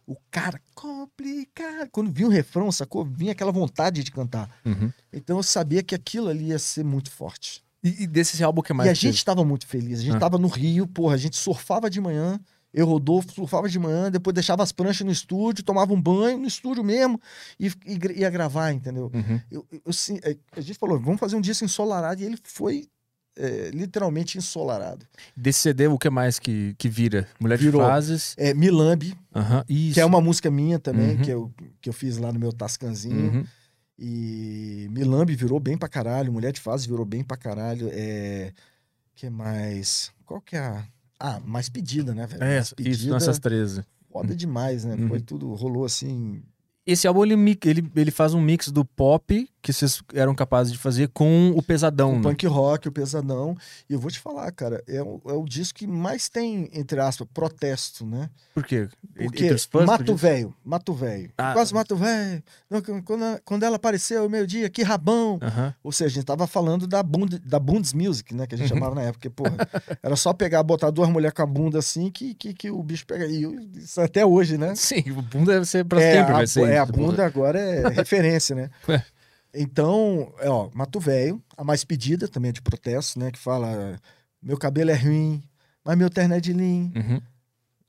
O cara, complicado. Quando vinha o refrão, sacou? Vinha aquela vontade de cantar. Uhum. Então eu sabia que aquilo ali ia ser muito forte. E, e desse álbum que mais e a gente estava muito feliz. A gente Ah. estava no Rio, porra, a gente surfava de manhã. Eu, Rodolfo, surfava de manhã, depois deixava as pranchas no estúdio, tomava um banho no estúdio mesmo e, e ia gravar, entendeu? Uhum. Eu, eu, assim, é, a gente falou, vamos fazer um disco ensolarado e ele foi é, literalmente ensolarado. Desse CD, o que mais que, que vira? Mulher Virou. de Fases. É, Milambi. Isso. que é uma música minha também, Uhum. que, eu, que eu fiz lá no meu Tascanzinho. Uhum. E Milambi virou bem pra caralho, Mulher de Fase virou bem pra caralho. É... que mais? Qual que é a... Ah, mais pedida, né, velho? É, mais isso, pedida, nessas 13. foda demais, né? Uhum. Foi tudo, rolou assim... Esse álbum, ele, ele, ele faz um mix do pop, que vocês eram capazes de fazer, com o pesadão, o né? punk rock, o pesadão. E eu vou te falar, cara, é o, é o disco que mais tem, entre aspas, protesto, né? Por quê? Porque fãs, Mato? Velho, Mato Velho. Ah. Quase Mato Velho. Quando, quando ela apareceu, meio-dia, que rabão. Aham. Ou seja, a gente tava falando da, Bund, da Bundesmusic, né? Que a Uhum. gente chamava na época. Porque, porra, era só pegar, botar duas mulheres com a bunda assim que, que, que o bicho pega. E isso até hoje, né? Sim, o bunda deve ser pra é, sempre, a, vai ser é, a isso, bunda agora é [LAUGHS] referência, né? É. Então, é, ó, Mato Velho, a mais pedida também é de protesto, né? Que fala: meu cabelo é ruim, mas meu terno é de linho. Uhum.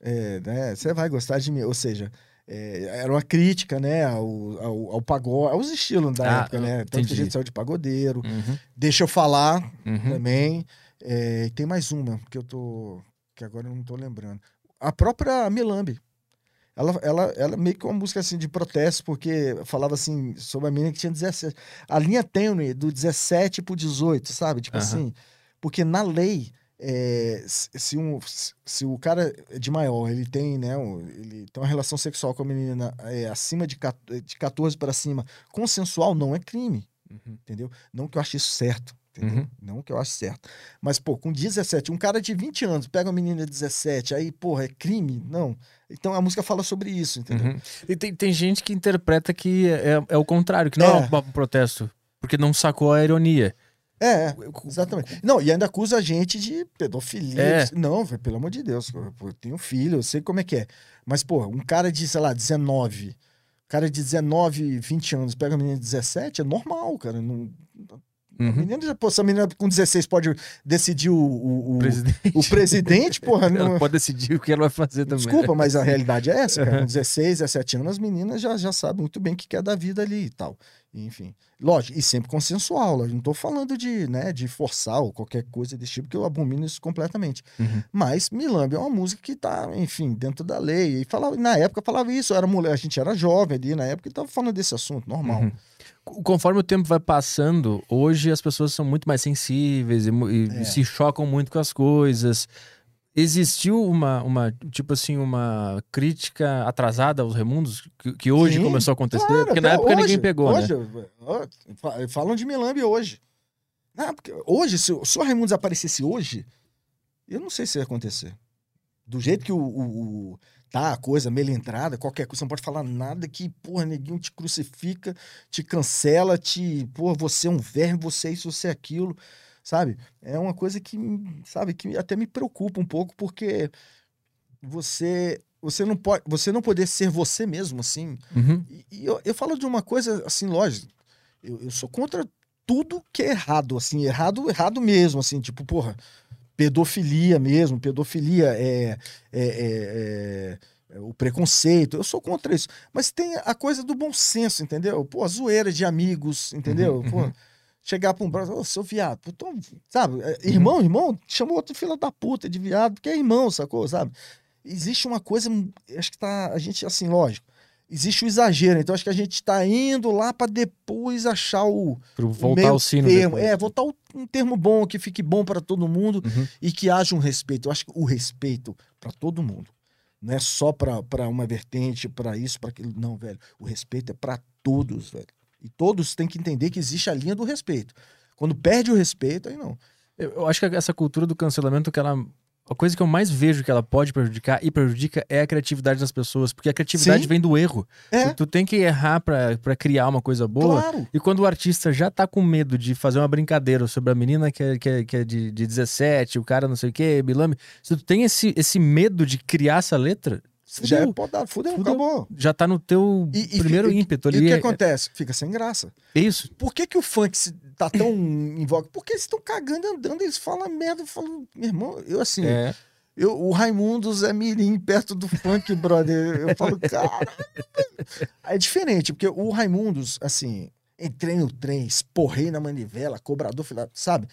É, né? Você vai gostar de mim. Ou seja, é, era uma crítica, né? Ao, ao, ao pagode, aos estilos da Ah, época, né? Tanto que gente saiu de pagodeiro. Uhum. Deixa eu falar Uhum. também. É, tem mais uma que eu tô. que agora eu não tô lembrando. A própria Milambi. Ela, ela, ela meio que uma música assim de protesto, porque falava assim sobre a menina que tinha 17. A linha tênue do 17 pro 18, sabe? Tipo assim. Porque na lei, é, se, um, se o cara é de maior, ele tem, né? um- ele tem uma relação sexual com a menina é, acima de, 14 de 14 para cima, consensual, não é crime Uhum. entendeu? Não que eu ache isso certo? Uhum. Não que eu ache certo. Mas, pô, com 17, um cara de 20 anos pega uma menina de 17, aí, porra, é crime? Não. Então a música fala sobre isso, entendeu? Uhum. E tem, tem gente que interpreta que é, é o contrário, que não é, É. um protesto, porque não sacou a ironia. É, é, exatamente. Não, e ainda acusa a gente de pedofilia. É. Não, velho, pelo amor de Deus, eu tenho filho, eu sei como é que é. Mas, pô, um cara de, sei lá, 19, um cara de 19, 20 anos pega uma menina de 17, é normal, cara. Não, Uhum. menina, pô, se a menina com 16 pode decidir o, o, o, Presidente. o presidente, porra, [LAUGHS] não, pode decidir o que ela vai fazer também. Desculpa, mas a realidade é essa, cara. Com 16, 17 anos, as meninas já, já sabem muito bem o que quer da vida ali e tal. Enfim. Lógico, e sempre consensual. Não tô falando de, né, de forçar ou qualquer coisa desse tipo, que eu abomino isso completamente. Uhum. Mas Milambi é uma música que tá, enfim, dentro da lei. E falava, na época falava isso, era mulher, a gente era jovem ali na época e tava falando desse assunto, normal. Uhum. Conforme o tempo vai passando, hoje as pessoas são muito mais sensíveis e, e É. se chocam muito com as coisas. Existiu uma, uma, tipo assim, uma crítica atrasada aos Remundos que, que hoje Sim, começou a acontecer? Claro, porque na época ninguém hoje, pegou, né? hoje, fa- Falam de Milambi hoje. Ah, porque hoje, se, o- se o Raimundos aparecesse hoje, eu não sei se ia acontecer. Do jeito que o, o- o- tá a coisa melindrada, qualquer coisa, você não pode falar nada que, porra, neguinho te crucifica, te cancela, te, porra, você é um verme, você é isso, você é aquilo, sabe? É uma coisa que, sabe, que até me preocupa um pouco, porque você você não pode, você não poder ser você mesmo assim, Uhum. e, e eu, eu falo de uma coisa assim, lógico. Eu, eu sou contra tudo que é errado, assim, errado, errado mesmo, assim, tipo, porra, pedofilia mesmo, pedofilia é, é, é- é- o preconceito, eu sou contra isso. Mas tem a coisa do bom senso, entendeu? Pô, a zoeira de amigos, entendeu? Uhum, Pô, uhum. chegar pra um braço, ô, seu viado, então, sabe? é, Irmão, irmão, chamou outro filho da puta de viado, porque é irmão, sacou, sabe? Existe uma coisa, acho que tá, a gente, assim, lógico, existe o exagero, então acho que a gente tá indo lá pra depois achar o, Pro o voltar meio ao sino. termo. depois. É, voltar o- um termo bom, que fique bom para todo mundo Uhum. e que haja um respeito. Eu acho que o respeito para todo mundo. Não é só para uma vertente, para isso, para aquilo. Não, velho. O respeito é para todos, velho. E todos têm que entender que existe a linha do respeito. Quando perde o respeito, aí não. Eu, eu acho que essa cultura do cancelamento, que ela. A coisa que eu mais vejo que ela pode prejudicar e prejudica é a criatividade das pessoas, porque a criatividade Sim. vem do erro. É, Tu, tu tem que errar pra, pra criar uma coisa boa. claro. E quando o artista já tá com medo de fazer uma brincadeira sobre a menina que é, que é, que é de, de 17, o cara não sei o que, Bilame, se tu tem esse, esse medo de criar essa letra, já é Fudeu. podado, fudeu, Fudeu. acabou. Já tá no teu E- e- primeiro e- ímpeto E ali. o que é- acontece? Fica sem graça. é isso. Por que, que o funk tá tão em voga? Porque eles estão cagando e andando, eles falam merda, falam, meu irmão, eu assim, É. eu, o Raimundos é mirim perto do funk, [LAUGHS] brother. Eu falo, cara. É diferente, porque o Raimundos, assim, entrei no trem, esporrei na manivela, cobrador, filha- sabe?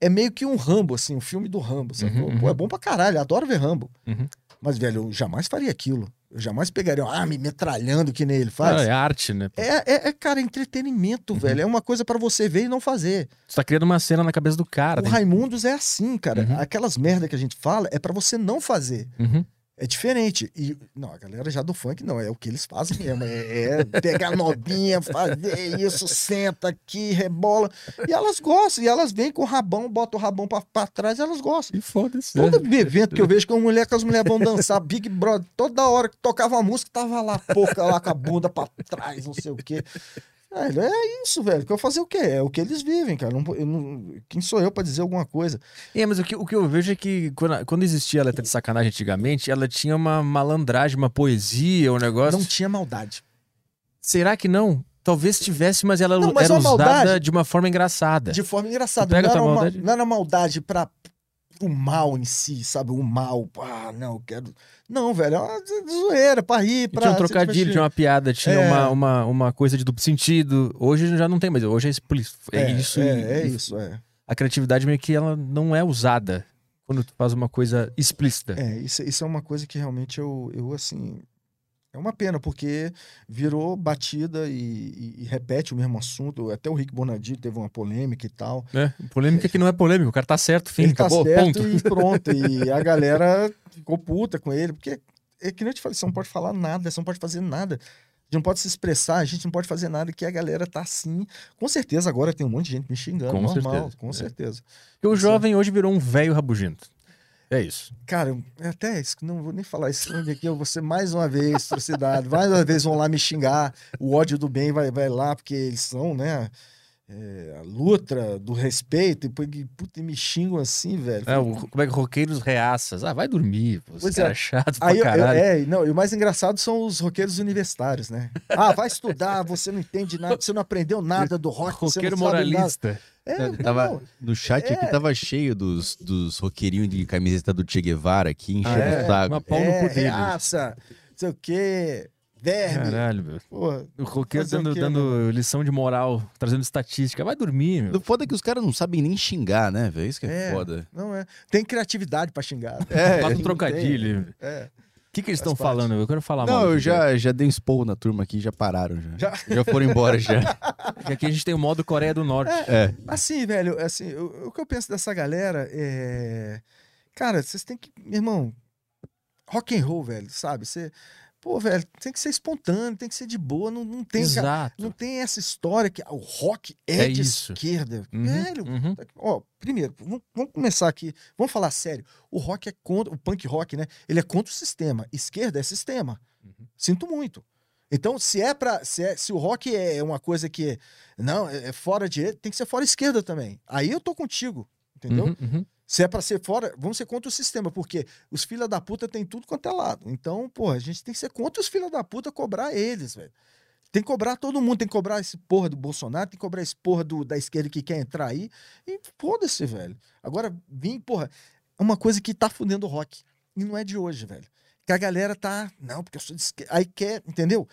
É meio que um Rambo, assim, um filme do Rambo? Uhum, Pô, uhum. é bom pra caralho, adoro ver Rambo. Uhum. Mas, velho, eu jamais faria aquilo. Eu jamais pegaria, ah, me metralhando que nem ele faz. Ah, é arte, né? É, é, é, cara, entretenimento, velho. É uma coisa pra você ver e não fazer. Você tá criando uma cena na cabeça do cara. o tem- Raimundos é assim, cara. Uhum. Aquelas merda que a gente fala é pra você não fazer. Uhum. É diferente. E, não, a galera já do funk não, é o que eles fazem mesmo. É, é pegar novinha, fazer isso, senta aqui, rebola. E elas gostam, e elas vêm com o rabão, botam o rabão pra, pra trás elas gostam. E foda-se. Todo evento que eu vejo que uma mulher com as mulheres vão dançar Big Brother, toda hora que tocava a música, tava lá pouca lá com a bunda pra trás, não sei o quê. Velho, é isso, velho. Que eu fazer o quê? É o que eles vivem, cara. Não- eu não- quem sou eu pra dizer alguma coisa? É, mas o que, o que eu vejo é que quando, quando existia a letra de sacanagem antigamente, ela tinha uma malandragem, uma poesia, um negócio. Não tinha maldade. Será que não? Talvez tivesse, mas ela Não, mas era usada maldade- de uma forma engraçada. De forma engraçada. Não, era uma, não era maldade pra o mal em si, sabe? O mal. Ah, não, eu quero. Não, velho, é uma zo- zoeira pra rir, E pra. tinha um trocadilho, tinha uma piada, tinha É. uma, uma, uma coisa de duplo sentido. Hoje já não tem, mas hoje é explícito. É, isso. É, e- é e isso, é. A criatividade meio que ela não é usada quando tu faz uma coisa explícita. É, isso, isso é uma coisa que realmente eu, eu assim. É uma pena, porque virou batida e, e- e repete o mesmo assunto. Até o Rick Bonadio teve uma polêmica e tal. É, polêmica que não é polêmica, o cara tá certo, fim, ele tá acabou, certo ponto. e pronto. E [LAUGHS] a galera ficou puta com ele, porque é que nem eu te falei, você não pode falar nada, você não pode fazer nada. A gente não pode se expressar, a gente não pode fazer nada, que a galera tá assim. Com certeza agora tem um monte de gente me xingando, Com normal, certeza, com é. certeza. Porque o Isso. jovem hoje virou um velho rabugento. É isso. Cara, eu- é até isso, que não vou nem falar isso aqui, eu vou ser mais uma vez trucidado, mais uma vez vão lá me xingar, o ódio do bem vai, vai lá, porque eles são, né, é, a luta do respeito, e puta, me xingam assim, velho. É, o, como é que roqueiros reaças? Ah, vai dormir, pô. Esse Pois cara é. é chato Aí, eu- eu- é, não, e o mais engraçado são os roqueiros universitários, né? Ah, vai estudar, você não entende nada, você não aprendeu nada do rock, você Roqueiro moralista. É, Tava, não, no chat aqui É. tava cheio dos, dos roqueirinhos de camiseta do Che Guevara aqui, enchendo Ah, é? o saco. Uma pau no é, reaça, não sei o quê, verme. Caralho, meu. Porra, O roqueiro Fazer o dando, quê, dando lição de moral, trazendo estatística. Vai dormir, meu. O foda é que os caras não sabem nem xingar, né, velho? Isso que é, É. foda. Não é. Tem criatividade pra xingar. É, Faz um trocadilho. tem. É. O que, que eles estão falando? Eu quero falar mal. Não, eu já, já dei um esporro na turma aqui, já pararam já. Já? Já foram embora já. [LAUGHS] Porque aqui a gente tem o modo Coreia do Norte. É. Assim, velho, assim, o, o que eu penso dessa galera é. Cara, vocês têm que. Meu irmão, rock and roll, velho, sabe? Você. Pô, velho, tem que ser espontâneo, tem que ser de boa, não, não tem. Exato. não tem essa história que o rock é, É de isso. esquerda. Uhum, Velho, uhum. Ó, primeiro, vamos, vamos começar aqui. Vamos falar sério. O rock é contra. O punk rock, né? Ele é contra o sistema. Esquerda é sistema. Uhum. Sinto muito. Então, se é para se, é- se o rock é uma coisa que não é é fora direita, tem que ser fora esquerda também. Aí eu tô contigo, entendeu? Uhum, uhum. Se é pra ser fora, vamos ser contra o sistema, porque os filha da puta tem tudo quanto é lado. Então, pô, a gente tem que ser contra os filha da puta, cobrar eles, velho. Tem que cobrar todo mundo, tem que cobrar esse porra do Bolsonaro, tem que cobrar esse porra do, da esquerda que quer entrar aí. E foda-se, velho. Agora, vim, porra, é uma coisa que tá fudendo o rock. E não é de hoje, velho. Que a galera tá. Não, porque eu sou de esquerda. Aí quer, entendeu?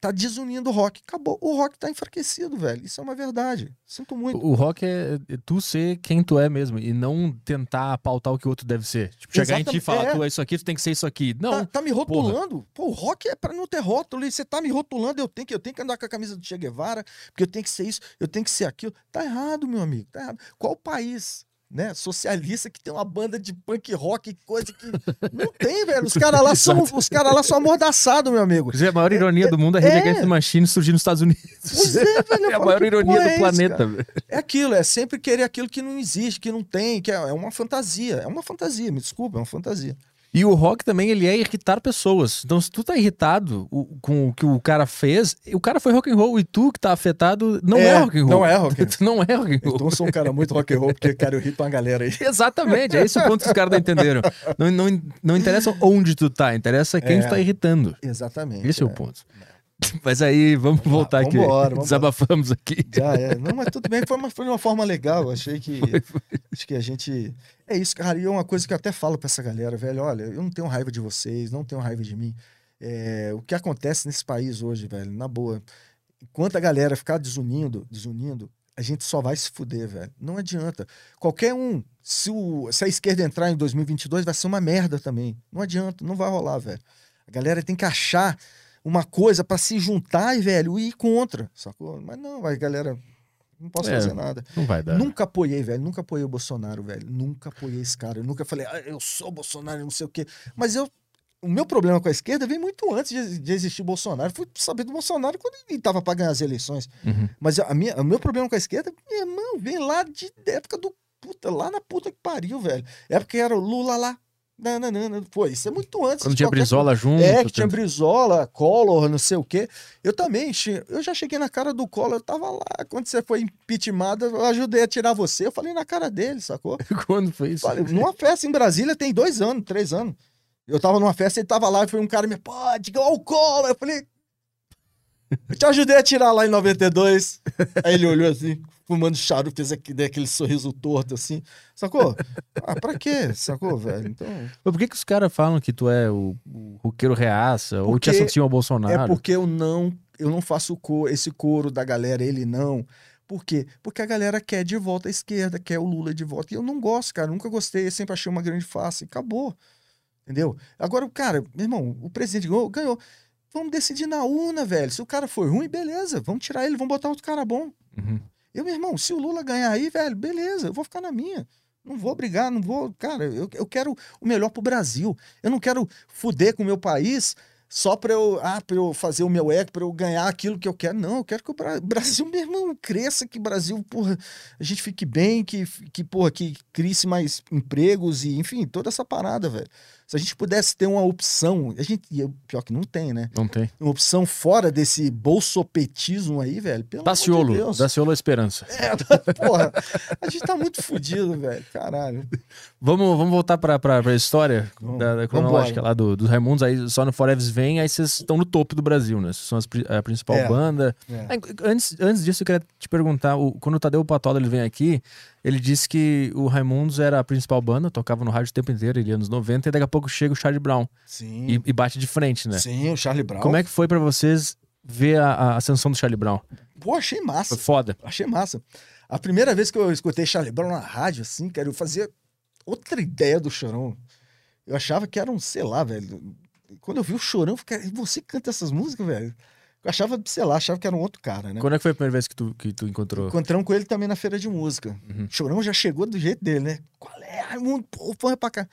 Tá desunindo o rock. Acabou. O rock tá enfraquecido, velho. Isso é uma verdade. Sinto muito. O rock é é tu ser quem tu é mesmo e não tentar pautar o que o outro deve ser. Tipo, chegar em ti e Exatamente, falar, é. tu é isso aqui, tu tem que ser isso aqui. Não, Tá, tá me rotulando? Pô, o rock é pra não ter rótulo. E você tá me rotulando, eu tenho, que, eu tenho que andar com a camisa do Che Guevara, porque eu tenho que ser isso, eu tenho que ser aquilo. Tá errado, meu amigo. Tá errado. Qual país, né, socialista que tem uma banda de punk rock, coisa que. Não tem, velho. Os caras lá são. [LAUGHS] Os caras lá são amordaçados, meu amigo. Quer dizer, a maior ironia do mundo é Rage é. Against the Machine surgir nos Estados Unidos. Pois é, velho. [LAUGHS] É a maior ironia do é esse, planeta. cara? velho. É aquilo, é sempre querer aquilo que não existe, que não tem, que é, é uma fantasia. É uma fantasia, me desculpa, é uma fantasia. E o rock também, ele é irritar pessoas. Então, se tu tá irritado com o que o cara fez, o cara foi rock and roll e tu que tá afetado não é, É, rock and roll. não é rock [LAUGHS] tu não é rock and roll. Então eu sou um cara muito rock and roll, porque, cara, eu irrito uma galera aí. [LAUGHS] Exatamente, é esse o ponto que os caras não entenderam. Não, não, não interessa onde tu tá, interessa quem É. tu tá irritando. Exatamente. Esse é, o ponto. [LAUGHS] Mas aí, vamos voltar aqui. vambora, vambora. Desabafamos aqui. Já é. Não, mas tudo bem, foi, uma, foi de uma forma legal. Achei que. Acho que a gente. É isso, cara. E é uma coisa que eu até falo pra essa galera, velho. Olha, eu não tenho raiva de vocês, não tenho raiva de mim. É, o que acontece nesse país hoje, velho, na boa. Enquanto a galera ficar desunindo, desunindo, a gente só vai se fuder, velho. Não adianta. Qualquer um, se, o, se a esquerda entrar em 2022, vai ser uma merda também. Não adianta, não vai rolar, velho. A galera tem que achar uma coisa pra se juntar e, velho, ir contra, sacou? Mas não, vai, galera, não posso É. fazer nada. Não vai dar. Nunca apoiei, velho. Nunca apoiei o Bolsonaro, velho. Nunca apoiei esse cara. Eu nunca falei, ah, eu sou Bolsonaro, não sei o quê. Mas eu. O meu problema com a esquerda veio muito antes de, de existir Bolsonaro. Fui saber do Bolsonaro quando ele tava pra ganhar as eleições. Uhum. Mas a minha, o meu problema com a esquerda, meu irmão, vem lá de da época do puta, lá na puta que pariu, velho. Época que era o Lula lá. Nananana. Pô, isso é muito antes. Quando tinha Brizola junto. é, que tinha tanto- Brizola, Collor, não sei o quê. Eu também, eu já cheguei na cara do Collor, eu tava lá. Quando você foi impeachment, eu ajudei a tirar você, eu falei na cara dele, sacou? [LAUGHS] Quando foi isso? Falei, numa festa em Brasília tem dois anos, três anos. Eu tava numa festa, ele tava lá e foi um cara me, pô, diga o Collor. Eu falei, eu te ajudei a tirar lá em 92. Aí ele olhou assim, fumando charuto, fez aquele, aquele sorriso torto assim, sacou? Ah, pra quê? Sacou, velho? Então. Mas por que, que os caras falam que tu é o, o roqueiro reaça ou te Porque associam ao Bolsonaro? É porque eu não, eu não faço co- esse coro da galera, ele não. Por quê? Porque a galera quer de volta à esquerda, quer o Lula de volta. E eu não gosto, cara. Nunca gostei, eu sempre achei uma grande face. Acabou. Entendeu? Agora, cara, meu irmão, o presidente ganhou, ganhou. Vamos decidir na urna, velho. Se o cara for ruim, beleza. Vamos tirar ele, vamos botar outro cara bom. Uhum. Eu, meu irmão, se o Lula ganhar aí, velho, beleza, eu vou ficar na minha. Não vou brigar, não vou. Cara, eu, eu quero o melhor pro Brasil. Eu não quero fuder com o meu país só pra eu, ah, pra eu fazer o meu eco, pra eu ganhar aquilo que eu quero. Não, eu quero que o Bra- Brasil, meu irmão, cresça, que o Brasil, porra, a gente fique bem, que, que porra, que crie-se mais empregos e, enfim, toda essa parada, velho. Se a gente pudesse ter uma opção, a gente, pior que não tem, né? Não tem. Uma opção fora desse bolsopetismo aí, velho. Pelo amor de Daciolo. Deus. Daciolo é Esperança. É, [LAUGHS] porra, a gente tá muito fudido, velho. Caralho. Vamos, vamos voltar pra, pra, pra história Vamos. da, da cronológica lá do, dos Raimundos. Aí só no Forever vem, aí vocês estão no topo do Brasil, né? Vocês são as a principal É. banda. É. Antes, antes disso, eu queria te perguntar: o- quando o Tadeu Patola ele vem aqui, ele disse que o Raimundos era a principal banda, tocava no rádio o tempo inteiro, ele anos 90, e daqui a pouco chega o Charlie Brown Sim. e, e bate de frente, né? Sim, o Charlie Brown. Como é que foi pra vocês ver a, a ascensão do Charlie Brown? Pô, achei Foi massa. foda. Achei massa. A primeira vez que eu escutei Charlie Brown na rádio, assim, cara, eu fazia outra ideia do Chorão. Eu achava que era um, sei lá, velho. Quando eu vi o Chorão, eu fiquei, você canta essas músicas, velho? Eu achava, sei lá, achava que era um outro cara, né? Quando é que foi a primeira vez que tu, que tu encontrou? Encontramos com ele também na feira de música. Uhum. Chorão já chegou do jeito dele, né? Qual é, Raimundo? Pô, põe pra cá.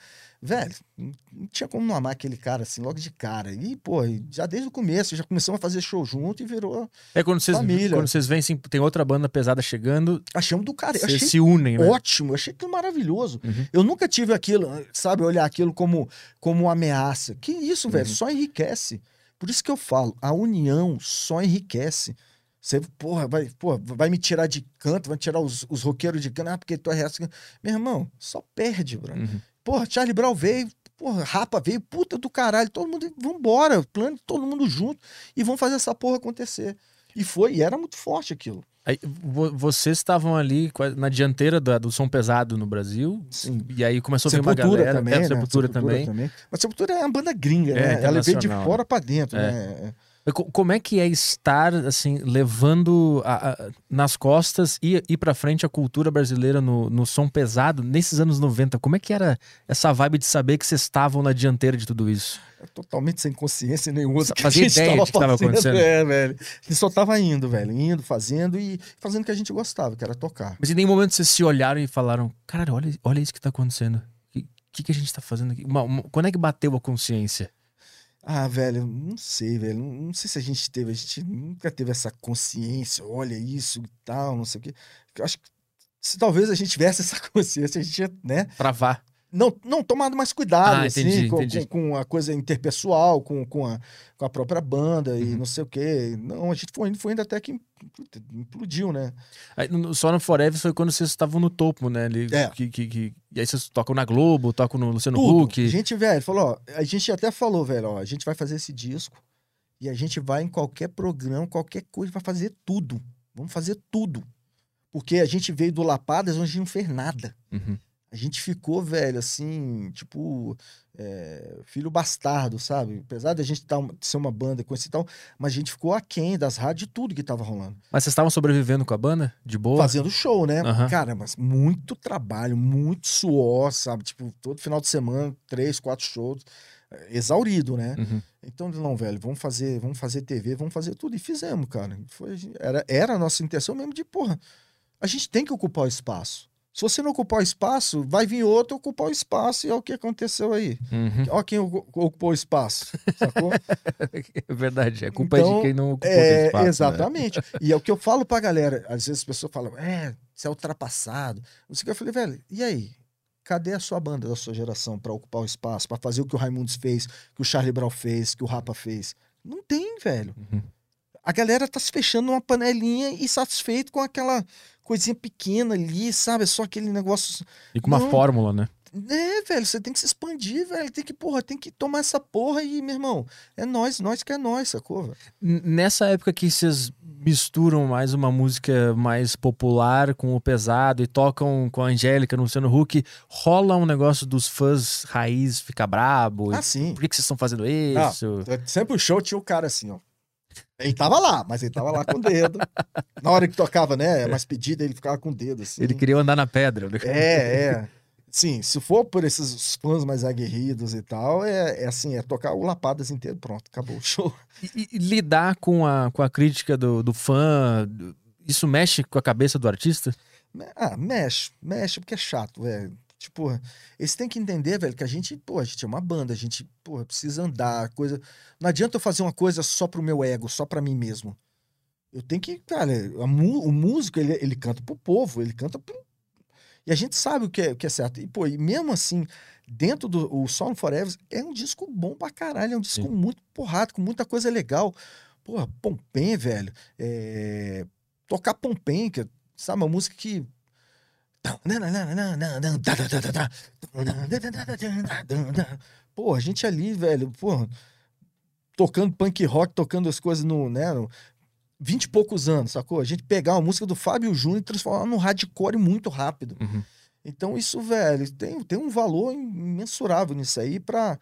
Velho, não tinha como não amar aquele cara assim, logo de cara. E, pô, já desde o começo, já começamos a fazer show junto e virou. É quando vocês, Família. quando vocês veem, assim, tem outra banda pesada chegando, Achamos do cara. Vocês se unem, né? ótimo, achei aquilo maravilhoso. Uhum. Eu nunca tive aquilo, sabe, olhar aquilo como, como uma ameaça. Que isso, velho, Uhum. só enriquece. Por isso que eu falo, a união só enriquece. Você, porra, vai, porra, vai me tirar de canto, vai tirar os, os roqueiros de canto, ah, porque tu é reaça. Meu irmão, só perde, bro. Uhum. Porra, Charlie Brown veio, porra, Rapa veio, puta do caralho, todo mundo, vambora, plano, todo mundo junto e vamos fazer essa porra acontecer. E foi, e era muito forte aquilo. Aí, vo- vocês estavam ali na dianteira da- do som pesado no Brasil, Sim. e aí começou a vir uma Sepultura galera. também, é, né? Sepultura também. Mas Sepultura é uma banda gringa, É, né? Ela veio de internacional, fora pra dentro, É. né? Como é que é estar, assim, levando a- a- nas costas e ir pra frente a cultura brasileira no, no som pesado nesses anos 90? Como é que era essa vibe de saber que vocês estavam na dianteira de tudo isso? É totalmente sem consciência nenhuma. do Fazia gente ideia de que tava fazendo. acontecendo. É, velho. Gente só tava indo, velho. Indo, fazendo e fazendo o que a gente gostava, que era tocar. Mas em nenhum momento vocês se olharam e falaram: caralho, olha, olha isso que tá acontecendo. O que, que, que a gente tá fazendo aqui? Uma- uma- quando é que bateu a consciência? Ah, velho, não sei, velho. Não, não sei se a gente teve, a gente nunca teve essa consciência, olha isso e tal, não sei o quê. Eu acho que se talvez a gente tivesse [LAUGHS] essa consciência, a gente ia, né? Travar. Não, não tomado mais cuidado, Ah, assim, entendi, com, entendi. com- com a coisa interpessoal, com, com, a, com a própria banda e Uhum. não sei o quê. Não, a gente foi indo, foi indo até que implodiu, né? Aí, só no Forever foi quando vocês estavam no topo, né? Ali, É. que, que, que- e aí vocês tocam na Globo, tocam no Luciano Tudo. Huck. A gente, velho, falou, ó, a gente até falou, velho, ó, a gente vai fazer esse disco e a gente vai em qualquer programa, qualquer coisa, vai fazer tudo. Vamos fazer tudo. Porque a gente veio do Lapadas onde a gente não fez nada. Uhum. A gente ficou, velho, assim, tipo, é, filho bastardo, sabe? Apesar de a gente tá, ser uma banda com esse e tal, mas a gente ficou aquém das rádios de tudo que tava rolando. Mas vocês estavam sobrevivendo com a banda? De boa? Fazendo show, né? Aham. Cara, mas muito trabalho, muito suor, sabe? Tipo, todo final de semana, três, quatro shows, é, exaurido, né? Uhum. Então, não, velho, vamos fazer, vamos fazer TV, vamos fazer tudo. E fizemos, cara. Foi, era, era a nossa intenção mesmo de, porra, a gente tem que ocupar o espaço. Se você não ocupar o espaço, vai vir outro ocupar o espaço, e é o que aconteceu aí. Uhum. Ó quem ocu- ocupou o espaço, sacou? [LAUGHS] É verdade. A culpa é Então, de quem não ocupou É, espaço, né? exatamente. E é o que eu falo pra galera. Às vezes as pessoas falam, é, você é ultrapassado. Não sei o que. Eu falei, velho, e aí? Cadê a sua banda da sua geração pra ocupar o espaço, pra fazer o que o Raimundos fez, que o Charlie Brown fez, que o Rapa fez? Não tem, velho. Uhum. A galera tá se fechando numa panelinha e satisfeito com aquela coisinha pequena ali, sabe? É Só aquele negócio. E com uma Não. fórmula, né? É, velho, você tem que se expandir, velho. Tem que, porra, tem que tomar essa porra e, meu irmão, é nós, nós que é nós, sacou, velho? Nessa época que vocês misturam mais uma música mais popular com o pesado e tocam com a Angélica no Luciano Huck, rola um negócio dos fãs raiz ficar brabo. e Ah, sim. Por que, que vocês estão fazendo isso? Sempre o show tinha o cara assim, ó. Ele tava lá, mas ele tava lá com o dedo. Na hora que tocava, né? Mais pedida, ele ficava com o dedo, assim. Ele queria andar na pedra. né? É, é. Sim, se for por esses fãs mais aguerridos e tal, é, é assim, é tocar o Lapadas inteiro, pronto, acabou o show. E, e lidar com a, com a crítica do, do fã, isso mexe com a cabeça do artista? Ah, mexe, mexe, porque é chato, velho. Tipo, eles têm que entender, velho, que a gente, pô, a gente é uma banda, a gente, pô, precisa andar, coisa. Não adianta eu fazer uma coisa só pro meu ego, só pra mim mesmo. Eu tenho que, cara, o músico, ele, ele canta pro povo, ele canta pro. E a gente sabe o que é, o que é certo. E, pô, e mesmo assim, dentro do o Song Forever, é um disco bom pra caralho, é um disco Sim. muito porrado, com muita coisa legal. Porra, Pompem, velho. é, Tocar Pompem, que, é, sabe, uma música que Pô, a gente ali, velho, pô, tocando punk rock, tocando as coisas no, né, no 20 e poucos anos, sacou? A gente pegar uma música do Fábio Júnior e transformar num hardcore muito rápido. Uhum. Então isso, velho, tem, tem um valor imensurável nisso aí pra,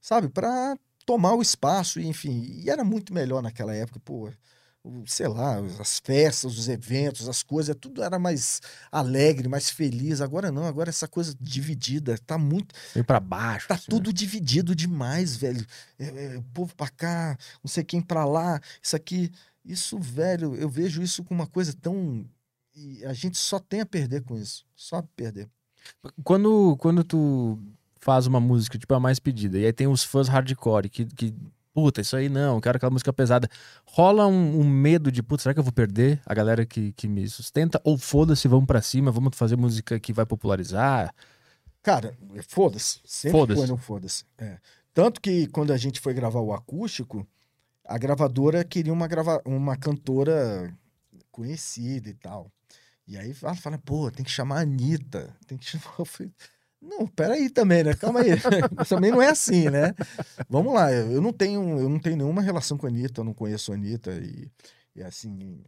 sabe, pra tomar o espaço, e, enfim. E era muito melhor naquela época, pô. Sei lá, as festas, os eventos, as coisas, tudo era mais alegre, mais feliz. Agora não, agora essa coisa dividida, tá muito. Meio pra baixo. Tá assim, né? tudo dividido demais, velho. É, é, o povo pra cá, não sei quem pra lá, isso aqui. Isso, velho, eu vejo isso como uma coisa tão. E a gente só tem a perder com isso. Só a perder. Quando, quando tu faz uma música, tipo, a mais pedida, e aí tem os fãs hardcore que, que puta, isso aí não, quero aquela música pesada. Rola um, um medo de, puta, será que eu vou perder a galera que, que me sustenta? Ou foda-se, vamos pra cima, vamos fazer música que vai popularizar? Cara, foda-se. Sempre Foda-se. foi no foda-se. É. Tanto que quando a gente foi gravar o acústico, a gravadora queria uma, grava... uma cantora conhecida e tal. E aí ela fala, pô, tem que chamar a Anitta. Tem que [LAUGHS] chamar. Não, peraí também, né? Calma aí. [LAUGHS] também não é assim, né? Vamos lá, eu não tenho, eu não tenho nenhuma relação com a Anitta, eu não conheço a Anitta. E, e assim,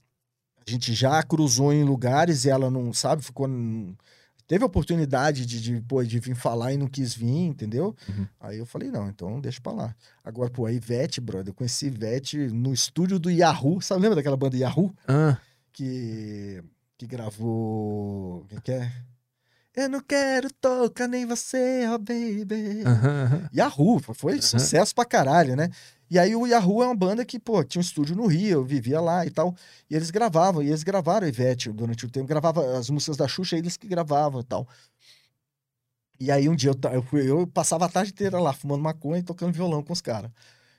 a gente já cruzou em lugares e ela não, sabe, ficou. Teve a oportunidade de, de, pô, de vir falar e não quis vir, entendeu? Uhum. Aí eu falei, não, então deixa pra lá. Agora, pô, a Ivete, brother, eu conheci Ivete no estúdio do Yahoo. Sabe, lembra daquela banda Yahoo? Ah, Que, que gravou. Quem que é? Eu não quero tocar nem você, oh baby. aham, aham. Yahoo, foi- foi sucesso pra caralho, né? E aí o Yahoo é uma banda que, pô, tinha um estúdio no Rio, eu vivia lá e tal. E eles gravavam, e eles gravaram a Ivete durante o tempo, gravavam as músicas da Xuxa, eles que gravavam e tal. E aí um dia eu, eu, fui, eu passava a tarde inteira lá, fumando maconha e tocando violão com os caras.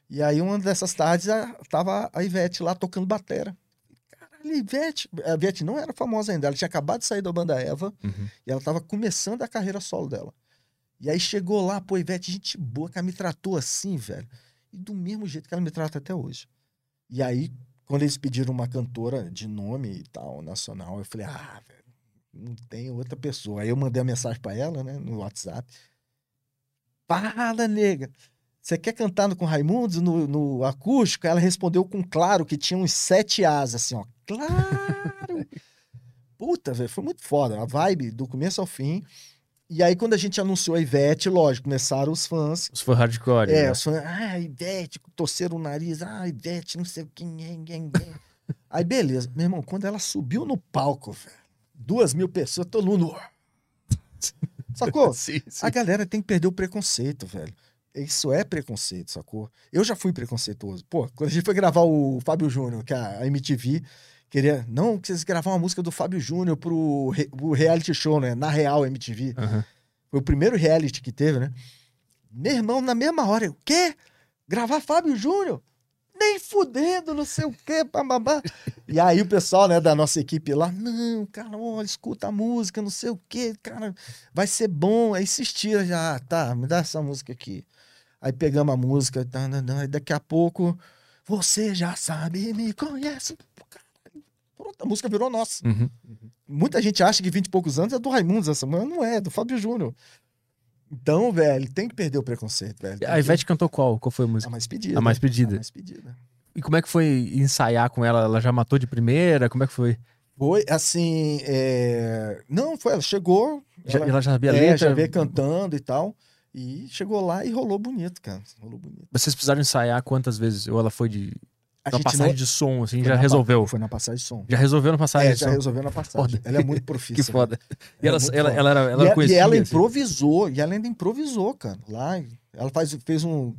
E aí uma dessas tardes a- tava a Ivete lá tocando batera. Caralho, Ivete. A Ivete não era famosa ainda, ela tinha acabado de sair da banda Eva Uhum. e ela tava começando a carreira solo dela. E aí chegou lá, pô, Ivete, gente boa, que ela me tratou assim, velho. E do mesmo jeito que ela me trata até hoje. E aí, quando eles pediram uma cantora de nome e tal, nacional, eu falei, ah, velho, não tem outra pessoa. Aí eu mandei a mensagem pra ela, né, no WhatsApp. Fala, nega. Você quer cantar com Raimundos no, no acústico? Ela respondeu com claro que tinha uns sete As, assim, ó. Claro! Puta, velho, foi muito foda. A vibe do começo ao fim. E aí, quando a gente anunciou a Ivete, lógico, começaram os fãs. Os fãs hardcore. É, né? os fãs, ah, Ivete, torceram o nariz, ah, Ivete, não sei o que. nhém, nhém, nhém. [LAUGHS] aí, beleza. Meu irmão, quando ela subiu no palco, velho, duas mil pessoas, todo mundo. Sacou? [LAUGHS] Sim, sim. A galera tem que perder o preconceito, velho. Isso é preconceito, sacou? Eu já fui preconceituoso. Pô, quando a gente foi gravar o Fábio Júnior, que a a MTV queria. Não, que vocês gravar uma música do Fábio Júnior pro, re- pro reality show, né? Na Real MTV. Aham. Foi o primeiro reality que teve, né? Meu irmão, na mesma hora, eu, quê? Gravar Fábio Júnior? Nem fudendo, não sei o quê, bababá. E aí o pessoal, né, da nossa equipe lá, não, cara, olha, escuta a música, não sei o quê, cara, vai ser bom. Aí insistia já, ah, tá, me dá essa música aqui. Aí pegamos a música, tá, tá, tá, aí daqui a pouco, você já sabe, me conhece. Pronto, a música virou nossa. Uhum. Muita gente acha que 20 e poucos anos é do Raimundos essa, mas não é, é do Fábio Júnior. Então, velho, tem que perder o preconceito, velho. Tem A que- Ivete cantou qual? Qual foi a A música? mais pedida. A mais A pedida. mais pedida. E como é que foi ensaiar com ela? Ela já matou de primeira? Como é que foi? Foi, assim, é... não, foi, ela chegou, Já, ela, ela já sabia a é, letra? já veio cantando e tal, e chegou lá e rolou bonito, cara, rolou bonito. Vocês precisaram ensaiar quantas vezes? Ou ela foi de A gente passagem não- de som, assim, foi já na pa- resolveu? Foi na passagem de som. Já resolveu na passagem É, de já som? resolveu na passagem. Foda. Ela é muito profissa. [LAUGHS] Que foda. E Ela ela, é ela, foda. ela era, ela e, era a- e ela assim. improvisou, e ela ainda improvisou, cara. Lá, ela faz, fez um.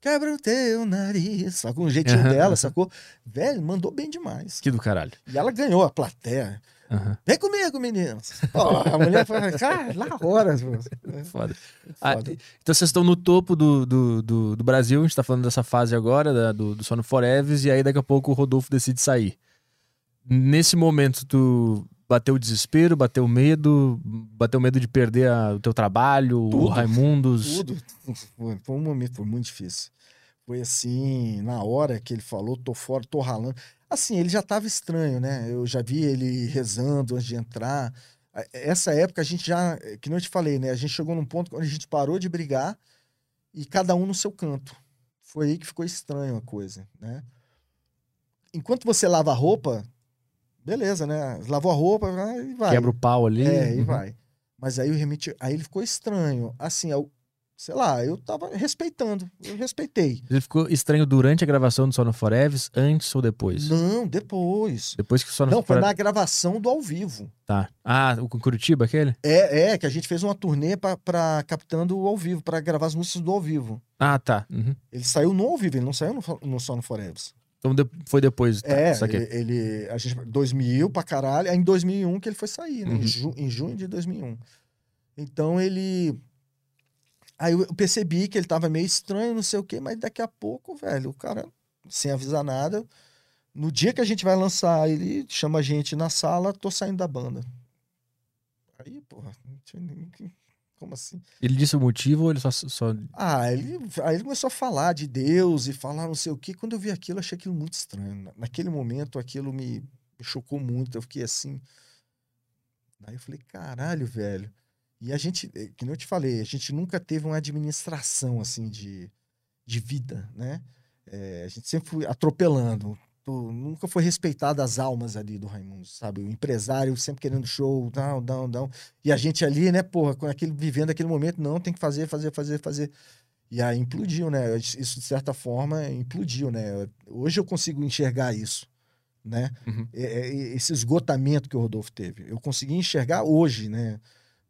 Quebra o teu nariz, sacou? Um jeitinho Aham, dela, sacou? Velho, mandou bem demais. Que do caralho. E ela ganhou a plateia. Aham. Vem comigo, meninos. Ó, a mulher fala, cara, lá horas. É Foda. Ah, foda. então vocês estão no topo do, do, do, do Brasil, a gente tá falando dessa fase agora, da- do, do Sono Forever, e aí daqui a pouco o Rodolfo decide sair. Nesse momento, tu bateu o desespero, bateu o medo, bateu o medo de perder a- o teu trabalho, o Tudo. Raimundos. Tudo. Foi, foi um momento, foi muito difícil. Foi assim, na hora que ele falou, tô fora, tô ralando. Assim, ele já tava estranho, né? Eu já vi ele rezando antes de entrar. Essa época a gente já, que não eu te falei, né? A gente chegou num ponto onde a gente parou de brigar e cada um no seu canto. Foi aí que ficou estranho a coisa, né? Enquanto você lava a roupa, beleza, né? Lavou a roupa, vai e vai. Quebra o pau ali. É, e Uhum. vai. Mas aí o remite, aí ele ficou estranho. Assim, eu, sei lá, eu tava respeitando, eu respeitei. Ele ficou estranho durante a gravação do Sono Forever, antes ou depois? Não, depois. Depois que o Sono Não, foi Forever... na gravação do ao vivo. Tá. Ah, o Curitiba, aquele? É, é, que a gente fez uma turnê pra, pra captando o ao vivo, pra gravar as músicas do ao vivo. Ah, tá. Uhum. Ele saiu no ao vivo, ele não saiu no, no Só no Forever. Então foi depois. Tá, É, ele, ele- a gente 2000 pra caralho, aí em 2001 que ele foi sair, né? Uhum. Em, ju- em junho de 2001. Então ele Aí eu percebi que ele tava meio estranho, não sei o quê, mas daqui a pouco, velho, o cara sem avisar nada, no dia que a gente vai lançar, ele chama a gente na sala, tô saindo da banda. Aí, porra, não tinha nem que- [LAUGHS] como assim? Ele disse o motivo ou ele só. só... Ah, ele, aí ele começou a falar de Deus e falar não sei o quê. Quando eu vi aquilo, eu achei aquilo muito estranho. Na- Naquele momento, aquilo me, me chocou muito. Eu fiquei assim. Aí eu falei, caralho, velho. E a gente, eh, que eu te falei, a gente nunca teve uma administração assim de, de vida, né? Eh, a gente sempre foi atropelando. Tu- nunca foi respeitado as almas ali do Raimundo, sabe? O empresário sempre querendo show, down, down, down. E a gente ali, né, porra, com aquele, vivendo aquele momento, não, tem que fazer, fazer, fazer, fazer. E aí implodiu, né? Isso, de certa forma, implodiu, né? Hoje eu consigo enxergar isso, né? Uhum. É- é- esse esgotamento que o Rodolfo teve. Eu consegui enxergar hoje, né?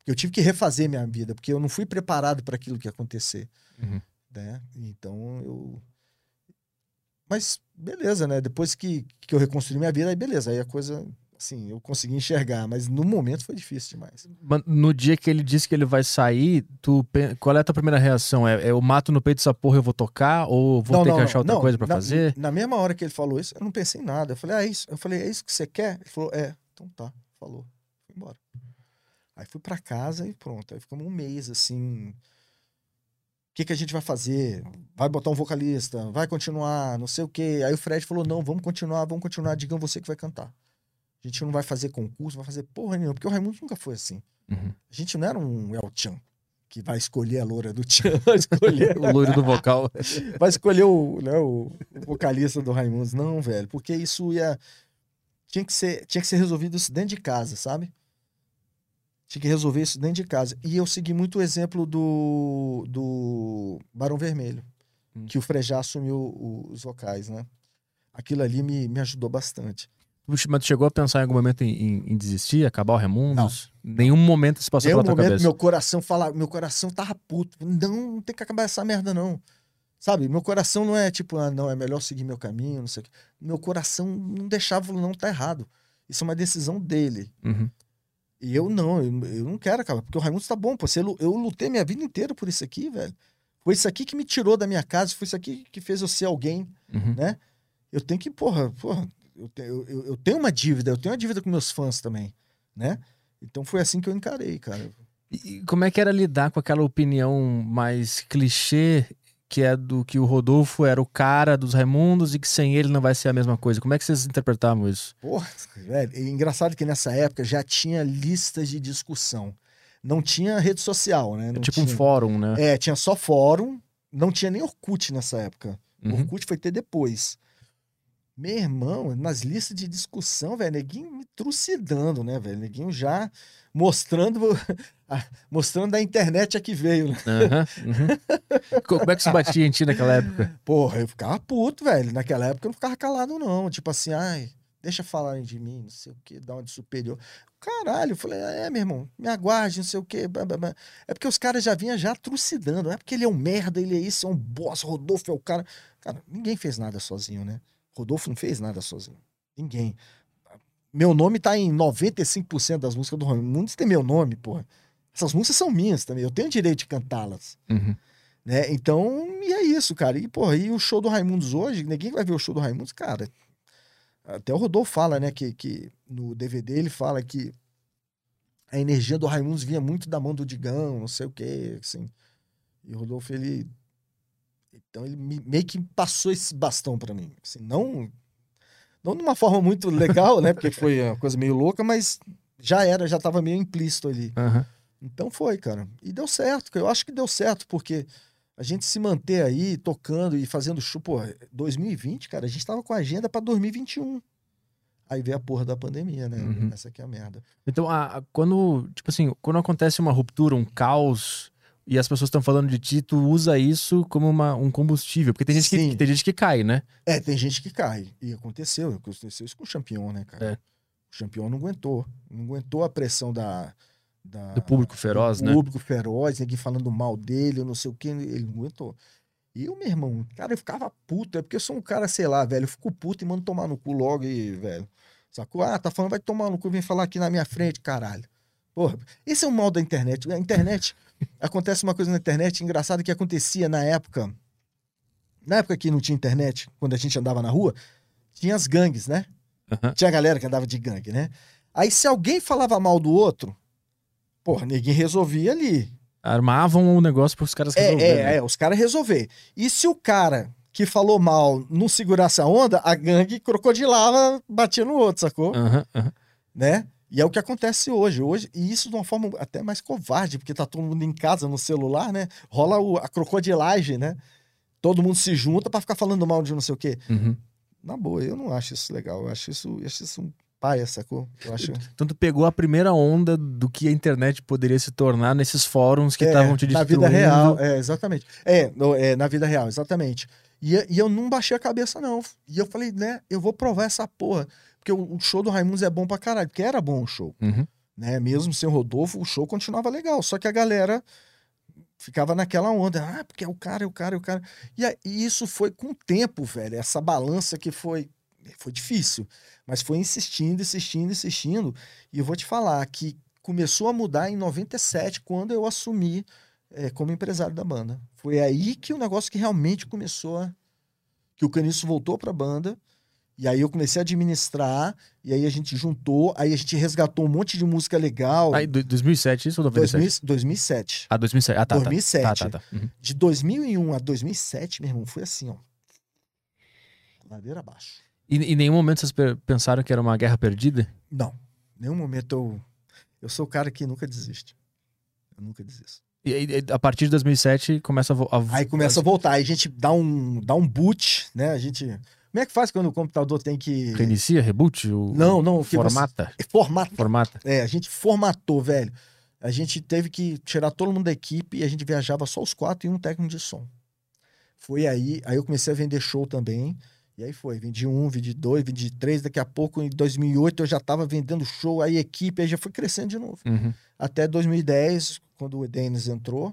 Eu tive que refazer minha vida, porque eu não fui preparado para aquilo que ia acontecer, Uhum. né? Então eu. Mas beleza, né? Depois que, que eu reconstruí minha vida, aí beleza, aí a coisa, assim, eu consegui enxergar, mas no momento foi difícil demais. Mas No dia que ele disse que ele vai sair, tu, qual é a tua primeira reação? É, é eu mato no peito essa porra, eu vou tocar? Ou vou ter que achar outra não. coisa pra na, fazer? Na mesma hora que ele falou isso, eu não pensei em nada. Eu falei, ah, é isso. Eu falei, é isso que você quer? Ele falou, é. Então tá, falou. Fui embora. Aí fui pra casa e pronto. Aí ficamos um mês assim. O que, que a gente vai fazer? Vai botar um vocalista? Vai continuar? Não sei o quê. Aí o Fred falou: não, vamos continuar, vamos continuar. Digam você que vai cantar. A gente não vai fazer concurso, não vai fazer porra nenhuma, porque o Raimundo nunca foi assim. Uhum. A gente não era um El Chan que vai escolher a loura do Tchan, [LAUGHS] vai escolher, O loiro do vocal. [LAUGHS] vai escolher o, né, o, o vocalista do Raimundos. Não, velho, porque isso ia. Tinha que, ser, tinha que ser resolvido isso dentro de casa, sabe? Tinha que resolver isso dentro de casa. E eu segui muito o exemplo do, do Barão Vermelho, Hum. que o Frejá assumiu o- os vocais, né? Aquilo ali me, me ajudou bastante. Mas tu chegou a pensar em algum momento em, em- em desistir, acabar o Raimundos? Nenhum momento se passou Tem um pela tua momento cabeça. meu coração fala, meu coração tava puto. Não, não tem que acabar essa merda, não. Sabe, meu coração não é tipo, ah, não, é melhor seguir meu caminho, não sei o quê. Meu coração não deixava, não, tá errado. Isso é uma decisão dele. Uhum. E eu não, eu, eu não quero acabar, porque o Raimundo tá bom, pô. Você Eu lutei minha vida inteira por isso aqui, velho. Foi isso aqui que me tirou da minha casa, foi isso aqui que fez eu ser alguém, Uhum. né? Eu tenho que, porra, porra, eu, te- eu, eu- tenho uma dívida, eu tenho uma dívida com meus fãs também, né? Então foi assim que eu encarei, cara. E como é que era lidar com aquela opinião mais clichê que é do que o Rodolfo era o cara dos Raimundos e que sem ele não vai ser a mesma coisa? Como é que vocês interpretavam isso? Porra, velho, e engraçado que nessa época já tinha listas de discussão. Não tinha rede social, né? É Não tipo um tinha. fórum, né? É, tinha só fórum, não tinha nem Orkut nessa época. Uhum. Orkut foi ter depois. Meu irmão, nas listas de discussão, velho, neguinho me trucidando, né, velho? Neguinho já mostrando [LAUGHS] a- mostrando a internet a que veio, né? Uhum. Co- Como é que se batia em ti naquela época? Porra, eu ficava puto, velho. Naquela época eu não ficava calado, não. Tipo assim, ai, deixa falarem de mim, não sei o quê, dar uma de superior. Caralho, eu falei, é, meu irmão, me aguarde, não sei o quê. blá, blá, blá. É porque os caras já vinham já trucidando. Não é porque ele é um merda, ele é isso, é um boss, Rodolfo é o cara. Cara, ninguém fez nada sozinho, né? Rodolfo não fez nada sozinho. Ninguém. Meu nome tá em 95% das músicas do Raimundos, tem meu nome, porra. Essas músicas são minhas também, eu tenho direito de cantá-las Uhum. né? Então, e é isso, cara. E, porra, e o show do Raimundos hoje, ninguém vai ver o show do Raimundos, cara. Até o Rodolfo fala, né, que, que no DVD ele fala que a energia do Raimundos vinha muito da mão do Digão, não sei o quê, assim. E o Rodolfo, ele. Então, ele me- meio que passou esse bastão pra mim. Assim, não. Não de uma forma muito legal, né? Porque foi uma coisa meio louca, mas já era, já tava meio implícito ali. Aham. Então foi, cara. E deu certo, eu acho que deu certo, porque a gente se manter aí tocando e fazendo show, pô, 2020, cara, a gente tava com a agenda pra 2021. Aí veio a porra da pandemia, né? Uhum. Essa aqui é a merda. Então, a- a- quando, tipo assim, quando acontece uma ruptura, um caos, e as pessoas estão falando de ti, tu usa isso como uma, um combustível. Porque tem gente, que, tem gente que cai, né? É, tem gente que cai. E aconteceu, aconteceu isso com o campeão, né, cara? É. O campeão não aguentou. Não aguentou a pressão da. da Do público feroz, do né? público feroz, ninguém falando mal dele, eu não sei o que, ele não aguentou. E o meu irmão, cara, eu ficava puto, é porque eu sou um cara, sei lá, velho, eu fico puto e mando tomar no cu logo e, velho. Sacou? Ah, tá falando, vai tomar no cu, vem falar aqui na minha frente, caralho. Porra, esse é o mal da internet. A internet, acontece uma coisa na internet engraçada que acontecia na época. Na época que não tinha internet, quando a gente andava na rua, tinha as gangues, né? Aham. Tinha a galera que andava de gangue, né? Aí se alguém falava mal do outro, porra, ninguém resolvia ali. Armavam o negócio para os caras É, resolverem. é, é, os caras resolver. E se o cara que falou mal não segurasse a onda, a gangue crocodilava, batia no outro, sacou? Aham, aham. Né? E é o que acontece hoje. hoje E isso de uma forma até mais covarde, porque tá todo mundo em casa no celular, né? Rola o- a crocodilagem, né? Todo mundo se junta pra ficar falando mal de não sei o quê. Uhum. Na boa, eu não acho isso legal. Eu acho isso, eu acho isso um paia, sacou? Eu acho. Então tu pegou a primeira onda do que a internet poderia se tornar nesses fóruns que É, estavam te Na destruindo. vida real, é, exatamente. É, é, na vida real, exatamente. E, e eu não baixei a cabeça, não. E eu falei, né, eu vou provar essa porra. Porque o, o show do Raimundos é bom pra caralho, porque era bom o show. Uhum. Né? Mesmo sem o Rodolfo, o show continuava legal. Só que a galera ficava naquela onda. Ah, porque é o cara, é o cara, é o cara. E, aí- e isso foi com o tempo, velho. Essa balança que foi. Foi difícil. Mas foi insistindo, insistindo, insistindo. E eu vou te falar que começou a mudar em 97, quando eu assumi eh, como empresário da banda. Foi aí que o negócio que realmente começou a. Que o Caniço voltou pra banda E aí eu comecei a administrar, e aí a gente juntou, aí a gente resgatou um monte de música legal. Aí, do- 2007 isso ou 97? 2000, 2007. Ah, 2007. Ah, tá, 2007. tá. Tá, tá, tá. Uhum. De 2001 a 2007, meu irmão, foi assim, ó. Ladeira abaixo. E em nenhum momento vocês pe- pensaram que era uma guerra perdida? Não, em nenhum momento eu. Eu sou o cara que nunca desiste. Eu nunca desisto. E aí, a partir de 2007 começa a... a Aí começa a voltar, aí a gente dá um, dá um boot, né? A gente. Como é que faz quando o computador tem que. Reinicia, reboot? O... Não, não, que você- Formata? Formata. Formata. É, a gente formatou, velho. A gente teve que tirar todo mundo da equipe e a gente viajava só os quatro e um técnico de som. Foi aí, aí eu comecei a vender show também. E aí foi, vendi um, vendi dois, vendi três. Daqui a pouco, em 2008, eu já tava vendendo show, aí equipe aí já foi crescendo de novo. Uhum. Até 2010, quando o Denis entrou,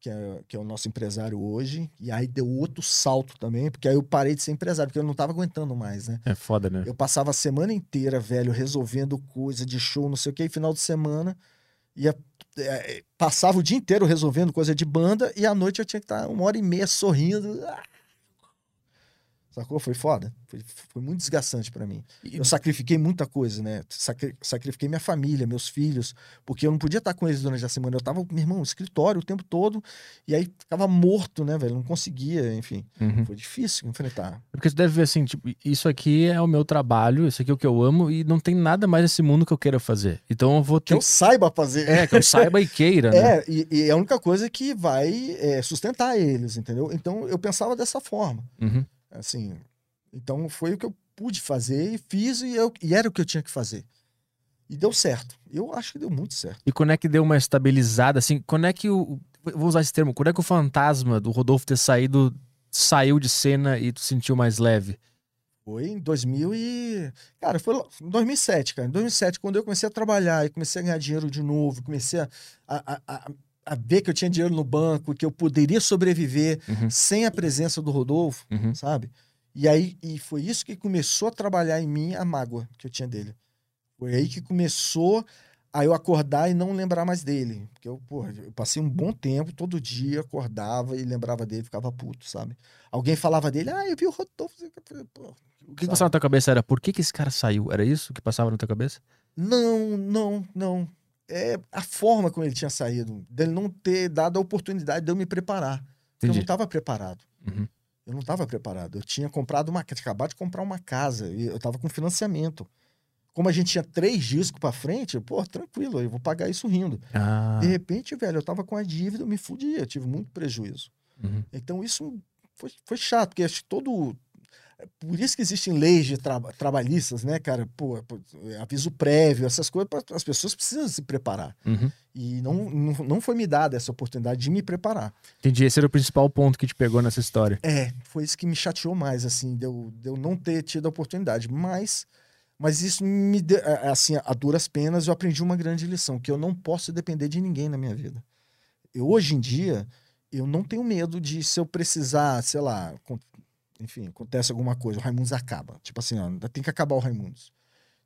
que é, que é o nosso empresário hoje. E aí deu outro salto também, porque aí eu parei de ser empresário, porque eu não tava aguentando mais, né? É foda, né? Eu passava a semana inteira, velho, resolvendo coisa de show, não sei o que, e final de semana ia, é, passava o dia inteiro resolvendo coisa de banda e à noite eu tinha que estar uma hora e meia sorrindo. Ah! Sacou? Foi foda. Foi, foi muito desgastante pra mim. Eu sacrifiquei muita coisa, né? Sacri- sacrifiquei minha família, meus filhos, porque eu não podia estar com eles durante a semana. Eu tava, meu irmão, no escritório o tempo todo, e aí ficava morto, né, velho? Não conseguia, enfim. Uhum. Foi difícil enfrentar. Porque você deve ver assim, tipo, isso aqui é o meu trabalho, isso aqui é o que eu amo e não tem nada mais nesse mundo que eu queira fazer. Então eu vou Que ter eu saiba fazer. É, que eu saiba e queira, [LAUGHS] né? É, e, e é a única coisa que vai é, sustentar eles, entendeu? Então eu pensava dessa forma, Uhum. Assim. Então foi o que eu pude fazer e fiz e, eu- e era o que eu tinha que fazer. E deu certo. Eu acho que deu muito certo. E quando é que deu uma estabilizada, assim, quando é que o. Vou usar esse termo, quando é que o fantasma do Rodolfo ter saído, saiu de cena e tu sentiu mais leve? Foi em 2000 e... Cara, foi lá- em 2007, cara. Em 2007, quando eu comecei a trabalhar e comecei a ganhar dinheiro de novo, comecei a, a, a, a ver que eu tinha dinheiro no banco, que eu poderia sobreviver Uhum. sem a presença do Rodolfo, Uhum. sabe? E aí e foi isso que começou a trabalhar em mim a mágoa que eu tinha dele. Foi aí que começou a eu acordar e não lembrar mais dele. Porque eu, porra, eu passei um bom tempo, todo dia acordava e lembrava dele, ficava puto, sabe? Alguém falava dele, ah, eu vi o Rodolfo. Pô, O que, que passava na tua cabeça era por que, que esse cara saiu? Era isso que passava na tua cabeça? Não, não, não. É a forma como ele tinha saído, dele não ter dado a oportunidade de eu me preparar. Eu não estava preparado. Uhum. Eu não estava preparado. Eu tinha comprado uma, tinha acabado de comprar uma casa e eu estava com financiamento. Como a gente tinha três discos para frente, pô, tranquilo, eu vou pagar isso rindo. Ah. De repente, velho, eu tava com a dívida, eu me fudi, eu tive muito prejuízo. Uhum. Então isso foi, foi chato, porque acho que todo. Por isso que existem leis de traba- trabalhistas, né, cara? Pô, pô, aviso prévio, essas coisas, as pessoas precisam se preparar. Uhum. E não, não, não foi me dada essa oportunidade de me preparar. Entendi. Esse era o principal ponto que te pegou nessa história. É, foi isso que me chateou mais, assim, de eu, de eu não ter tido a oportunidade. Mas, mas isso me deu, assim, a duras penas, eu aprendi uma grande lição, que eu não posso depender de ninguém na minha vida. Eu, hoje em dia, eu não tenho medo de, se eu precisar, sei lá, enfim, acontece alguma coisa, o Raimundos acaba. Tipo assim, ó, tem que acabar o Raimundos.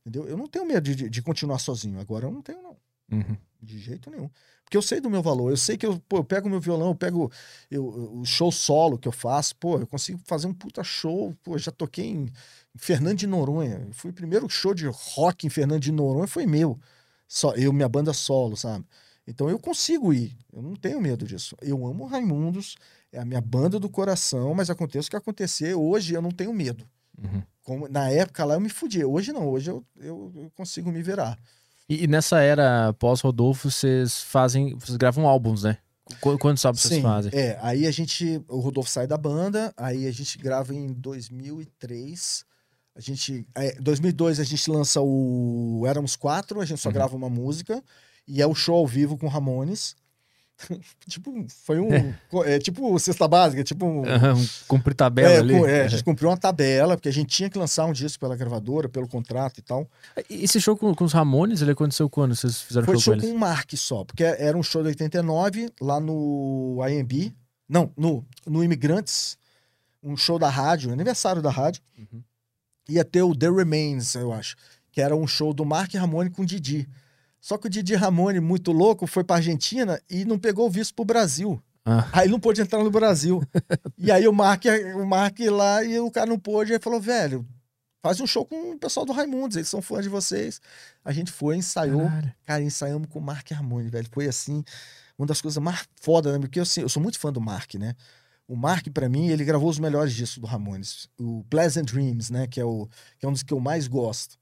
Entendeu? Eu não tenho medo de, de- de continuar sozinho. Agora eu não tenho, não. Uhum. De jeito nenhum. Porque eu sei do meu valor. Eu sei que eu, pô, eu pego meu violão, eu pego eu- o show solo que eu faço, pô, eu consigo fazer um puta show. Pô, já toquei em, em Fernando de Noronha. Fui o primeiro show de rock em Fernando de Noronha, foi meu. Só eu, minha banda solo, sabe? Então eu consigo ir. Eu não tenho medo disso. Eu amo Raimundos, é a minha banda do coração, mas aconteça o que acontecer, hoje eu não tenho medo. Uhum. Como, na época lá eu me fudia. Hoje não, hoje eu, eu, eu consigo me virar. E, e nessa era pós-Rodolfo, vocês fazem. Vocês gravam álbuns, né? Qu- Quantos álbuns vocês fazem? É, aí a gente, o Rodolfo sai da banda, aí a gente grava em 2003. A gente, é, 2002 a gente lança o Éramos Quatro, a gente só Uhum. grava uma música e é o show ao vivo com Ramones. [LAUGHS] tipo, foi um, é tipo cesta básica, tipo um, Aham, um cumprir tabela é, ali. com- é, a gente cumpriu uma tabela, porque a gente tinha que lançar um disco pela gravadora, pelo contrato e tal. E Esse show com, com os Ramones, ele aconteceu quando vocês fizeram Foi show, show com com um Mark só, porque era um show de 89, lá no IMB. Não, no, no Imigrantes, um show da rádio, aniversário da rádio. Uhum. Ia ter o The Remains, eu acho, que era um show do Mark Ramone com o Didi. Só que o Didi Ramone, muito louco, foi pra Argentina e não pegou o visto pro Brasil. Ah. Aí não pôde entrar no Brasil. [LAUGHS] e aí o Mark, o Mark lá e o cara não pôde, aí falou, velho, faz um show com o pessoal do Raimundos, eles são fãs de vocês. A gente foi, ensaiou. Caralho. Cara, ensaiamos com o Mark Harmony, velho. Foi assim, uma das coisas mais foda, né? Porque eu, assim, eu sou muito fã do Mark, né? O Mark, pra mim, ele gravou os melhores discos do Ramones. O Pleasant Dreams, né? Que é, o, que é um dos que eu mais gosto.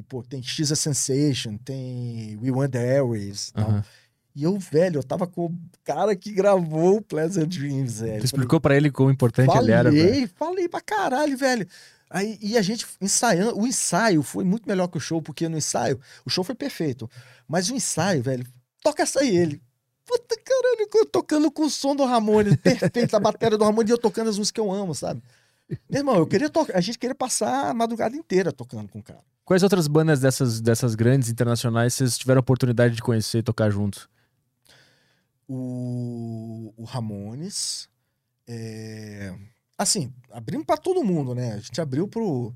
Que, pô, tem X a Sensation, tem We Want the Airwaves e. E eu, velho, eu tava com o cara que gravou o Pleasant Dreams, velho. Tu explicou pra ele quão importante falei, ele era. Falei, velho. falei pra caralho, velho. Aí, e a gente ensaiando, o ensaio foi muito melhor que o show, porque no ensaio, o show foi perfeito. Mas o ensaio, velho, toca essa aí ele. Puta caralho, eu tocando com o som do Ramones, perfeito, a bateria do Ramones e eu tocando as músicas que eu amo, sabe? Meu irmão, eu queria tocar, a gente queria passar a madrugada inteira tocando com o cara. Quais outras bandas dessas, dessas grandes internacionais vocês tiveram a oportunidade de conhecer e tocar juntos? o, o Ramones. é, Assim, abrimos pra todo mundo, né? A gente abriu pro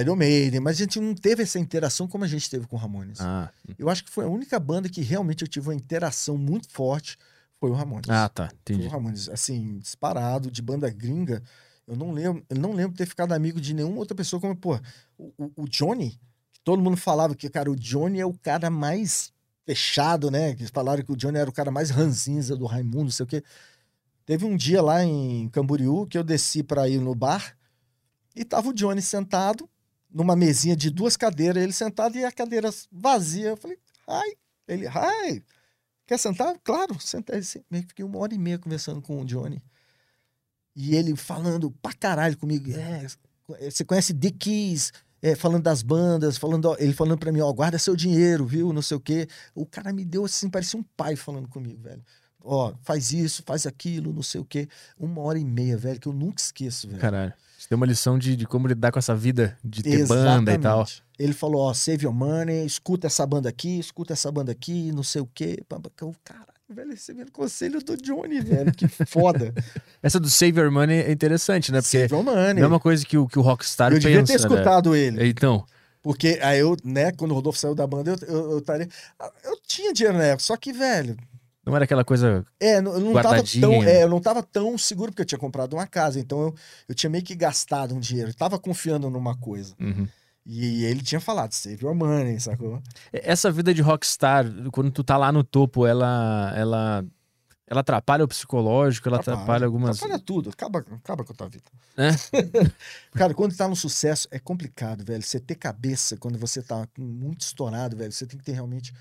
Iron Maiden, mas a gente não teve essa interação como a gente teve com o Ramones. Ah, Eu acho que foi a única banda que realmente eu tive uma interação muito forte, foi o Ramones. ah tá. Foi Entendi. o Ramones, assim, disparado, de banda gringa. Eu não lembro, eu não lembro ter ficado amigo de nenhuma outra pessoa como, pô, o, o- Johnny, que todo mundo falava que, cara, o Johnny é o cara mais fechado, né? Que falaram que o Johnny era o cara mais ranzinza do Raimundo, não sei o quê. Teve um dia lá em Camboriú que eu desci pra ir no bar e tava o Johnny sentado numa mesinha de duas cadeiras, ele sentado e a cadeira vazia. Eu falei, ai. Ele, ai. Quer sentar? Claro, sentei. Fiquei uma hora e meia conversando com o Johnny. E ele falando pra caralho comigo. É, você conhece The Keys? É, falando das bandas, falando, ele falando pra mim, ó, guarda seu dinheiro, viu? Não sei o quê. O cara me deu assim, parecia um pai falando comigo, velho. Ó, faz isso, faz aquilo, não sei o quê. Uma hora e meia, velho, que eu nunca esqueço, velho. Caralho. Você tem uma lição de, de como lidar com essa vida de ter banda e tal. Exatamente. Ele falou, ó, save your money, escuta essa banda aqui, escuta essa banda aqui, não sei o quê. Caralho, velho, recebendo conselho do Johnny, velho, que foda. [LAUGHS] Essa do Save Your Money é interessante, né? Porque save your money. é a mesma coisa que o, que o Rockstar eu devia pensa, ter escutado ele. né? Então, Porque aí eu, né, quando o Rodolfo saiu da banda, eu, eu, eu, estaria- eu tinha dinheiro na época, só que, velho, não era aquela coisa... é, não- eu não tava tão, né? é, eu não tava tão seguro porque eu tinha comprado uma casa, então eu, eu tinha meio que gastado um dinheiro, eu tava confiando numa coisa. Uhum. E ele tinha falado, save your money, sacou? Essa vida de rockstar, quando tu tá lá no topo, ela ela ela atrapalha o psicológico, ela atrapalha, algumas Atrapalha tudo, acaba, acaba com a tua vida. É? [LAUGHS] Cara, quando tá no sucesso é complicado, velho. Você ter cabeça quando você tá muito estourado, velho. Você tem que ter realmente.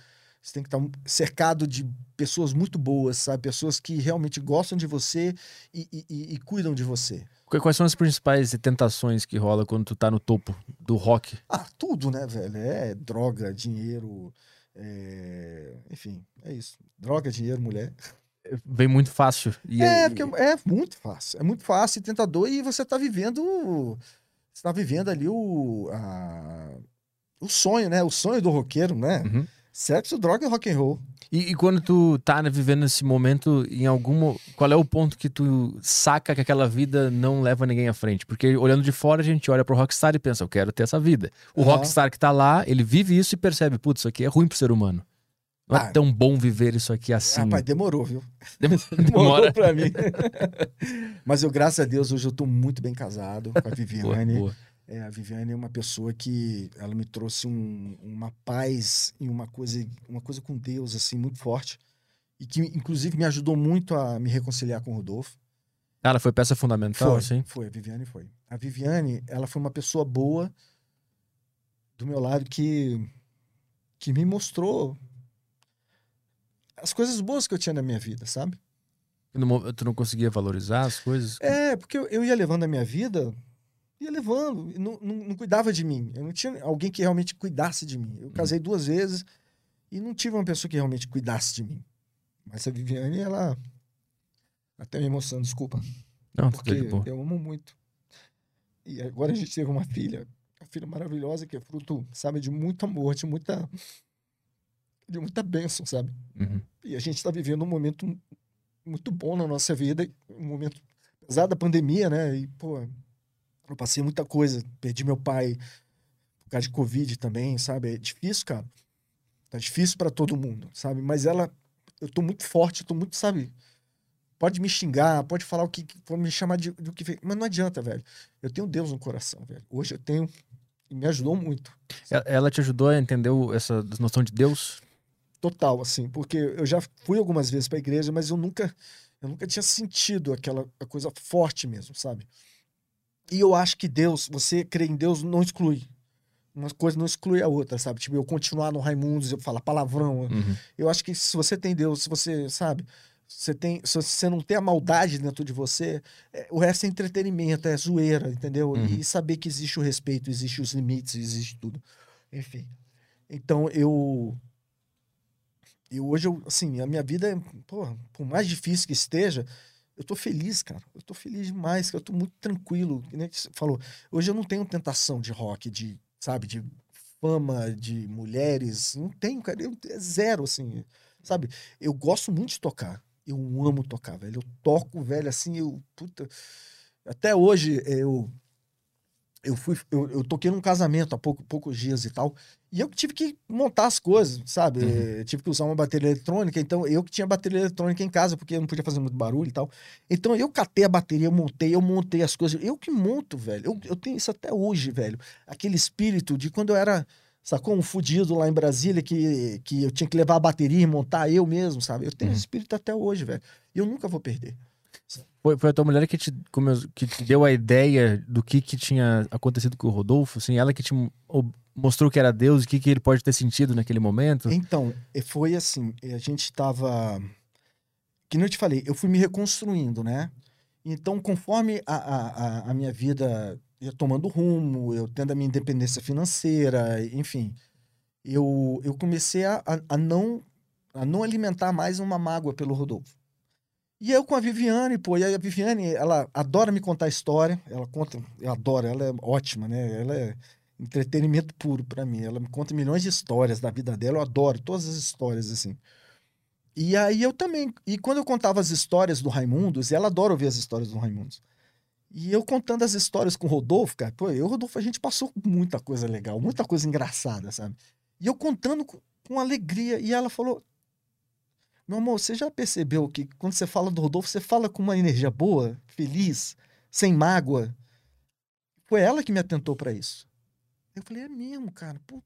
Você tem que estar cercado de pessoas muito boas, sabe? Pessoas que realmente gostam de você e, e- e- cuidam de você. Qu- Quais são as principais tentações que rola quando tu tá no topo do rock? Ah, tudo, né, velho? É droga, dinheiro. é, Enfim, é isso. Droga, dinheiro, mulher. Vem muito fácil. E, É, e- porque é muito fácil. É muito fácil e tentador e você tá vivendo. Você tá vivendo ali o. a- o sonho, né? O sonho do roqueiro, né? Uhum. Sexo, droga e rock and roll. E, e quando tu tá né, vivendo esse momento, em algum. Qual é o ponto que tu saca que aquela vida não leva ninguém à frente? Porque olhando de fora, a gente olha pro rockstar e pensa, eu quero ter essa vida. O Aham. rockstar que tá lá, ele vive isso e percebe, putz, isso aqui é ruim pro ser humano. Não é Ah. tão bom viver isso aqui assim. Rapaz, demorou, viu? [LAUGHS] Demora. pra mim. [LAUGHS] Mas eu, graças a Deus, hoje eu tô muito bem casado com a [LAUGHS] Boa, Viviane. boa. É, a Viviane é uma pessoa que ela me trouxe um- uma paz e uma coisa, uma coisa com Deus assim muito forte e que inclusive me ajudou muito a me reconciliar com o Rodolfo. Ah, Ela foi peça fundamental, foi, assim? foi, a Viviane foi. A Viviane, ela foi uma pessoa boa do meu lado que que me mostrou as coisas boas que eu tinha na minha vida, sabe? Tu não, tu não conseguia valorizar as coisas? É, porque eu, eu ia levando a minha vida, ia levando, não, não, não cuidava de mim. Eu não tinha alguém que realmente cuidasse de mim. Eu casei duas vezes e não tive uma pessoa que realmente cuidasse de mim. Mas a Viviane, ela. Até me emocionando, desculpa. Não, tudo Porque boa. eu amo muito. E agora a gente teve uma filha, uma filha maravilhosa, que é fruto, sabe, de muito amor, de muita. de muita bênção, sabe? Uhum. E a gente está vivendo um momento muito bom na nossa vida, um momento apesar da pandemia, né? E, pô, eu passei muita coisa. Perdi meu pai por causa de Covid também, sabe? É difícil, cara. Tá difícil para todo mundo, sabe? Mas ela, eu tô muito forte, eu tô muito, sabe? Pode me xingar, pode falar o que, pode me chamar de, do que, mas não adianta, velho. Eu tenho Deus no coração, velho. Hoje eu tenho me ajudou muito. Ela- Ela te ajudou a entender essa noção de Deus? Total, assim, porque eu já fui algumas vezes pra igreja, mas eu nunca, eu nunca tinha sentido aquela coisa forte mesmo, sabe? E eu acho que Deus, você crer em Deus não exclui. Uma coisa não exclui a outra, sabe? Tipo, eu continuar no Raimundos, eu falar palavrão. Uhum. Eu acho que se você tem Deus, se você, sabe, você tem, se você não tem a maldade dentro de você, é, o resto é entretenimento, é zoeira, entendeu? Uhum. E saber que existe o respeito, existe os limites, existe tudo. Enfim. Então eu eu hoje eu, assim, a minha vida é, porra, por mais difícil que esteja, eu tô feliz, cara. Eu tô feliz demais, eu tô muito tranquilo, você falou. Hoje eu não tenho tentação de rock, de, sabe, de fama, de mulheres, não tenho, cara, eu, é zero assim, sabe? Eu gosto muito de tocar. Eu amo tocar, velho. Eu toco, velho, assim, eu puta, até hoje eu eu fui eu, eu toquei num casamento há pouco, poucos dias e tal. E eu tive que montar as coisas, sabe? Uhum. Eh, tive que usar uma bateria eletrônica, então eu que tinha bateria eletrônica em casa, porque eu não podia fazer muito barulho e tal. Então eu catei a bateria, eu montei, eu montei as coisas. Eu que monto, velho. Eu, eu tenho isso até hoje, velho. Aquele espírito de quando eu era, sacou? Um fudido lá em Brasília que, que eu tinha que levar a bateria e montar eu mesmo, sabe? Eu tenho Uhum. esse espírito até hoje, velho. E eu nunca vou perder. Foi, foi a tua mulher que te, que te deu a ideia do que, que tinha acontecido com o Rodolfo? Assim, ela que te mostrou que era Deus e o que, que ele pode ter sentido naquele momento? Então, foi assim, a gente tava. Que nem eu te falei, eu fui me reconstruindo, né? Então, conforme a, a, a- a minha vida ia tomando rumo, eu tendo a minha independência financeira, enfim, eu, eu comecei a, a, a não, a não alimentar mais uma mágoa pelo Rodolfo. E eu com a Viviane, pô, e a Viviane, ela adora me contar história, ela conta, eu adoro, ela é ótima, né? Ela é entretenimento puro pra mim. Ela me conta milhões de histórias da vida dela, eu adoro todas as histórias, assim. E aí eu também, e quando eu contava as histórias do Raimundos, e ela adora ouvir as histórias do Raimundos. E eu contando as histórias com o Rodolfo, cara, pô, eu e o Rodolfo, a gente passou muita coisa legal, muita coisa engraçada, sabe? E eu contando com, com alegria, e ela falou: Meu amor, você já percebeu que quando você fala do Rodolfo, você fala com uma energia boa, feliz, sem mágoa? Foi ela que me atentou pra isso. Eu falei: É mesmo, cara, pô."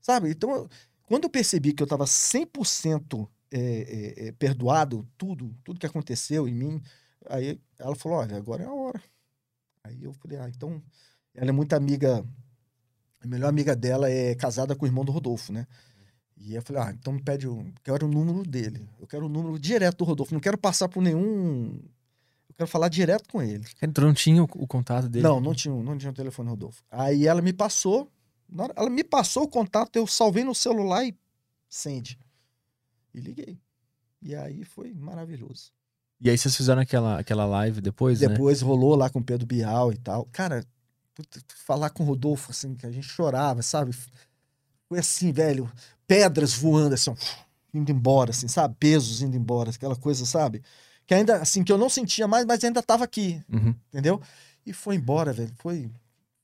sabe? Então, eu- quando eu percebi que eu tava 100% é, é, é, perdoado, tudo, tudo que aconteceu em mim, aí ela falou: Olha, agora é a hora. Aí eu falei: Ah, então. Ela é muito amiga. A melhor amiga dela é casada com o irmão do Rodolfo, né? E eu falei: Ah, então me pede. O, quero o número dele. Eu quero o número direto do Rodolfo. Não quero passar por nenhum. Eu quero falar direto com ele. Tu não tinha o, o contato dele? Não, não tinha, não tinha o telefone do Rodolfo. Aí ela me passou. hora- ela me passou o contato, eu salvei no celular e sende. E liguei. E aí foi maravilhoso. E aí vocês fizeram aquela, aquela live depois, né? Depois rolou lá com o Pedro Bial e tal. Cara, falar com o Rodolfo, assim, que a gente chorava, sabe? Foi assim, velho, pedras voando, assim, indo embora, assim, sabe? Pesos indo embora, aquela coisa, sabe? Que ainda, assim, que eu não sentia mais, mas ainda tava aqui, Uhum. entendeu? E foi embora, velho. Foi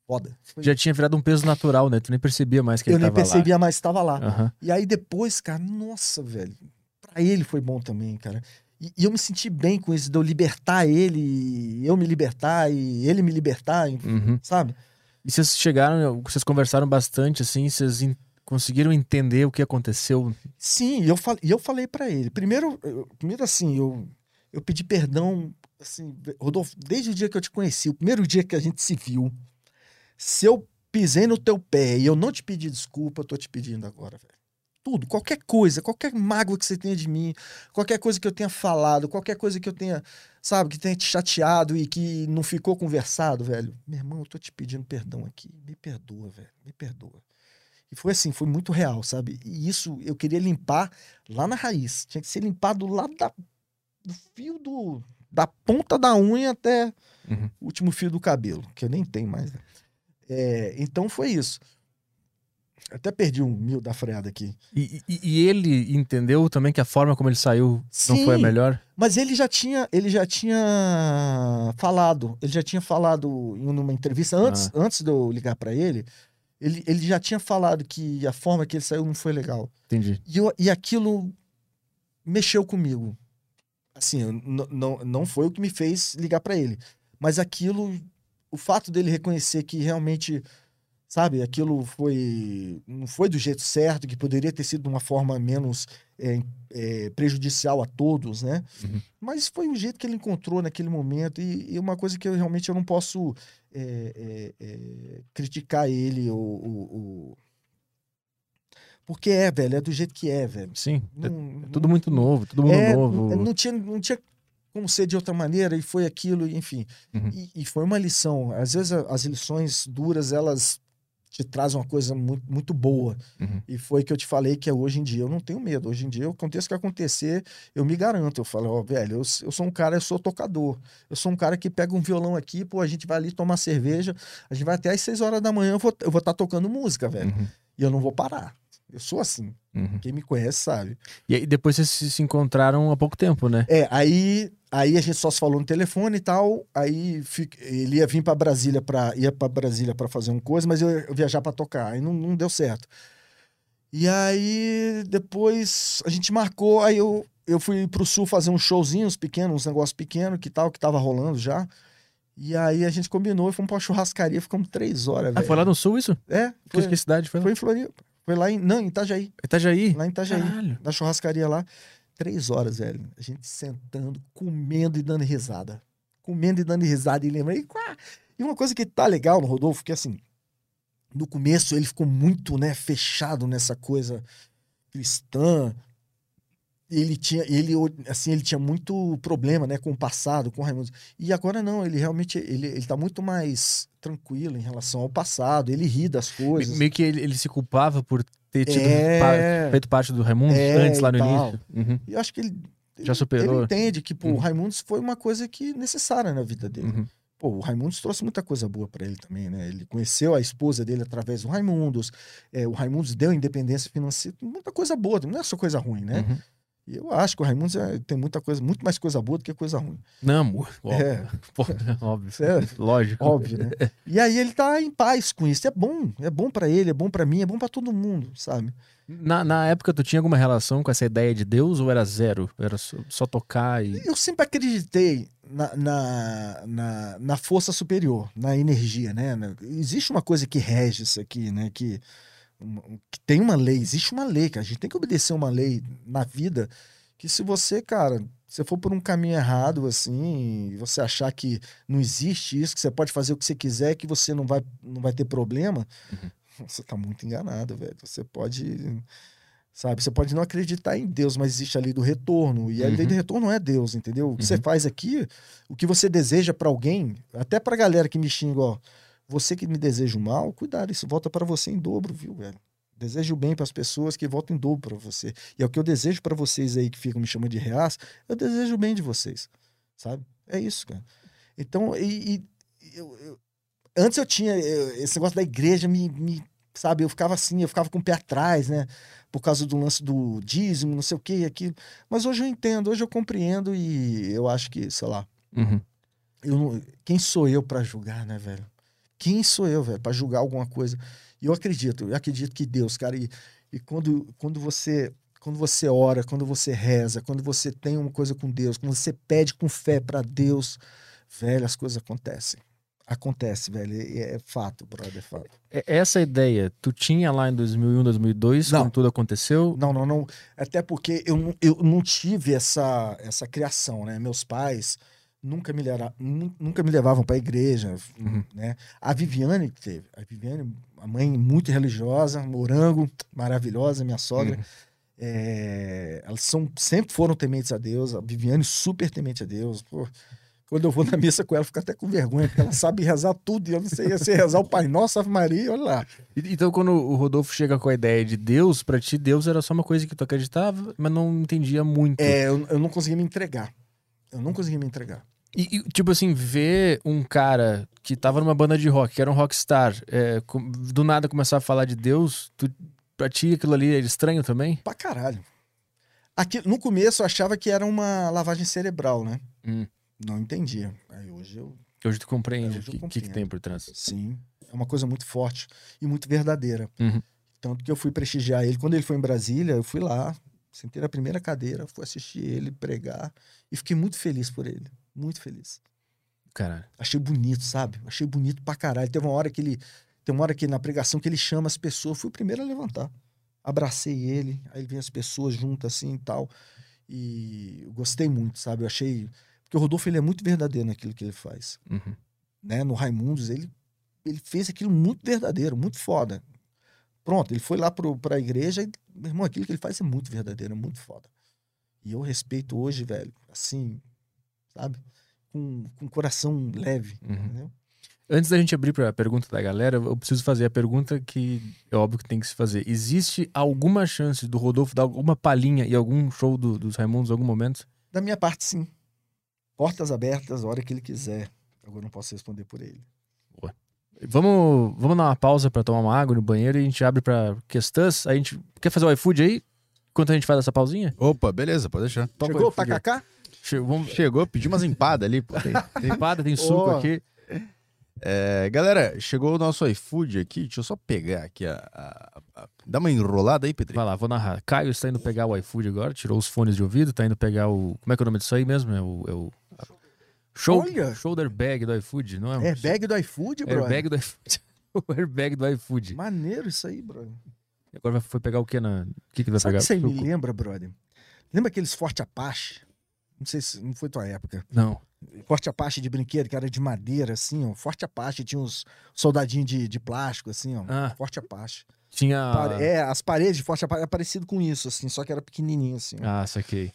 foda. Foi- Já tinha virado um peso natural, né? Tu nem percebia mais que eu ele nem tava percebia mais que estava lá. lá. Aham. E aí depois, cara, nossa, velho. Pra ele foi bom também, cara. E, e eu me senti bem com isso, de eu libertar ele, eu me libertar e ele me libertar, Uhum. sabe? E vocês chegaram, vocês conversaram bastante, assim, vocês conseguiram entender o que aconteceu? Sim, eu, fal- eu falei pra ele. Primeiro, eu- primeiro assim, eu, eu pedi perdão, assim, Rodolfo, desde o dia que eu te conheci, o primeiro dia que a gente se viu, se eu pisei no teu pé e eu não te pedi desculpa, eu tô te pedindo agora, velho. Tudo, qualquer coisa, qualquer mágoa que você tenha de mim, qualquer coisa que eu tenha falado, qualquer coisa que eu tenha, sabe, que tenha te chateado e que não ficou conversado, velho. Meu irmão, eu tô te pedindo perdão aqui. Me perdoa, velho. Me perdoa. E foi assim, foi muito real, sabe? E isso eu queria limpar lá na raiz. Tinha que ser limpado lá da, do fio do. da ponta da unha até Uhum. o último fio do cabelo, que eu nem tenho mais. né? É, então foi isso. Até perdi um mil da freada aqui. E, e- e ele entendeu também que a forma como ele saiu não foi a Sim. melhor? Mas ele já tinha, ele já tinha falado, ele já tinha falado em uma entrevista antes, antes de eu ligar pra ele, ele, ele já tinha falado que a forma que ele saiu não foi legal. Entendi. E, eu- e aquilo mexeu comigo. Assim, não, não foi o que me fez ligar pra ele. Mas aquilo, o fato dele reconhecer que realmente, sabe? Aquilo foi não foi do jeito certo, que poderia ter sido de uma forma menos é, é, prejudicial a todos, né? Uhum. Mas foi o jeito que ele encontrou naquele momento e, e uma coisa que eu realmente eu não posso é, é, criticar ele ou, ou- ou- porque é, velho, é do jeito que é, velho. Sim. É Não- tudo muito novo, todo mundo é, novo. Não tinha, não tinha como ser de outra maneira e foi aquilo, enfim. Uhum. E, e foi uma lição. Às vezes as lições duras, elas te trazem uma coisa muito, muito boa. Uhum. E foi que eu te falei que é hoje em dia eu não tenho medo. Hoje em dia, aconteça o que acontecer, eu me garanto. Eu falo, ó, velho, eu, eu sou um cara, eu sou tocador. Eu sou um cara que pega um violão aqui, pô, a gente vai ali tomar cerveja, a gente vai até às 6 horas da manhã, eu vou estar eu vou tá tocando música, velho. Uhum. E eu não vou parar. Eu sou assim. Uhum. Quem me conhece sabe. E aí depois vocês se encontraram há pouco tempo, né? É, aí, aí a gente só se falou no telefone e tal. Aí ele ia vir para Brasília para ia para Brasília para fazer uma coisa, mas eu ia viajar para tocar. Aí não, não deu certo. E aí depois a gente marcou, aí eu, eu fui pro sul fazer uns showzinhos pequenos, uns negócios pequenos que tal, que tava rolando já. E aí a gente combinou e fomos pra churrascaria, ficamos três horas, Ah, foi lá no sul isso? É, foi, que cidade foi foi em Floripa. Foi lá em. Não, em Itajaí. Itajaí? Lá em Itajaí Caralho. da churrascaria lá. Três horas, velho. A gente sentando, comendo e dando risada. Comendo e dando risada. E lembra. E, e uma coisa que tá legal no Rodolfo, que assim, no começo ele ficou muito, né, fechado nessa coisa cristã. Ele tinha, ele, assim, ele tinha muito problema, né, com o passado, com o Raimundo. E agora não, ele realmente, ele, ele tá muito mais tranquilo em relação ao passado. Ele ri das coisas. Meio que ele, ele se culpava por ter tido É. feito parte do Raimundo É, antes, lá no início. Uhum. E eu acho que ele. Já superou. Ele entende que, pô, Uhum. o Raimundos foi uma coisa que necessária na vida dele. Uhum. Pô, o Raimundos trouxe muita coisa boa pra ele também, né? Ele conheceu a esposa dele através do Raimundos. é, o Raimundos deu independência financeira, muita coisa boa, não é só coisa ruim, né? Uhum. E eu acho que o Raimundos é- tem muita coisa, muito mais coisa boa do que coisa ruim. Não, amor. [LAUGHS] Óbvio. É, Pô, óbvio. isso é Lógico. óbvio, né? [LAUGHS] E aí ele tá em paz com isso. É bom, é bom pra ele, é bom pra mim, é bom pra todo mundo, sabe? Na, na época, tu tinha alguma relação com essa ideia de Deus ou era zero? Era só, só tocar e. Eu sempre acreditei na, na, na, na força superior, na energia, né? Existe uma coisa que rege isso aqui, né? Que, que tem uma lei, existe uma lei, que a gente tem que obedecer uma lei na vida, que se você, cara, se for por um caminho errado, assim, e você achar que não existe isso, que você pode fazer o que você quiser, que você não vai, não vai ter problema, [LAUGHS] você tá muito enganado, velho. Você pode... Sabe, você pode não acreditar em Deus, mas existe a lei do retorno. E a lei Uhum. do retorno não é Deus, entendeu? O que você Uhum. faz aqui, o que você deseja pra alguém, até pra galera que me xinga, ó, você que me deseja o mal, cuidado, isso volta pra você em dobro, viu, velho? Desejo o bem pras pessoas que voltam em dobro pra você. E é o que eu desejo pra vocês aí que ficam me chamando de reaça, eu desejo o bem de vocês, sabe? É isso, cara. Então, e, e- eu- eu- antes eu tinha eu- esse negócio da igreja me, me sabe, eu ficava assim, eu ficava com o pé atrás, né? Por causa do lance do dízimo, não sei o que aquilo. Mas hoje eu entendo, hoje eu compreendo e eu acho que, sei lá, Uhum. eu não- quem sou eu pra julgar, né, velho? Quem sou eu, velho, pra julgar alguma coisa? E eu acredito, eu acredito que Deus, cara, e, e quando, quando você quando você ora, quando você reza, quando você tem uma coisa com Deus, quando você pede com fé pra Deus, velho, as coisas acontecem. Acontece, velho, é, é fato, brother, é fato. É- Essa ideia, tu tinha lá em 2001, 2002, Não. quando tudo aconteceu? Não, não, não. Até porque eu, não- eu não tive essa, essa criação, né? Meus pais nunca me, lera- nu- nunca me levavam para a igreja, Uhum. né? A Viviane que teve. A Viviane, a mãe muito religiosa, morango, maravilhosa, minha sogra. Uhum. É, elas são, sempre foram tementes a Deus. A Viviane super temente a Deus. Pô, quando eu vou na missa com ela, eu fico até com vergonha, porque ela sabe rezar tudo. E eu não sei se rezar o Pai Nosso, Ave Maria, olha lá. Então, quando o Rodolfo chega com a ideia de Deus, pra ti, Deus era só uma coisa que tu acreditava, mas não entendia muito. É, eu, eu não conseguia me entregar. Eu não conseguia me entregar. E, e, tipo assim, ver um cara que tava numa banda de rock, que era um rockstar, é, com- do nada começar a falar de Deus, tu, pra ti aquilo ali era estranho também? Pra caralho. Aqui, no começo eu achava que era uma lavagem cerebral, né? Hum. Não entendia. Aí hoje eu. Hoje tu compreende o que, que, tem por trás. Sim. É uma coisa muito forte e muito verdadeira. Uhum. Tanto que eu fui prestigiar ele. Quando ele foi em Brasília, eu fui lá, sentei na primeira cadeira, fui assistir ele pregar e fiquei muito feliz por ele. Muito feliz. Caralho. Achei bonito, sabe? Achei bonito pra caralho. Teve uma hora que ele Tem uma hora que na pregação que ele chama as pessoas, fui o primeiro a levantar. Abracei ele, aí vem as pessoas juntas assim e tal. E eu gostei muito, sabe? Eu achei. Porque o Rodolfo ele é muito verdadeiro naquilo que ele faz. Uhum. Né? No Raimundos, ele, ele fez aquilo muito verdadeiro, muito foda. Pronto, ele foi lá pro, pra igreja e, meu irmão, aquilo que ele faz é muito verdadeiro, é muito foda. E eu respeito hoje, velho, assim, sabe? Com, com coração leve, Uhum. entendeu? Antes da gente abrir para a pergunta da galera, eu preciso fazer a pergunta que é óbvio que tem que se fazer. Existe alguma chance do Rodolfo dar alguma palhinha em algum show do- dos Raimundos em algum momento? Da minha parte, sim. Portas abertas a hora que ele quiser. Agora eu não posso responder por ele. Vamos, vamos dar uma pausa para tomar uma água no banheiro e a gente abre para questões. A gente quer fazer o iFood aí? Enquanto a gente faz essa pausinha? Opa, beleza, pode deixar. Toca Chegou o tacacá? Che- Vamos... Chegou, pediu umas empadas ali, pô. Tem, tem empada, tem suco Ó. aqui. É, galera, chegou o nosso iFood aqui. Deixa eu só pegar aqui a. a- a- Dá uma enrolada aí, Petri. Vai lá, vou narrar. Caio está indo pegar o iFood agora, tirou os fones de ouvido, tá indo pegar o. Como é que é o nome disso aí mesmo? É o. É o... Show, Olha! shoulder bag do iFood, não é? um- É bag do iFood, bro. Airbag do iFood. [LAUGHS] o airbag do iFood. Maneiro isso aí, brother. E Agora vai- foi pegar o que na. O que, que vai Sabe o pegar? que aí me lembra, brother? Lembra aqueles Forte Apache? Não sei se não foi tua época. Não. Forte Apache de brinquedo, que era de madeira, assim, ó. Forte Apache tinha uns soldadinhos de, de plástico, assim, ó. Ah. Forte Apache. Tinha. É, as paredes de Forte Apache é parecido com isso, assim, só que era pequenininho, assim. ó. Ah, saquei.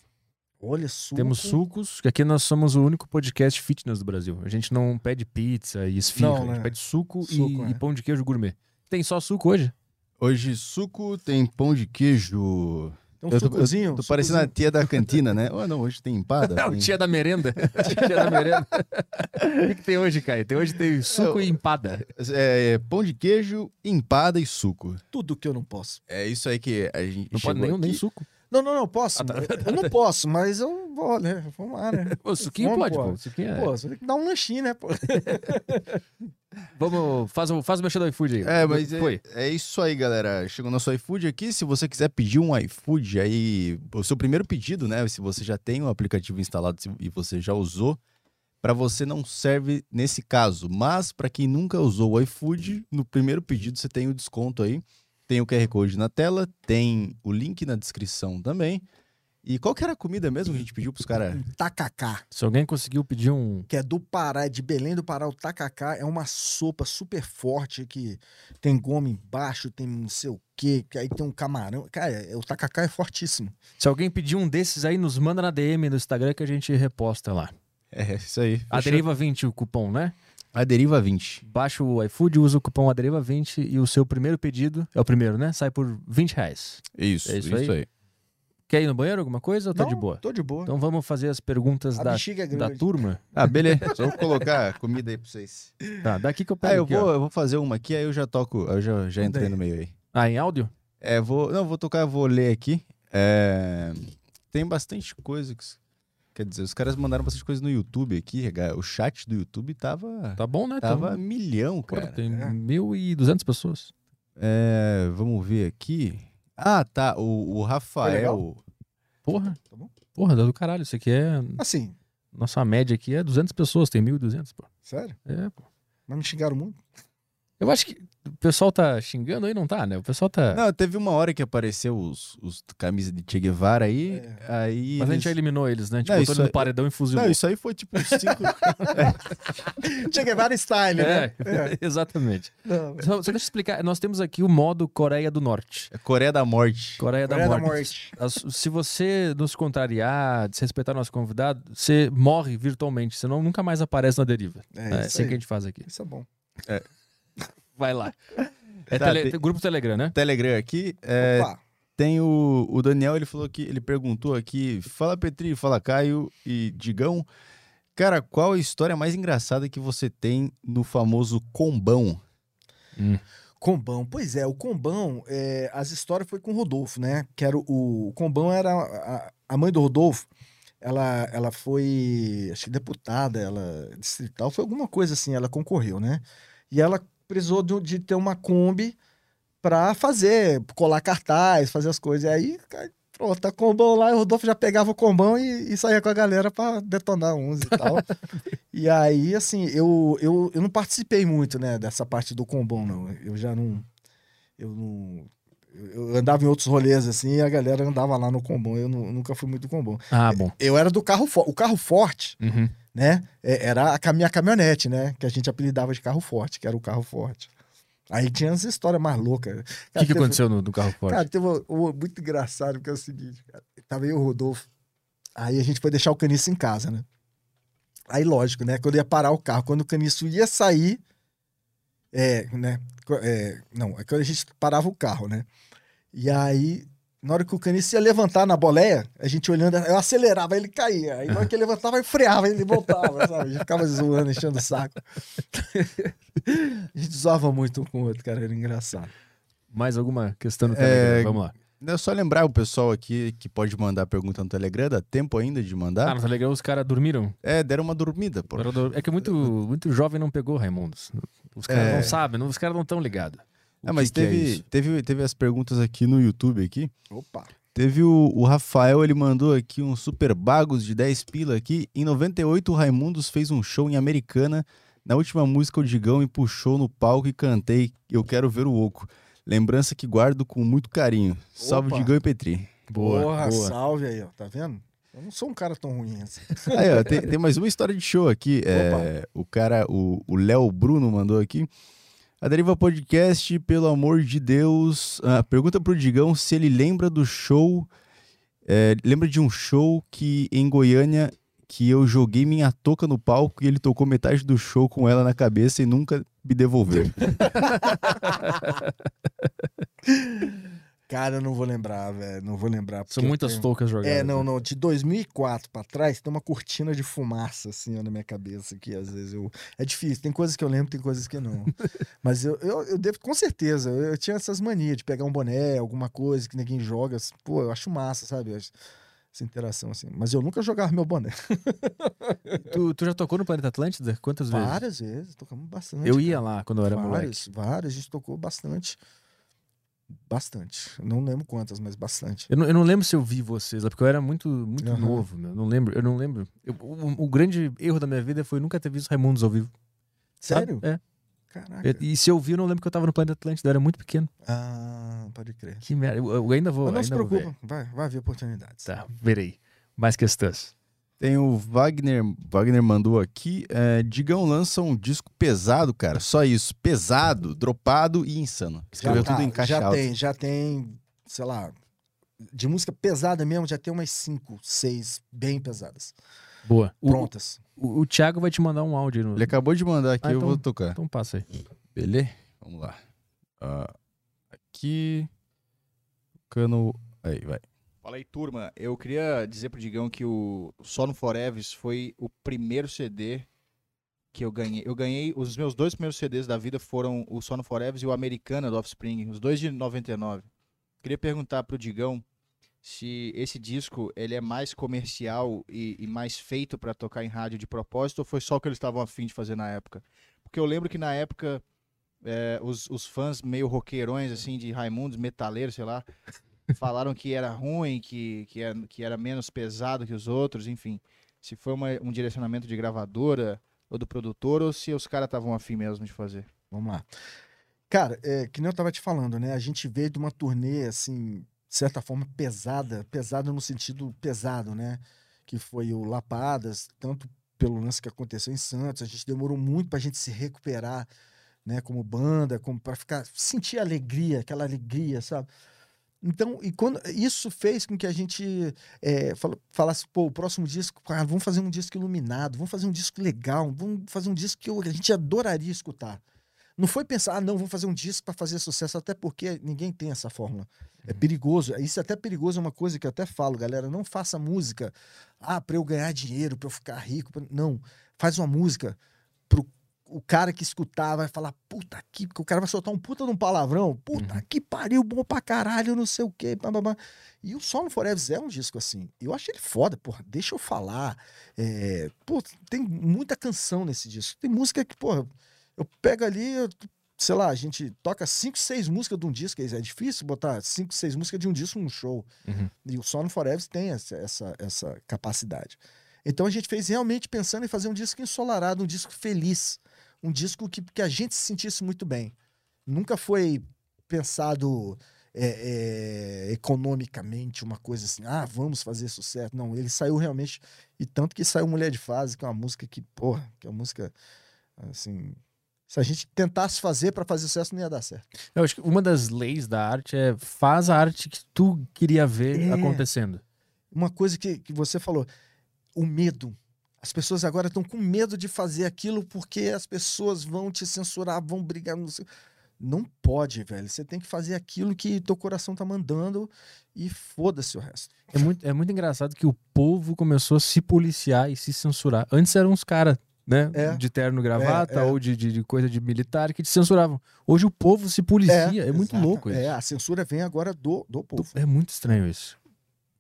Olha, suco. Temos sucos, que aqui nós somos o único podcast fitness do Brasil. A gente não pede pizza e esfirra, Não, a gente né? pede suco, Suco, e, é. e pão de queijo gourmet. Tem só suco hoje? Hoje, suco, tem pão de queijo. Um eu tô, sucozinho. tô um parecendo a tia da cantina, né? Oh, não, hoje tem empada. [LAUGHS] É o tem- tia da merenda. [LAUGHS] tia da merenda. o que, que tem hoje, Caio? Tem hoje tem suco Eu- e empada. É, é, pão de queijo, empada e suco. Tudo que eu não posso. É isso aí que a gente. Não pode nem, nem suco. Não, não, não, posso. Ah, tá. Eu não posso, mas eu vou, né? Vamos lá, né? [LAUGHS] O suquinho Fome, pode, pô. pô. O suquinho é- Pô, você tem que dar um lanchinho, né, pô? Vamos, faz o, faz o mexer do iFood aí. É, mas é, Foi. é isso aí, galera. Chegou nosso iFood aqui. Se você quiser pedir um iFood aí, o seu primeiro pedido, né? Se você já tem o aplicativo instalado e você já usou, para você não serve nesse caso. Mas para quem nunca usou o iFood, no primeiro pedido você tem o desconto aí. Tem o QR Code na tela, tem o link na descrição também. E qual que era a comida mesmo que a gente pediu pros caras? Um tacacá, Se alguém conseguiu pedir um. que é do Pará, é de Belém do Pará. O tacacá é uma sopa super forte que tem goma embaixo, tem não sei o quê, que aí tem um camarão. Cara, é- o tacacá é fortíssimo. Se alguém pedir um desses aí, nos manda na DM no Instagram que a gente reposta lá. É, isso aí. A Fechou? Deriva 20, o cupom, né? A Deriva 20. Baixa o iFood, usa o cupom Aderiva 20 e o seu primeiro pedido, é o primeiro, né? Sai por 20 reais. Isso, É isso, isso aí? aí. Quer ir no banheiro alguma coisa ou tá Não, de boa? Tô de boa. Então vamos fazer as perguntas a da, bexiga é da grande. turma. Ah, beleza. Só vou colocar comida aí pra vocês. Tá, daqui que eu pego Ah, eu aqui, vou, ó. eu vou fazer uma aqui, aí eu já toco, eu já, já entrei aí. no meio aí. Ah, em áudio? É, vou, não, vou tocar, vou ler aqui. É, tem bastante coisa que, quer dizer, os caras mandaram bastante coisa no YouTube aqui, o chat do YouTube tava, Tá bom, né? tava Então, milhão, porra, cara. tem É. 1.200 pessoas. É, vamos ver aqui. Ah, tá, o, o Rafael, legal? Porra. Tá bom. Porra, dá do caralho. Isso aqui é. Assim, Nossa média aqui é 200 pessoas, tem 1.200, pô. sério? É, pô. Mas me xingaram muito. Eu acho que o pessoal tá xingando aí, não tá, né? O pessoal tá. não, teve uma hora que apareceu os, os camisas de Che Guevara aí, É. aí Mas a eles- gente já eliminou eles, né? A gente Não, botou isso eles no paredão e fuzilou. Não, isso aí foi tipo uns cinco... [LAUGHS] Che Guevara style, É, né? [LAUGHS] exatamente. Não, Só, só deixa eu explicar. Nós temos aqui o modo Coreia do Norte. Coreia da Morte. Coreia, Coreia da, da Morte. Morte. As- Se você nos contrariar, desrespeitar nosso convidado, você morre virtualmente. Senão nunca mais aparece na deriva. É, É, isso assim aí. que a gente faz aqui. Isso é bom. Vai lá. É Tá, tele- tem- Grupo Telegram, né? Telegram aqui, é, Opa, Tem o, o Daniel, ele falou que ele perguntou aqui, fala Petri, fala Caio e Digão, cara, qual a história mais engraçada que você tem no famoso combão? Combão. Pois é, o Combão, é, as histórias foi com o Rodolfo, né? Que era o, o Combão era a, a mãe do Rodolfo. Ela, ela foi, acho que deputada, ela distrital, foi alguma coisa assim, ela concorreu, né? E ela precisou de, de ter uma Kombi pra fazer, colar cartaz, fazer as coisas. E aí Pronto, tá combão lá, o Rodolfo já pegava o combão e, e saía com a galera pra detonar uns e tal. [LAUGHS] e aí, assim, eu, eu, eu não participei muito, né, dessa parte do combão, não. Eu já não. Eu não. Eu andava em outros rolês, assim, e a galera andava lá no combão. Eu nu- nunca fui muito combão. Ah, bom. Eu era do carro forte. O carro forte, Uhum. Né? é- Era a minha caminhonete, né? Que a gente apelidava de carro forte, que era o carro forte. Aí tinha as histórias mais loucas. O que, que aconteceu no, no carro forte? Cara, teve uma, uma muito engraçado, porque é o seguinte, cara. Tava eu e o Rodolfo. Aí a gente foi deixar o caniço em casa, né? Aí, lógico, né? Quando ia parar o carro, quando o caniço ia sair. É, né? é, não, é quando a gente parava o carro, né? E aí, na hora que o caniço ia levantar na boleia, a gente olhando, eu acelerava, ele caía. Aí na hora que ele levantava, eu freava, ele voltava, sabe? A gente ficava zoando, enchendo o saco. [LAUGHS] a gente zoava muito um com o outro, cara, era engraçado. Mais alguma questão no É, Telegram? Vamos lá. É só lembrar o pessoal aqui que pode mandar pergunta no Telegram, dá tempo ainda de Ah, mandar? no Telegram os caras dormiram. É, deram uma dormida, pô. É que muito, muito jovem não pegou Raimundos. Os caras É. não sabem, não- os caras não estão ligados. É, mas teve, teve, teve as perguntas aqui no YouTube aqui. Opa! Teve o, o Rafael, ele mandou aqui um super bagos de 10 pila aqui. Em 98, o Raimundos fez um show em Americana. Na última música, o Digão me puxou no palco e cantei Eu Quero Ver o Oco. Lembrança que guardo com muito carinho. Salve, Opa. Digão e Petri. Boa, Porra, boa. salve aí, ó. Tá vendo? Eu não sou um cara tão ruim assim. [LAUGHS] Aí, ó, tem, tem mais uma história de show aqui. É, o cara, o Léo Bruno mandou aqui. A Deriva Podcast, pelo amor de Deus, ah, pergunta pro Digão se ele lembra do show. é, lembra de um show que em Goiânia que eu joguei minha touca no palco e ele tocou metade do show com ela na cabeça e nunca me devolveu. [LAUGHS] Cara, eu não vou lembrar, velho. Não vou lembrar. São muitas tenho- toucas jogadas. É, não, né? não. De 2004 pra trás, tem uma cortina de fumaça, assim, ó, na minha cabeça, que às vezes eu... É difícil, tem coisas que eu lembro, tem coisas que não. [LAUGHS] Mas eu, eu, eu devo, com certeza, eu, eu tinha essas manias de pegar um boné, alguma coisa que ninguém joga. assim, Pô, eu acho massa, sabe? Essa essa interação, assim. Mas eu nunca jogava meu boné. [LAUGHS] Tu, tu já tocou no Planeta Atlântida? Quantas vezes? Várias vezes, tocamos bastante. Eu ia lá quando eu era moleque. Várias, várias, a gente tocou bastante. Bastante. Não lembro quantas, mas bastante. Eu não, eu não lembro se eu vi vocês lá, porque eu era muito, muito Aham. novo, meu. Não lembro, eu não lembro. Eu- o, o grande erro da minha vida foi nunca ter visto Raimundos ao vivo. sabe? Sério? É. Caraca. E, e se eu vi, eu não lembro que eu tava no Planeta Atlântida, eu era muito pequeno. Ah, pode crer. Que merda. Eu, eu ainda vou. Mas não se ainda ver. preocupa, vai, vai haver oportunidades. Tá, verei. Mais questões. Tem o Wagner, Wagner mandou aqui, é, Digão lança um disco pesado, cara, só isso, pesado, dropado e insano. Escreveu tudo em caixa tá, já alta. tem, já tem, sei lá, de música pesada mesmo, já tem umas cinco, seis bem pesadas. Boa. O, Prontas. o, o Thiago vai te mandar um áudio no. Ele acabou de mandar aqui, Ah, eu então- vou tocar. Então passa aí. Beleza? Vamos lá. Ah, aqui. Cano. Aí, vai. Fala aí, turma. Eu queria dizer pro Digão que o Só no Forever foi o primeiro CD que eu ganhei. Eu ganhei, os meus dois primeiros CDs da vida foram o Só no Forever e o Americana do Offspring, os dois de 99. Queria perguntar pro Digão se esse disco ele é mais comercial e, e mais feito pra tocar em rádio de propósito ou foi só o que eles estavam afim de fazer na época? Porque eu lembro que na época é, os, os fãs meio roqueirões, assim, de Raimundos, metaleiros, sei lá, falaram que era ruim, que, que, era, que era menos pesado que os outros, enfim. Se foi uma- um direcionamento de gravadora ou do produtor, ou se os caras estavam afim mesmo de fazer. Vamos lá. Cara, é, que nem eu tava te falando, né? A gente veio de uma turnê, assim, de certa forma, pesada. Pesada no sentido pesado, né? Que foi o Lapadas, tanto pelo lance que aconteceu em Santos. A gente demorou muito pra gente se recuperar, né? Como banda, como para ficar... Sentir alegria, aquela alegria, sabe? Então, e quando isso fez com que a gente é, fala- falasse, pô, o próximo disco, cara, vamos fazer um disco iluminado, vamos fazer um disco legal, vamos fazer um disco que a gente adoraria escutar. Não foi pensar, ah, não, vamos fazer um disco para fazer sucesso, até porque ninguém tem essa fórmula. É perigoso. Isso é até perigoso, é uma coisa que eu até falo, galera. Não faça música, ah, para eu ganhar dinheiro, para eu ficar rico. pra- Não. Faz uma música pro o cara que escutar vai falar, puta que, porque o cara vai soltar um puta de um palavrão, puta que pariu, bom pra caralho, não sei o quê, blá, blá, blá. E o Solo Forever é um disco assim. Eu achei ele foda, porra, deixa eu falar. É, pô, tem muita canção nesse disco. Tem música que, porra, eu pego ali, eu sei lá, a gente toca cinco, seis músicas de um disco, é difícil botar cinco, seis músicas de um disco num show. Uhum. E o Sono Forever tem essa, essa, essa capacidade. Então a gente fez realmente pensando em fazer um disco ensolarado, um disco feliz, um disco que, que a gente se sentisse muito bem. Nunca foi pensado é, é, economicamente, uma coisa assim, ah, vamos fazer sucesso. Não, ele saiu realmente, e tanto que saiu Mulher de Fase, que é uma música que, porra, que é uma música, assim, se a gente tentasse fazer para fazer sucesso, não ia dar certo. Eu acho que uma das leis da arte é faz a arte que tu queria ver É. acontecendo. Uma coisa que, que você falou, o medo. As pessoas agora estão com medo de fazer aquilo porque as pessoas vão te censurar, vão brigar. Não, não pode, velho. Você tem que fazer aquilo que teu coração tá mandando e foda-se o resto. É muito, é muito engraçado que o povo começou a se policiar e se censurar. Antes eram uns caras, né? É. De terno e gravata É, é. ou de, de, de coisa de militar que te censuravam. Hoje o povo se policia. É, muito exata- louco isso. É, a censura vem agora do, do povo. É muito estranho isso.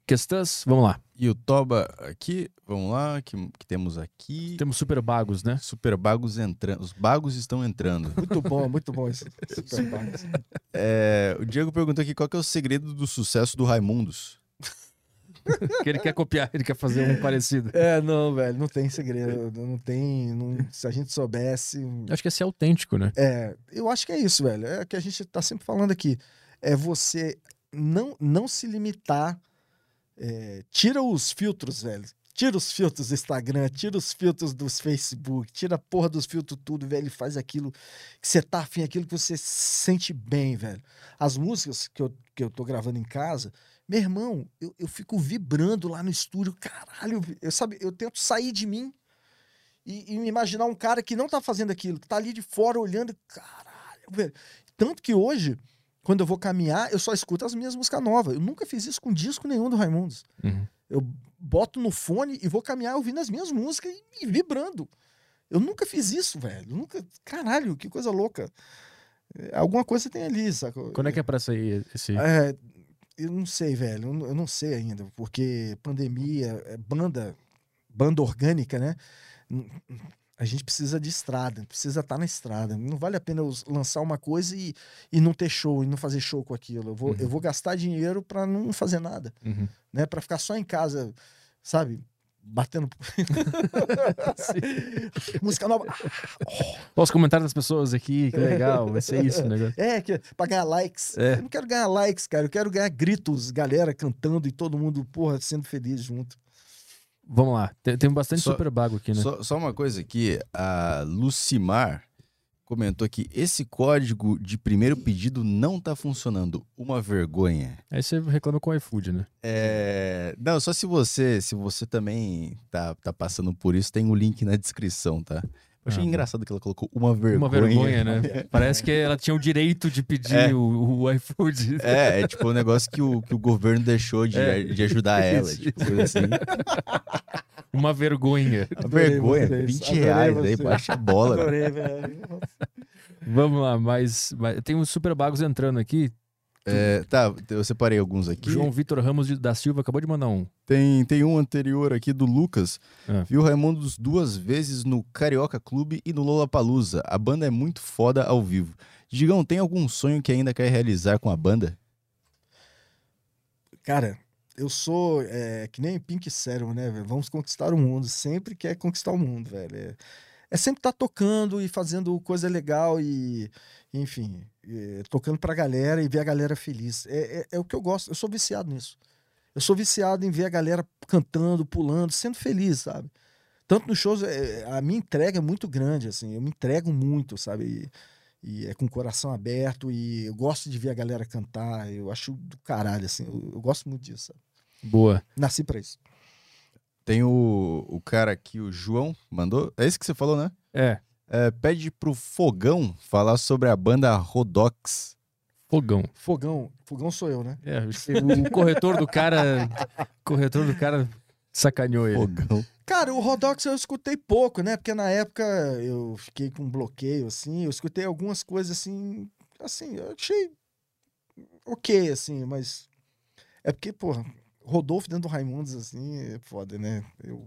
Questões? Vamos lá. E o Toba aqui, vamos lá, que, que temos aqui. Temos super bagos, né? Super bagos entrando. Os bagos estão entrando. Muito bom, muito bom isso. [LAUGHS] Super bom. É, o Diego perguntou aqui qual que é o segredo do sucesso do Raimundos. [LAUGHS] que ele quer copiar, ele quer fazer um parecido. É, não, velho, não tem segredo. Não tem. não- se a gente soubesse. Acho que é ser autêntico, né? É, eu acho que é isso, velho. É o que a gente tá sempre falando aqui. É você não, não se limitar. É, tira os filtros, velho. Tira os filtros do Instagram, tira os filtros dos Facebook, tira a porra dos filtros tudo, velho, faz aquilo que você tá afim, aquilo que você se sente bem, velho. As músicas que eu, que eu tô gravando em casa, meu irmão, eu, eu fico vibrando lá no estúdio, caralho, eu, sabe, eu tento sair de mim e, e imaginar um cara que não tá fazendo aquilo, que tá ali de fora olhando, caralho, velho. Tanto que hoje, quando eu vou caminhar, eu só escuto as minhas músicas novas. Eu nunca fiz isso com disco nenhum do Raimundos. Uhum. Eu boto no fone e vou caminhar ouvindo as minhas músicas e, e vibrando. Eu nunca fiz isso, velho. Nunca. Caralho, que coisa louca. É, Alguma coisa tem ali, sacou? Quando é que é pra sair esse. É, eu não sei, velho. Eu não- eu não sei ainda, porque pandemia, é banda, banda orgânica, né? A gente precisa de estrada, precisa estar na estrada. Não vale a pena eu lançar uma coisa e, e não ter show, e não fazer show com aquilo. Eu vou, eu vou gastar dinheiro para não fazer nada, Uhum. né? Para ficar só em casa, sabe? Batendo. [LAUGHS] Música nova. Ó, os comentários das pessoas aqui, que legal, vai ser isso o negócio. É, que, pra ganhar likes. É. Eu não quero ganhar likes, cara. Eu quero ganhar gritos, galera cantando e todo mundo, porra, sendo feliz junto. Vamos lá, tem, tem bastante Só- super bago aqui, né? Só, só uma coisa aqui, a Lucimar comentou aqui, esse código de primeiro pedido não tá funcionando. Uma vergonha. Aí você reclama com o iFood, né? É... Não, só se você, se você também tá, tá passando por isso, tem o link na descrição, tá? Eu achei Ah, engraçado que ela colocou uma vergonha. Uma vergonha, né? [LAUGHS] Parece que ela tinha o direito de pedir É. o, o iFood. É, é tipo um negócio que o, que o governo deixou de, É. de ajudar [LAUGHS] ela, tipo, assim. Uma vergonha. Uma Adorei vergonha, vocês, 20 adorei reais aí, vocês. baixa a bola. velho. Adorei, velho. Vamos lá, mas, mas tem uns super bagos entrando aqui. É, tá, eu separei alguns aqui. João Vitor Ramos da Silva acabou de mandar um. Tem, tem um anterior aqui do Lucas. Ah. Viu Raimundos duas vezes no Carioca Clube e no Lollapalooza. A banda é muito foda ao vivo. Digão, tem algum sonho que ainda quer realizar com a banda? Cara, eu sou é, que nem Pink Cérebro, né, velho? Vamos conquistar o mundo. Sempre quer conquistar o mundo, velho. É, é sempre estar tocando e fazendo coisa legal e, enfim, é, tocando pra galera e ver a galera feliz. É, é, é o que eu gosto. Eu sou viciado nisso. Eu sou viciado em ver a galera cantando, pulando, sendo feliz, sabe? Tanto nos shows, é, a minha entrega é muito grande, assim. Eu me entrego muito, sabe? E, e é com o coração aberto e eu gosto de ver a galera cantar. Eu acho do caralho, assim. Eu, eu gosto muito disso. sabe? Boa. Nasci pra isso. Tem o, o cara aqui, o João, mandou. É esse que você falou, né? É, É, pede pro Fogão falar sobre a banda Rodox. fogão. Fogão. Fogão sou eu, né? É, o corretor do cara. corretor do cara sacaneou ele. Fogão. Cara, o Rodox eu escutei pouco, né? Porque na época eu fiquei com um bloqueio, assim. Eu escutei algumas coisas, assim... Assim, eu achei ok, assim, mas... É porque, porra, Rodolfo dentro do Raimundos, assim, é foda, né? Eu...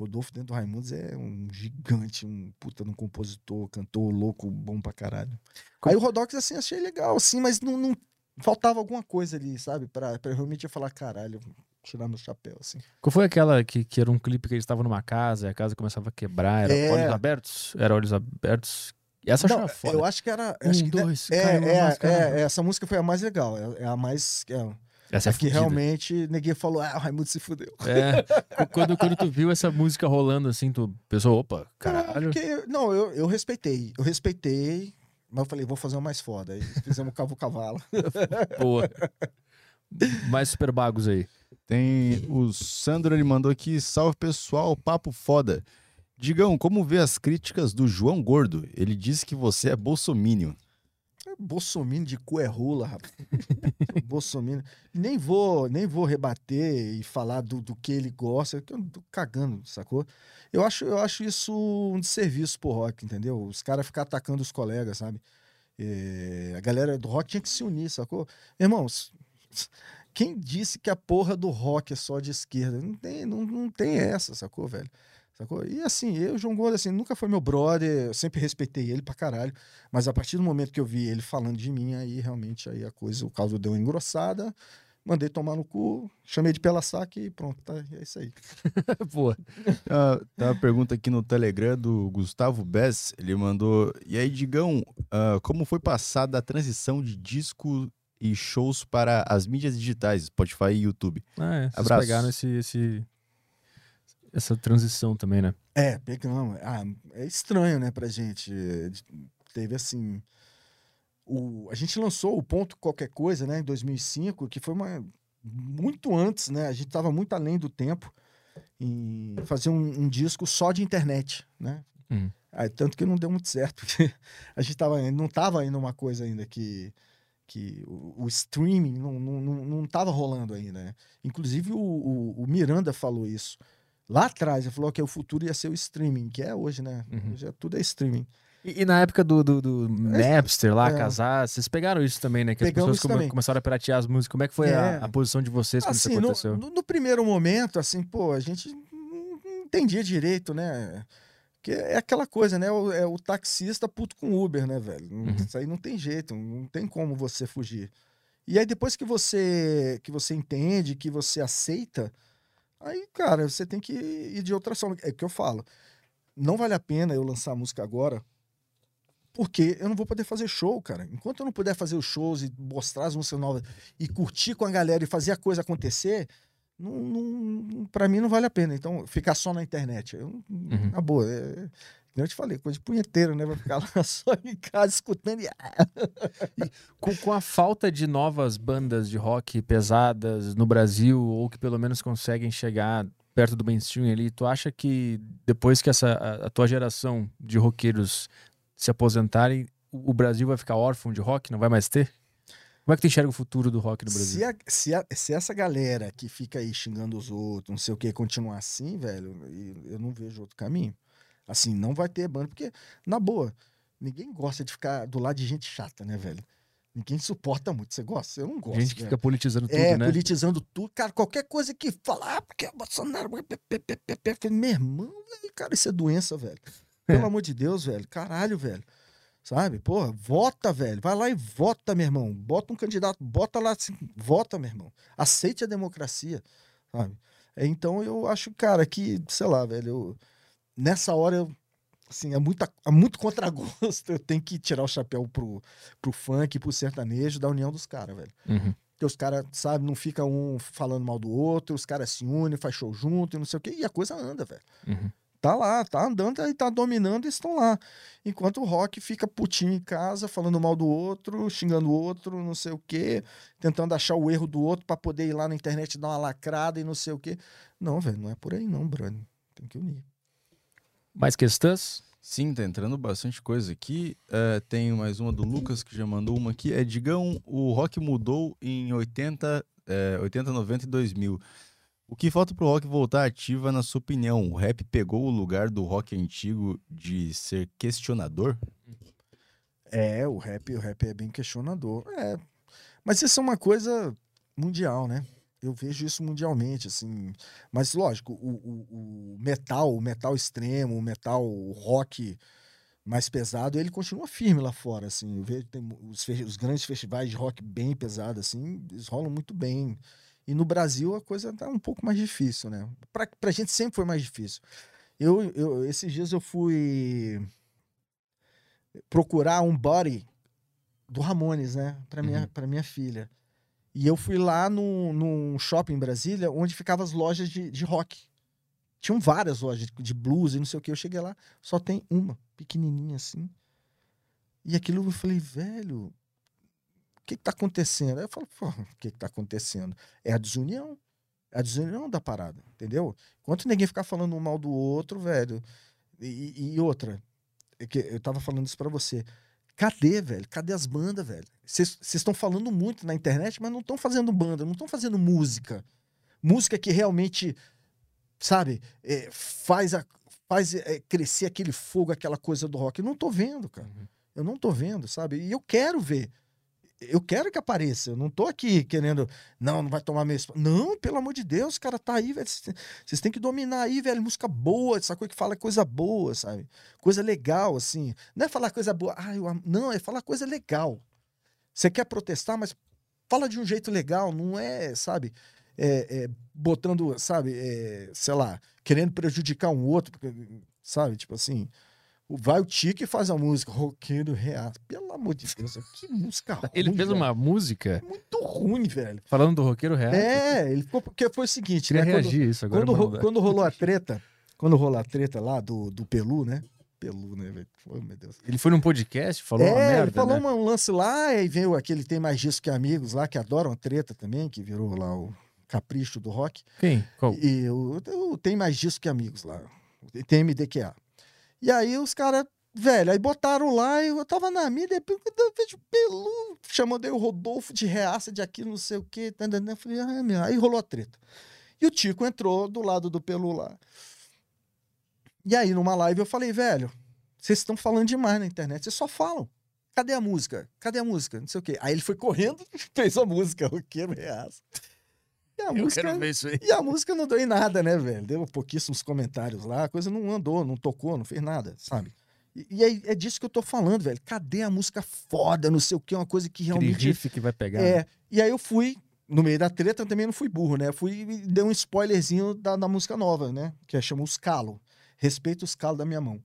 Rodolfo dentro do Raimundos é um gigante, um puta de um compositor, cantor louco, bom pra caralho. Aí o Rodox, assim, achei legal, assim, mas não, não- faltava alguma coisa ali, sabe? Pra, pra realmente eu falar, caralho, tirar meu chapéu, assim. Qual foi aquela que, que era um clipe que eles estavam numa casa e a casa começava a quebrar? Era É. olhos abertos? Era olhos abertos. Essa Não, eu acho que era. Um, acho que, dois, é, é, é, essa música foi a mais legal. É, é a mais. É, Essa é é que realmente ninguém falou, ah, o Raimundo se fudeu. É. [LAUGHS] Qu- quando, quando tu viu essa música rolando assim, tu pensou, opa, caralho. Porque, não, eu, eu respeitei. Eu respeitei, mas eu falei, vou fazer uma mais foda. Aí fizemos o Cavo Cavalo. [LAUGHS] Boa. Mais super bagos aí. Tem o Sandro, ele mandou aqui, salve pessoal, papo foda. Digão, como vê as críticas do João Gordo? Ele disse que você é bolsomínio. Bolsominion de cu é rola, rapaz. [LAUGHS] Bolsominion. Nem vou, nem vou rebater e falar do, do que ele gosta, que eu tô cagando, sacou? Eu acho, eu acho isso um desserviço pro rock, entendeu? Os caras ficam atacando os colegas, sabe? É, a galera do rock tinha que se unir, sacou? Irmãos, quem disse que a porra do rock é só de esquerda? Não tem, não, não tem essa, sacou, velho? Sacou? E assim, eu, João Gordo, assim, nunca foi meu brother, eu sempre respeitei ele pra caralho. Mas a partir do momento que eu vi ele falando de mim, aí realmente aí a coisa, o caldo deu uma engrossada, mandei tomar no cu, chamei de pela saque e pronto, tá, é isso aí. [LAUGHS] Boa. Ah, tem uma pergunta aqui no Telegram do Gustavo Bess. Ele mandou: E aí, Digão, ah, como foi passada a transição de disco e shows para as mídias digitais, Spotify e YouTube? Ah, é. Vocês Abraço. pegaram esse, esse, essa transição também, né? É, pegamos. Ah, é estranho, né, pra gente. É, de- Teve assim. O, a gente lançou o Ponto Qualquer Coisa, né, em 2005, que foi uma. Muito antes, né? A gente tava muito além do tempo em fazer um, um disco só de internet, né? Hum. Aí, tanto que não deu muito certo, porque [LAUGHS] a gente tava, não tava ainda uma coisa ainda que. que o, o streaming não, não, não, não tava rolando ainda, né? Inclusive o, o, o Miranda falou isso. Lá atrás, ele falou que o futuro ia ser o streaming, que é hoje, né? Uhum. Hoje é, tudo é streaming. E, e na época do, do, do Napster lá, é. casar, vocês pegaram isso também, né? Que as Pegamos pessoas isso come- começaram a piratear as músicas. Como é que foi É. a, a posição de vocês quando Assim, isso no, aconteceu? no- no primeiro momento, assim, pô, a gente não entendia direito, né? Que é aquela coisa, né? O, é o taxista puto com Uber, né, velho? Uhum. Isso aí não tem jeito, não tem como você fugir. E aí depois que você que você entende, que você aceita, aí, cara, você tem que ir de outra forma. É o que eu falo. Não vale a pena eu lançar a música agora, porque eu não vou poder fazer show, cara. Enquanto eu não puder fazer os shows e mostrar as músicas novas e curtir com a galera e fazer a coisa acontecer, não, não, pra mim não vale a pena. Então, ficar só na internet. Eu, Uhum. Na boa. É, eu te falei, coisa de punheteiro, né? Vai ficar lá [LAUGHS] só em casa escutando e. ah, Com, com a falta de novas bandas de rock pesadas no Brasil, ou que pelo menos conseguem chegar perto do mainstream ali, tu acha que depois que essa, a, a tua geração de roqueiros se aposentarem, o, Brasil vai ficar órfão de rock? Não vai mais ter? Como é que tu enxerga o futuro do rock no Brasil? Se, a- se, a- se essa galera que fica aí xingando os outros, não sei o que, continuar assim, velho, e eu não vejo outro caminho. Assim, não vai ter banda, porque, na boa, ninguém gosta de ficar do lado de gente chata, né, velho? Ninguém suporta muito. Você gosta? Eu não gosto. Gente que velho. fica politizando tudo, é, né? politizando tudo. Cara, qualquer coisa que falar, ah, porque o Bolsonaro. Falei, Meu irmão, velho, cara, isso é doença, velho. [LAUGHS] Pelo amor de Deus, velho. Caralho, velho. Sabe? Porra, vota, velho. Vai lá e vota, meu irmão. Bota um candidato, bota lá assim, vota, meu irmão. Aceite a democracia, sabe? É, Então eu acho, cara, que, sei lá, velho, eu- nessa hora eu. Assim, é, muita, é muito contragosto. [LAUGHS] Eu tenho que tirar o chapéu pro, pro funk, pro sertanejo, da união dos caras, velho. Uhum. Porque os caras, sabe, não fica um falando mal do outro, os caras se unem, faz show junto e não sei o quê, e a coisa anda, velho. Uhum. Tá lá, tá andando e tá dominando e estão lá. Enquanto o rock fica putinho em casa, falando mal do outro, xingando o outro, não sei o quê, tentando achar o erro do outro pra poder ir lá na internet dar uma lacrada e não sei o quê. Não, velho, não é por aí não, brother. Tem que unir. Mais questões? Sim, tá entrando bastante coisa aqui. É, tem mais uma do Lucas que já mandou uma aqui. É, Digão, o rock mudou em 80, é, 80 90 e 2000. O que falta pro rock voltar ativa, na sua opinião? O rap pegou o lugar do rock antigo de ser questionador? É, o rap, o rap é bem questionador. É. Mas isso é uma coisa mundial, né? Eu vejo isso mundialmente, assim. Mas, lógico, o, o, o metal, o metal extremo, o metal o rock mais pesado, ele continua firme lá fora, assim. Eu vejo tem os, os, grandes festivais de rock bem pesado, assim, eles rolam muito bem. E no Brasil a coisa tá um pouco mais difícil, né? Pra, pra gente sempre foi mais difícil. Eu, eu esses dias eu fui procurar um body do Ramones, né? Pra minha, uhum. Pra minha filha. E eu fui lá num, num shopping em Brasília, onde ficavam as lojas de, de rock. Tinham várias lojas de blues e não sei o que. Eu cheguei lá, só tem uma, pequenininha assim. E aquilo eu falei, velho, o que, que tá acontecendo? Aí eu falo, o que, que tá acontecendo? É a desunião. É a desunião da parada, entendeu? Enquanto ninguém ficar falando um mal do outro, velho. E, e outra, é eu tava falando isso para você. Cadê, velho? Cadê as bandas, velho? Vocês estão falando muito na internet, mas não estão fazendo banda, não estão fazendo música. Música que realmente, sabe, é, faz, a, faz é, crescer aquele fogo, aquela coisa do rock. Eu não tô vendo, cara. Uhum. Eu não tô vendo, sabe? E eu quero ver eu quero que apareça. Eu não tô aqui querendo, não, não vai tomar espaço. Não, pelo amor de Deus, cara, tá aí, velho. Vocês têm que dominar aí, velho. Música boa, essa coisa que fala coisa boa, sabe? Coisa legal, assim. Não é falar coisa boa, ah, eu não, é falar coisa legal. Você quer protestar, mas fala de um jeito legal, não é, sabe? É, é, botando, sabe, é, sei lá, querendo prejudicar um outro, sabe? Tipo assim. Vai o Tico e faz a música, roqueiro reato. Pelo amor de Deus, que música ruim. [LAUGHS] Ele fez velho. uma música. Muito ruim, velho. Falando do roqueiro reato? É, ele ficou. Porque foi o seguinte, né? reagir quando, isso agora. Quando, quando rolou a treta, quando rolou a treta lá do, do Pelu, né? Pelu, né, velho? Oh, meu Deus. Ele foi num podcast, falou é, uma merda. Ele falou né? um lance lá, e veio aquele Tem Mais Disso Que Amigos lá, que adoram a treta também, que virou lá o capricho do rock. Quem? Qual? E o, o Tem Mais Disso Que Amigos lá. Tem MDQA. E aí os caras Velho, aí botaram lá e eu tava na mídia, depois eu vejo chamando aí o Rodolfo de reaça de aqui, não sei o quê. Tá. falei, ah, meu. Aí rolou a treta. E o Tico entrou do lado do pelu lá. E aí, numa live, eu falei, velho, vocês estão falando demais na internet, vocês só falam. Cadê a música? Cadê a música? Não sei o quê. Aí ele foi correndo [LAUGHS] fez a música, [LAUGHS] o que reaça. E a, eu música, e a música não deu em nada, né, velho? Deu pouquíssimos comentários lá, a coisa não andou, não tocou, não fez nada, sabe? E, é, é, disso que eu tô falando, velho. Cadê a música foda, não sei o que, uma coisa que realmente. Aquele riff que vai pegar. É. E aí eu fui, no meio da treta, também não fui burro, né? Eu fui e dei um spoilerzinho da, da música nova, né? Que é, chama Os Calo. Respeito os calos da minha mão.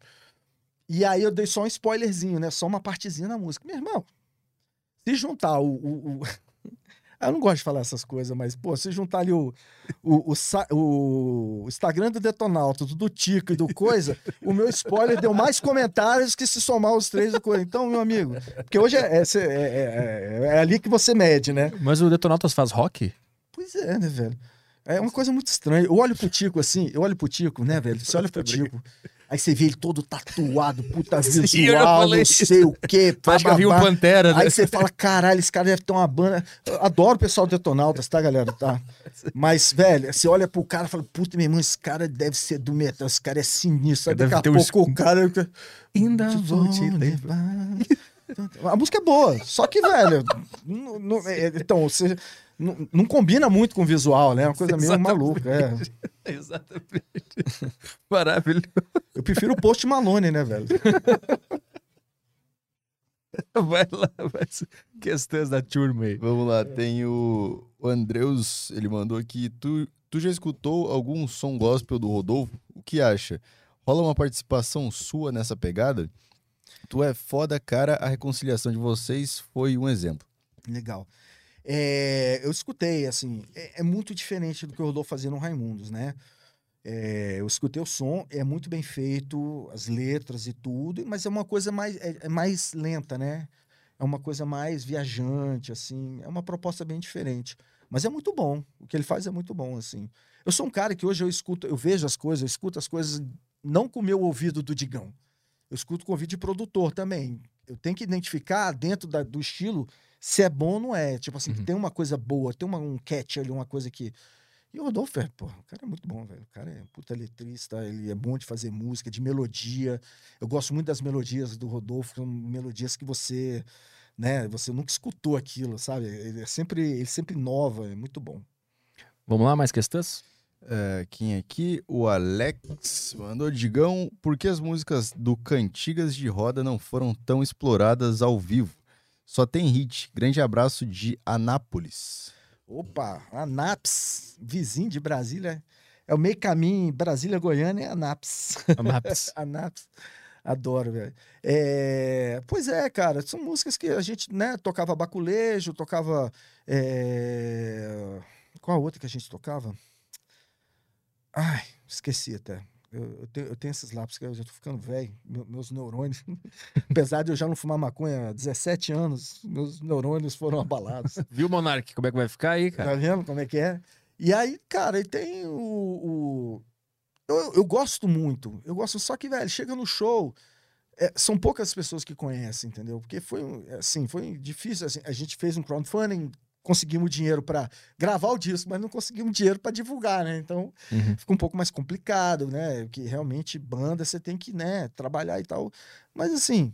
E aí eu dei só um spoilerzinho, né? Só uma partezinha da música. Meu irmão, se juntar o, o, o [LAUGHS] eu não gosto de falar essas coisas, mas, pô, se juntar ali o, o, o, o Instagram do Detonauto, do Tico e do Coisa, o meu spoiler deu mais comentários que se somar os três do Coisa. Então, meu amigo, porque hoje é, é, é, é, é ali que você mede, né? Mas o Detonautas faz rock? Pois é, né, velho? É uma coisa muito estranha. Eu olho pro Tico assim, eu olho pro Tico, né, velho? Você olha pro Tico. Aí você vê ele todo tatuado, puta [LAUGHS] visual, não sei o quê. Acho que eu vi o Pantera, né? Aí você fala, caralho, esse cara deve ter uma banda. Eu adoro o pessoal do Detonautas, tá, galera? Tá. Mas, velho, você olha pro cara e fala, puta, meu irmão, esse cara deve ser do metal, esse cara é sinistro. Aí daqui a pouco o cara. Ainda vou te levar. A música é boa, só que, velho. não, não, é, então, você não, não, combina muito com o visual, né? É uma coisa meio Exatamente. maluca. É. [LAUGHS] Exatamente. Maravilhoso. Eu prefiro o Post Malone, né, velho? [LAUGHS] Vai lá, vai. Questões da turma aí. Vamos lá, tem o, o Andreus, ele mandou aqui. Tu, tu já escutou algum som gospel do Rodolfo? O que acha? Rola uma participação sua nessa pegada? Tu é foda, cara. A reconciliação de vocês foi um exemplo. Legal. É, eu escutei, assim, é, é, muito diferente do que o Rodolfo fazia no Raimundos, né? É, eu escutei o som, é muito bem feito, as letras e tudo, mas é uma coisa mais, é, é, mais lenta, né? É uma coisa mais viajante, assim, é uma proposta bem diferente. Mas é muito bom, o que ele faz é muito bom, assim. Eu sou um cara que hoje eu escuto, eu vejo as coisas, eu escuto as coisas não com o meu ouvido do Digão. Eu escuto com o ouvido de produtor também. Eu tenho que identificar dentro da, do estilo se é bom ou não é. Tipo assim, uhum. tem uma coisa boa, tem uma, um catch ali, uma coisa que. E o Rodolfo, é, pô, o cara é muito bom, velho. O cara é puta letrista, ele é bom de fazer música, de melodia. Eu gosto muito das melodias do Rodolfo, são melodias que você, né, você nunca escutou aquilo, sabe? Ele é sempre, ele sempre inova, é muito bom. Vamos lá, mais questões? É, quem aqui? O Alex mandou Digão, por que as músicas do Cantigas de Roda não foram tão exploradas ao vivo? Só tem hit. Grande abraço de Anápolis. Opa, Anápolis, vizinho de Brasília. É o meio caminho Brasília-Goiânia é Anápolis. Anápolis. [LAUGHS] Anápolis. Adoro, velho. É, Pois é, cara, são músicas que a gente, né, tocava baculejo, tocava. é, Qual a outra que a gente tocava? Ai, esqueci até. Eu, eu tenho, eu tenho esses lápis que eu já tô ficando velho, meu- meus neurônios. [LAUGHS] Apesar de eu já não fumar maconha há 17 anos, meus neurônios foram abalados. [LAUGHS] Viu, Monark? Como é que vai ficar aí, cara? Tá vendo como é que é? E aí, cara, e tem o. o- Eu, eu gosto muito. Eu gosto, só que, velho, chega no show. é, são poucas pessoas que conhecem, entendeu? Porque foi assim, foi difícil. Assim, a gente fez um crowdfunding, conseguimos dinheiro para gravar o disco, mas não conseguimos dinheiro para divulgar, né? Então Uhum. fica um pouco mais complicado, né? Que realmente banda você tem que, né, trabalhar e tal. Mas assim,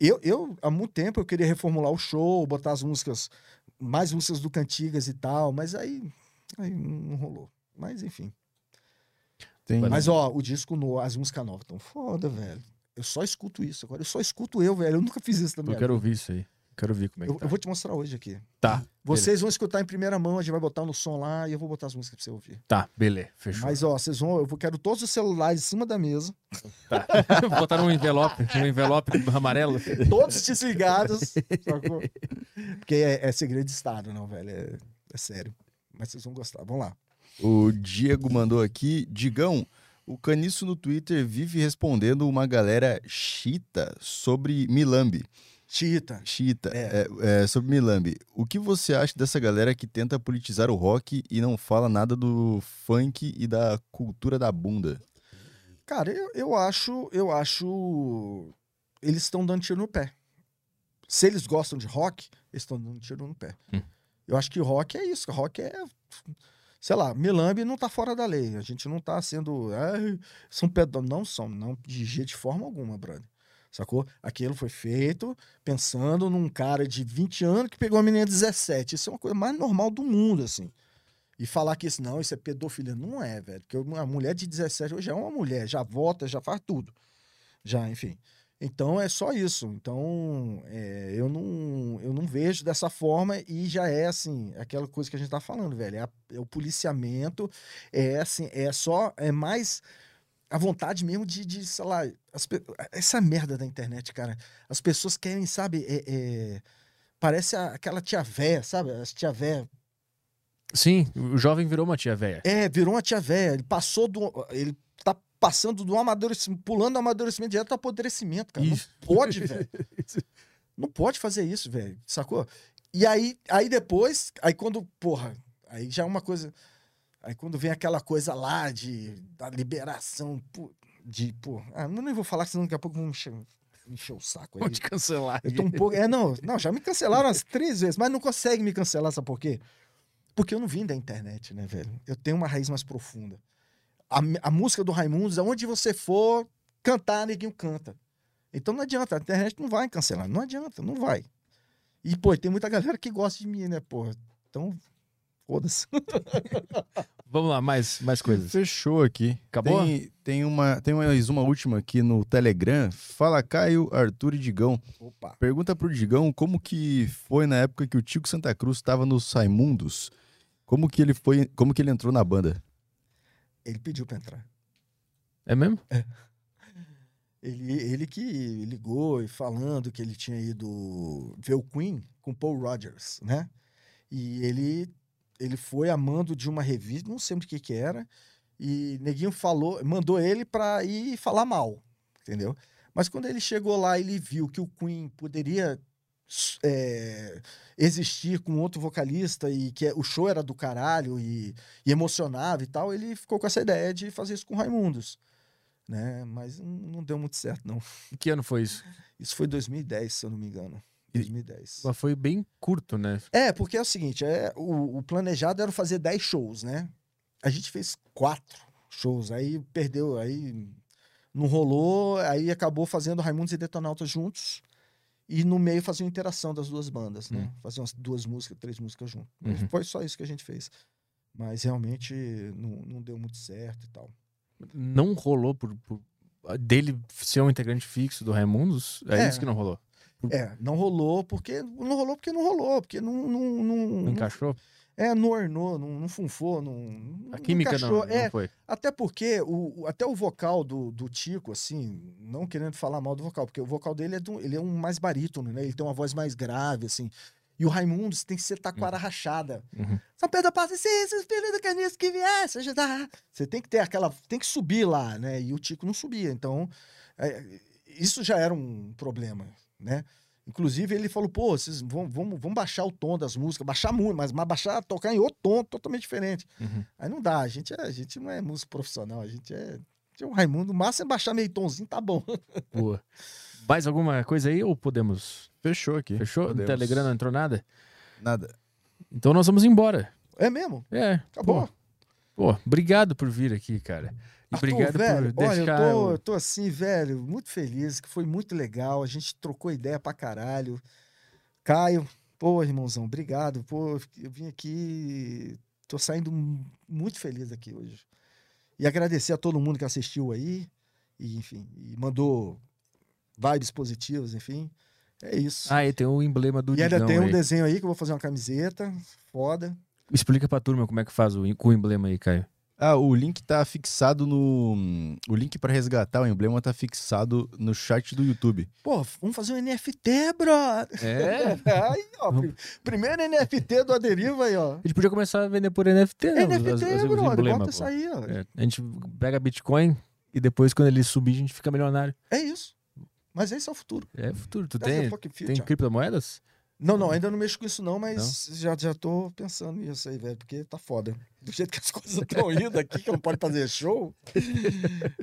eu, eu há muito tempo eu queria reformular o show, botar as músicas, mais músicas do Cantigas e tal, mas aí, aí não rolou. Mas enfim. Tem... Mas ó, o disco no, as músicas novas tão foda, velho. Eu só escuto isso agora. Eu só escuto eu, velho. Eu nunca fiz isso também. Eu quero ouvir isso aí. Quero ver como é que eu, tá. eu vou te mostrar hoje aqui. Tá, Vocês vão escutar em primeira mão, a gente vai botar no som lá e eu vou botar as músicas pra você ouvir. tá, beleza, fechou. Mas ó, vocês vão, eu vou- quero todos os celulares em cima da mesa. Tá. [LAUGHS] Vou botar num envelope, num envelope amarelo. todos desligados. [LAUGHS] sacou? Porque é, é segredo de Estado, não, velho. É, é sério. Mas vocês vão gostar. Vamos lá. O Diego mandou aqui, Digão, o Caniço no Twitter vive respondendo uma galera chita sobre Milambi. Chita. Chita, É. é, é, sobre Milambi. O que você acha dessa galera que tenta politizar o rock e não fala nada do funk e da cultura da bunda? Cara, eu, eu acho. Eu acho. Eles estão dando tiro no pé. Se eles gostam de rock, eles estão dando tiro no pé. Hum. Eu acho que rock é isso. Rock é. Sei lá, Milambi não tá fora da lei. A gente não tá sendo. "Ai, são pedófilos. Não são, não de jeito de forma alguma, brother. Sacou? Aquilo foi feito pensando num cara de 20 anos que pegou uma menina de 17. Isso é uma coisa mais normal do mundo, assim. E falar que isso não, isso é pedofilia. Não é, velho. Porque uma mulher de 17 hoje é uma mulher, já vota, já faz tudo. Já, enfim. Então é só isso. Então é, eu, não, eu não vejo dessa forma e já é assim, aquela coisa que a gente tá falando, velho. É, a- é o policiamento, é assim, é só, é mais a vontade mesmo de, de sei lá, as essa merda da internet, cara. As pessoas querem, sabe, é, é, parece a- aquela tia véia, sabe? As tia véia Sim, o jovem virou uma tia velha. é, virou uma tia velha. Ele passou do. Ele tá passando do amadurecimento, pulando do amadurecimento direto ao apodrecimento, cara. Isso. Não pode, [LAUGHS] velho. Não pode fazer isso, velho. Sacou? E aí, aí depois, aí quando, porra, aí já é uma coisa. Aí quando vem aquela coisa lá de da liberação pô, de, pô, ah, nem vou falar, senão daqui a pouco vão me encher, o saco aí. Vou te cancelar. Eu tô um pouco. É, não, não, já me cancelaram [LAUGHS] umas três vezes, mas não consegue me cancelar, sabe por quê? Porque eu não vim da internet, né, velho? Eu tenho uma raiz mais profunda. A, a música do Raimundos, aonde você for cantar, neguinho canta. Então não adianta, a internet não vai cancelar, não adianta, não vai. E, pô, tem muita galera que gosta de mim, né, pô? Então, foda-se. [LAUGHS] Vamos lá, mais, mais coisas. Fechou aqui. Acabou? Tem, tem, uma, tem mais uma última aqui no Telegram. Fala Caio, Arthur e Digão. Opa. Pergunta pro Digão como que foi na época que o Tico Santa Cruz estava nos Raimundos. Como que ele foi, como que ele entrou na banda? Ele pediu pra entrar. É mesmo? Ele, ele que ligou e falando que ele tinha ido ver o Queen com Paul Rogers, né? E ele, ele foi amando de uma revista, não sei do que que era, e Neguinho falou, mandou ele pra ir falar mal, entendeu? Mas quando ele chegou lá, ele viu que o Queen poderia é, existir com outro vocalista e que o show era do caralho e, e emocionava e tal, ele ficou com essa ideia de fazer isso com Raimundos né? Mas não- deu muito certo, não. Em que ano foi isso? Isso foi 2010, se eu não me engano. E- 2010. Mas foi bem curto, né? É, porque é o seguinte, é, o, o planejado era fazer 10 shows, né? A gente fez quatro shows, aí perdeu, aí não rolou, aí acabou fazendo Raimundos e Detonautas juntos. E no meio fazia uma interação das duas bandas, né? Fazia umas duas músicas, três músicas juntos. Uhum. Foi só isso que a gente fez. Mas realmente não, não deu muito certo e tal. Não rolou por, por- dele ser um integrante fixo do Raimundos? É, É. isso que não rolou. É, não rolou porque não rolou porque não rolou, porque não, não, não, Não encaixou? é, não ornou, não, não funfou, não, A química não, não É, foi. Até porque o, até o vocal do, do Tico, assim, não querendo falar mal do vocal, porque o vocal dele é, do- ele é um mais barítono, né? Ele tem uma voz mais grave, assim. E o Raimundo tem que ser taquara rachada. Uhum. São Pedro Passa, filhos do caniço que viesse ajudar. Você tem que ter aquela. Tem que subir lá, né? E o Tico não subia. Então, é, isso já era um problema, né? Inclusive, ele falou, pô, vocês vão, vamos, vamos baixar o tom das músicas, baixar muito, mas, mas baixar, tocar em outro tom totalmente diferente. Uhum. Aí não dá, a gente, é, a gente não é músico profissional, a gente é. é um Raimundo, o máximo é baixar meio tomzinho, tá bom. [LAUGHS] Boa. Mais alguma coisa aí ou podemos? Fechou aqui. Fechou? No Podemos. Telegram não entrou nada? Nada. Então nós vamos embora. É mesmo? É. Acabou. Pô, pô, obrigado por vir aqui, cara. E Arthur, obrigado velho, por olha, deixar. eu tô, eu tô assim, velho, muito feliz, que foi muito legal. A gente trocou ideia pra caralho. Caio, pô, irmãozão, obrigado. Pô, eu vim aqui, tô saindo mu- muito feliz daqui hoje. E agradecer a todo mundo que assistiu aí, e enfim, e mandou vibes positivas, enfim. É isso. Ah, e tem o emblema do e ainda Digão tem um aí. desenho aí que eu vou fazer uma camiseta, foda. Explica pra turma como é que faz o, o emblema aí, Caio. Ah, o link tá fixado no. O link pra resgatar o emblema tá fixado no chat do YouTube. Pô, vamos fazer um NFT, brother. É? [LAUGHS] Aí, ó, prim- primeiro NFT do Aderiva aí, ó. A gente podia começar a vender por NFT, né? NFT, os- os brother, emblemas, bota isso pô. aí, ó. É, a gente pega Bitcoin e depois, quando ele subir, a gente fica milionário. É isso. Mas esse é o futuro. É futuro. Tu That's tem, tem criptomoedas? Não, não, ainda não mexo com isso não, mas já, já tô pensando nisso aí, velho, porque tá foda. Do jeito que as [LAUGHS] coisas estão indo aqui, que não pode fazer show.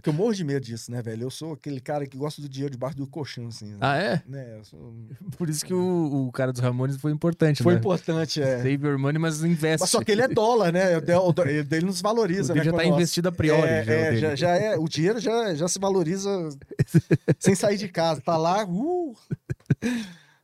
que eu morro de medo disso, né, velho? Eu sou aquele cara que gosta do dinheiro debaixo do colchão, assim. né? Ah, é? Né, eu sou- [LAUGHS] Por isso que o, o cara dos Ramones foi importante, Foi né? importante, é. Save your money, mas investe. Mas só que ele é dólar, né? O Ele ele nos valoriza, O né? já tá nós- investido a priori. É, já, o é, já, já é, o dinheiro já, já se valoriza [LAUGHS] sem sair de casa. Tá lá, uh,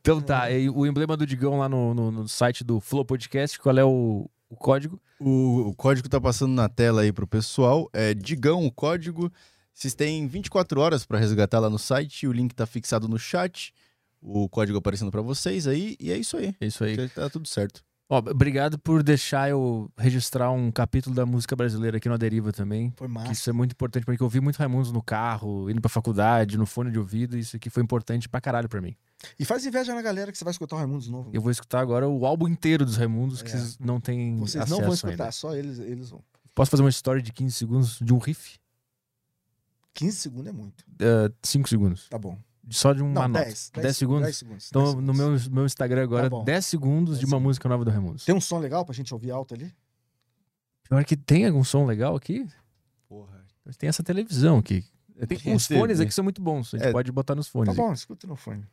Então tá, e o emblema do Digão lá no, no, no site do Flow Podcast, qual é o, o código? O, o código tá passando na tela aí pro pessoal. É Digão o código. Vocês têm 24 horas para resgatar lá no site. O link tá fixado no chat. O código aparecendo para vocês aí. E é isso aí. É isso aí. Já Tá tudo certo. Ó, obrigado por deixar eu registrar um capítulo da música brasileira aqui no Deriva também. foi massa. isso é muito importante pra mim, que eu ouvi muito Raimundos no carro, indo pra faculdade, no fone de ouvido. Isso aqui foi importante pra caralho pra mim. E faz inveja na galera que você vai escutar o Raimundo de novo. Eu vou escutar agora o álbum inteiro dos Raimundos, que É. vocês não têm Vocês acesso não vão escutar, ainda. só eles, eles vão. Posso fazer uma story de 15 segundos de um riff? 15 segundos é muito. 5 segundos. Tá bom. Só de uma Não, nota. 10. 10 segundos? 10 segundos. Então, 10 no segundos. meu, meu Instagram agora, Tá bom. 10 segundos 10 de uma segundos. música nova do Raimundos. Tem um som legal pra gente ouvir alto ali? Pior que tem algum som legal aqui? Porra. Mas Tem essa televisão aqui. Tem, Tem os fones aqui são muito bons. A gente É. pode botar nos Tá fones. bom, escuta no fone.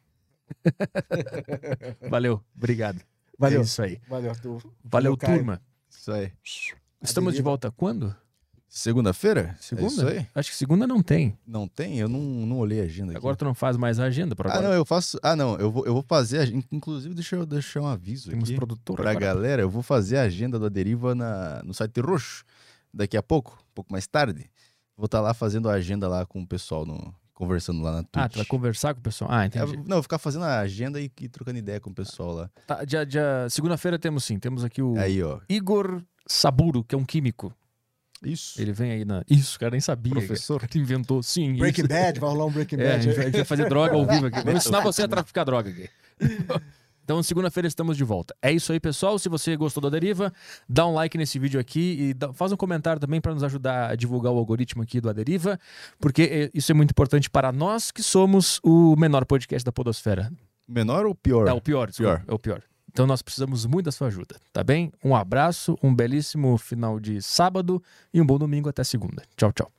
aqui. [LAUGHS] Valeu, obrigado. Valeu. É isso aí. Valeu, Arthur. Valeu, Caio. turma. Isso aí. Estamos de volta quando? Segunda-feira? Segunda? É isso aí? Acho que segunda não tem. Não tem? Eu não, não olhei a agenda aqui. Agora tu não faz mais a agenda para Ah, agora. não, eu faço. Ah, não, eu vou, eu vou fazer. a- Inclusive, deixa eu deixar um aviso Temos aqui. produtor Pra agora. galera, eu vou fazer a agenda da deriva na, no site roxo daqui a pouco, um pouco mais tarde. Vou estar lá fazendo a agenda lá com o pessoal, no, conversando lá na Twitch. Ah, tu vai conversar com o pessoal? Ah, É, entendi. não, vou ficar fazendo a agenda e, e trocando ideia com o pessoal lá. Tá, dia- dia- Segunda-feira temos sim. Temos aqui o Aí, ó. Igor Saburo, que é um químico. Isso. Ele vem aí na. Isso, o cara nem sabia. Professor. cara. Inventou, sim. Breaking isso. Bad, vai rolar um Breaking É, a Bad. gente vai, a gente vai fazer droga ao vivo aqui. Vamos ensinar você a traficar droga aqui. [LAUGHS] Então, segunda-feira estamos de volta. É isso aí, pessoal. Se você gostou da deriva, dá um like nesse vídeo aqui e dá- faz um comentário também para nos ajudar a divulgar o algoritmo aqui do Aderiva, porque é, isso é muito importante para nós que somos o menor podcast da Podosfera. Menor ou pior? É o pior, desculpa, Pior. É o pior. Então nós precisamos muito da sua ajuda, tá bem? Um abraço, um belíssimo final de sábado e um bom domingo até segunda. Tchau, tchau.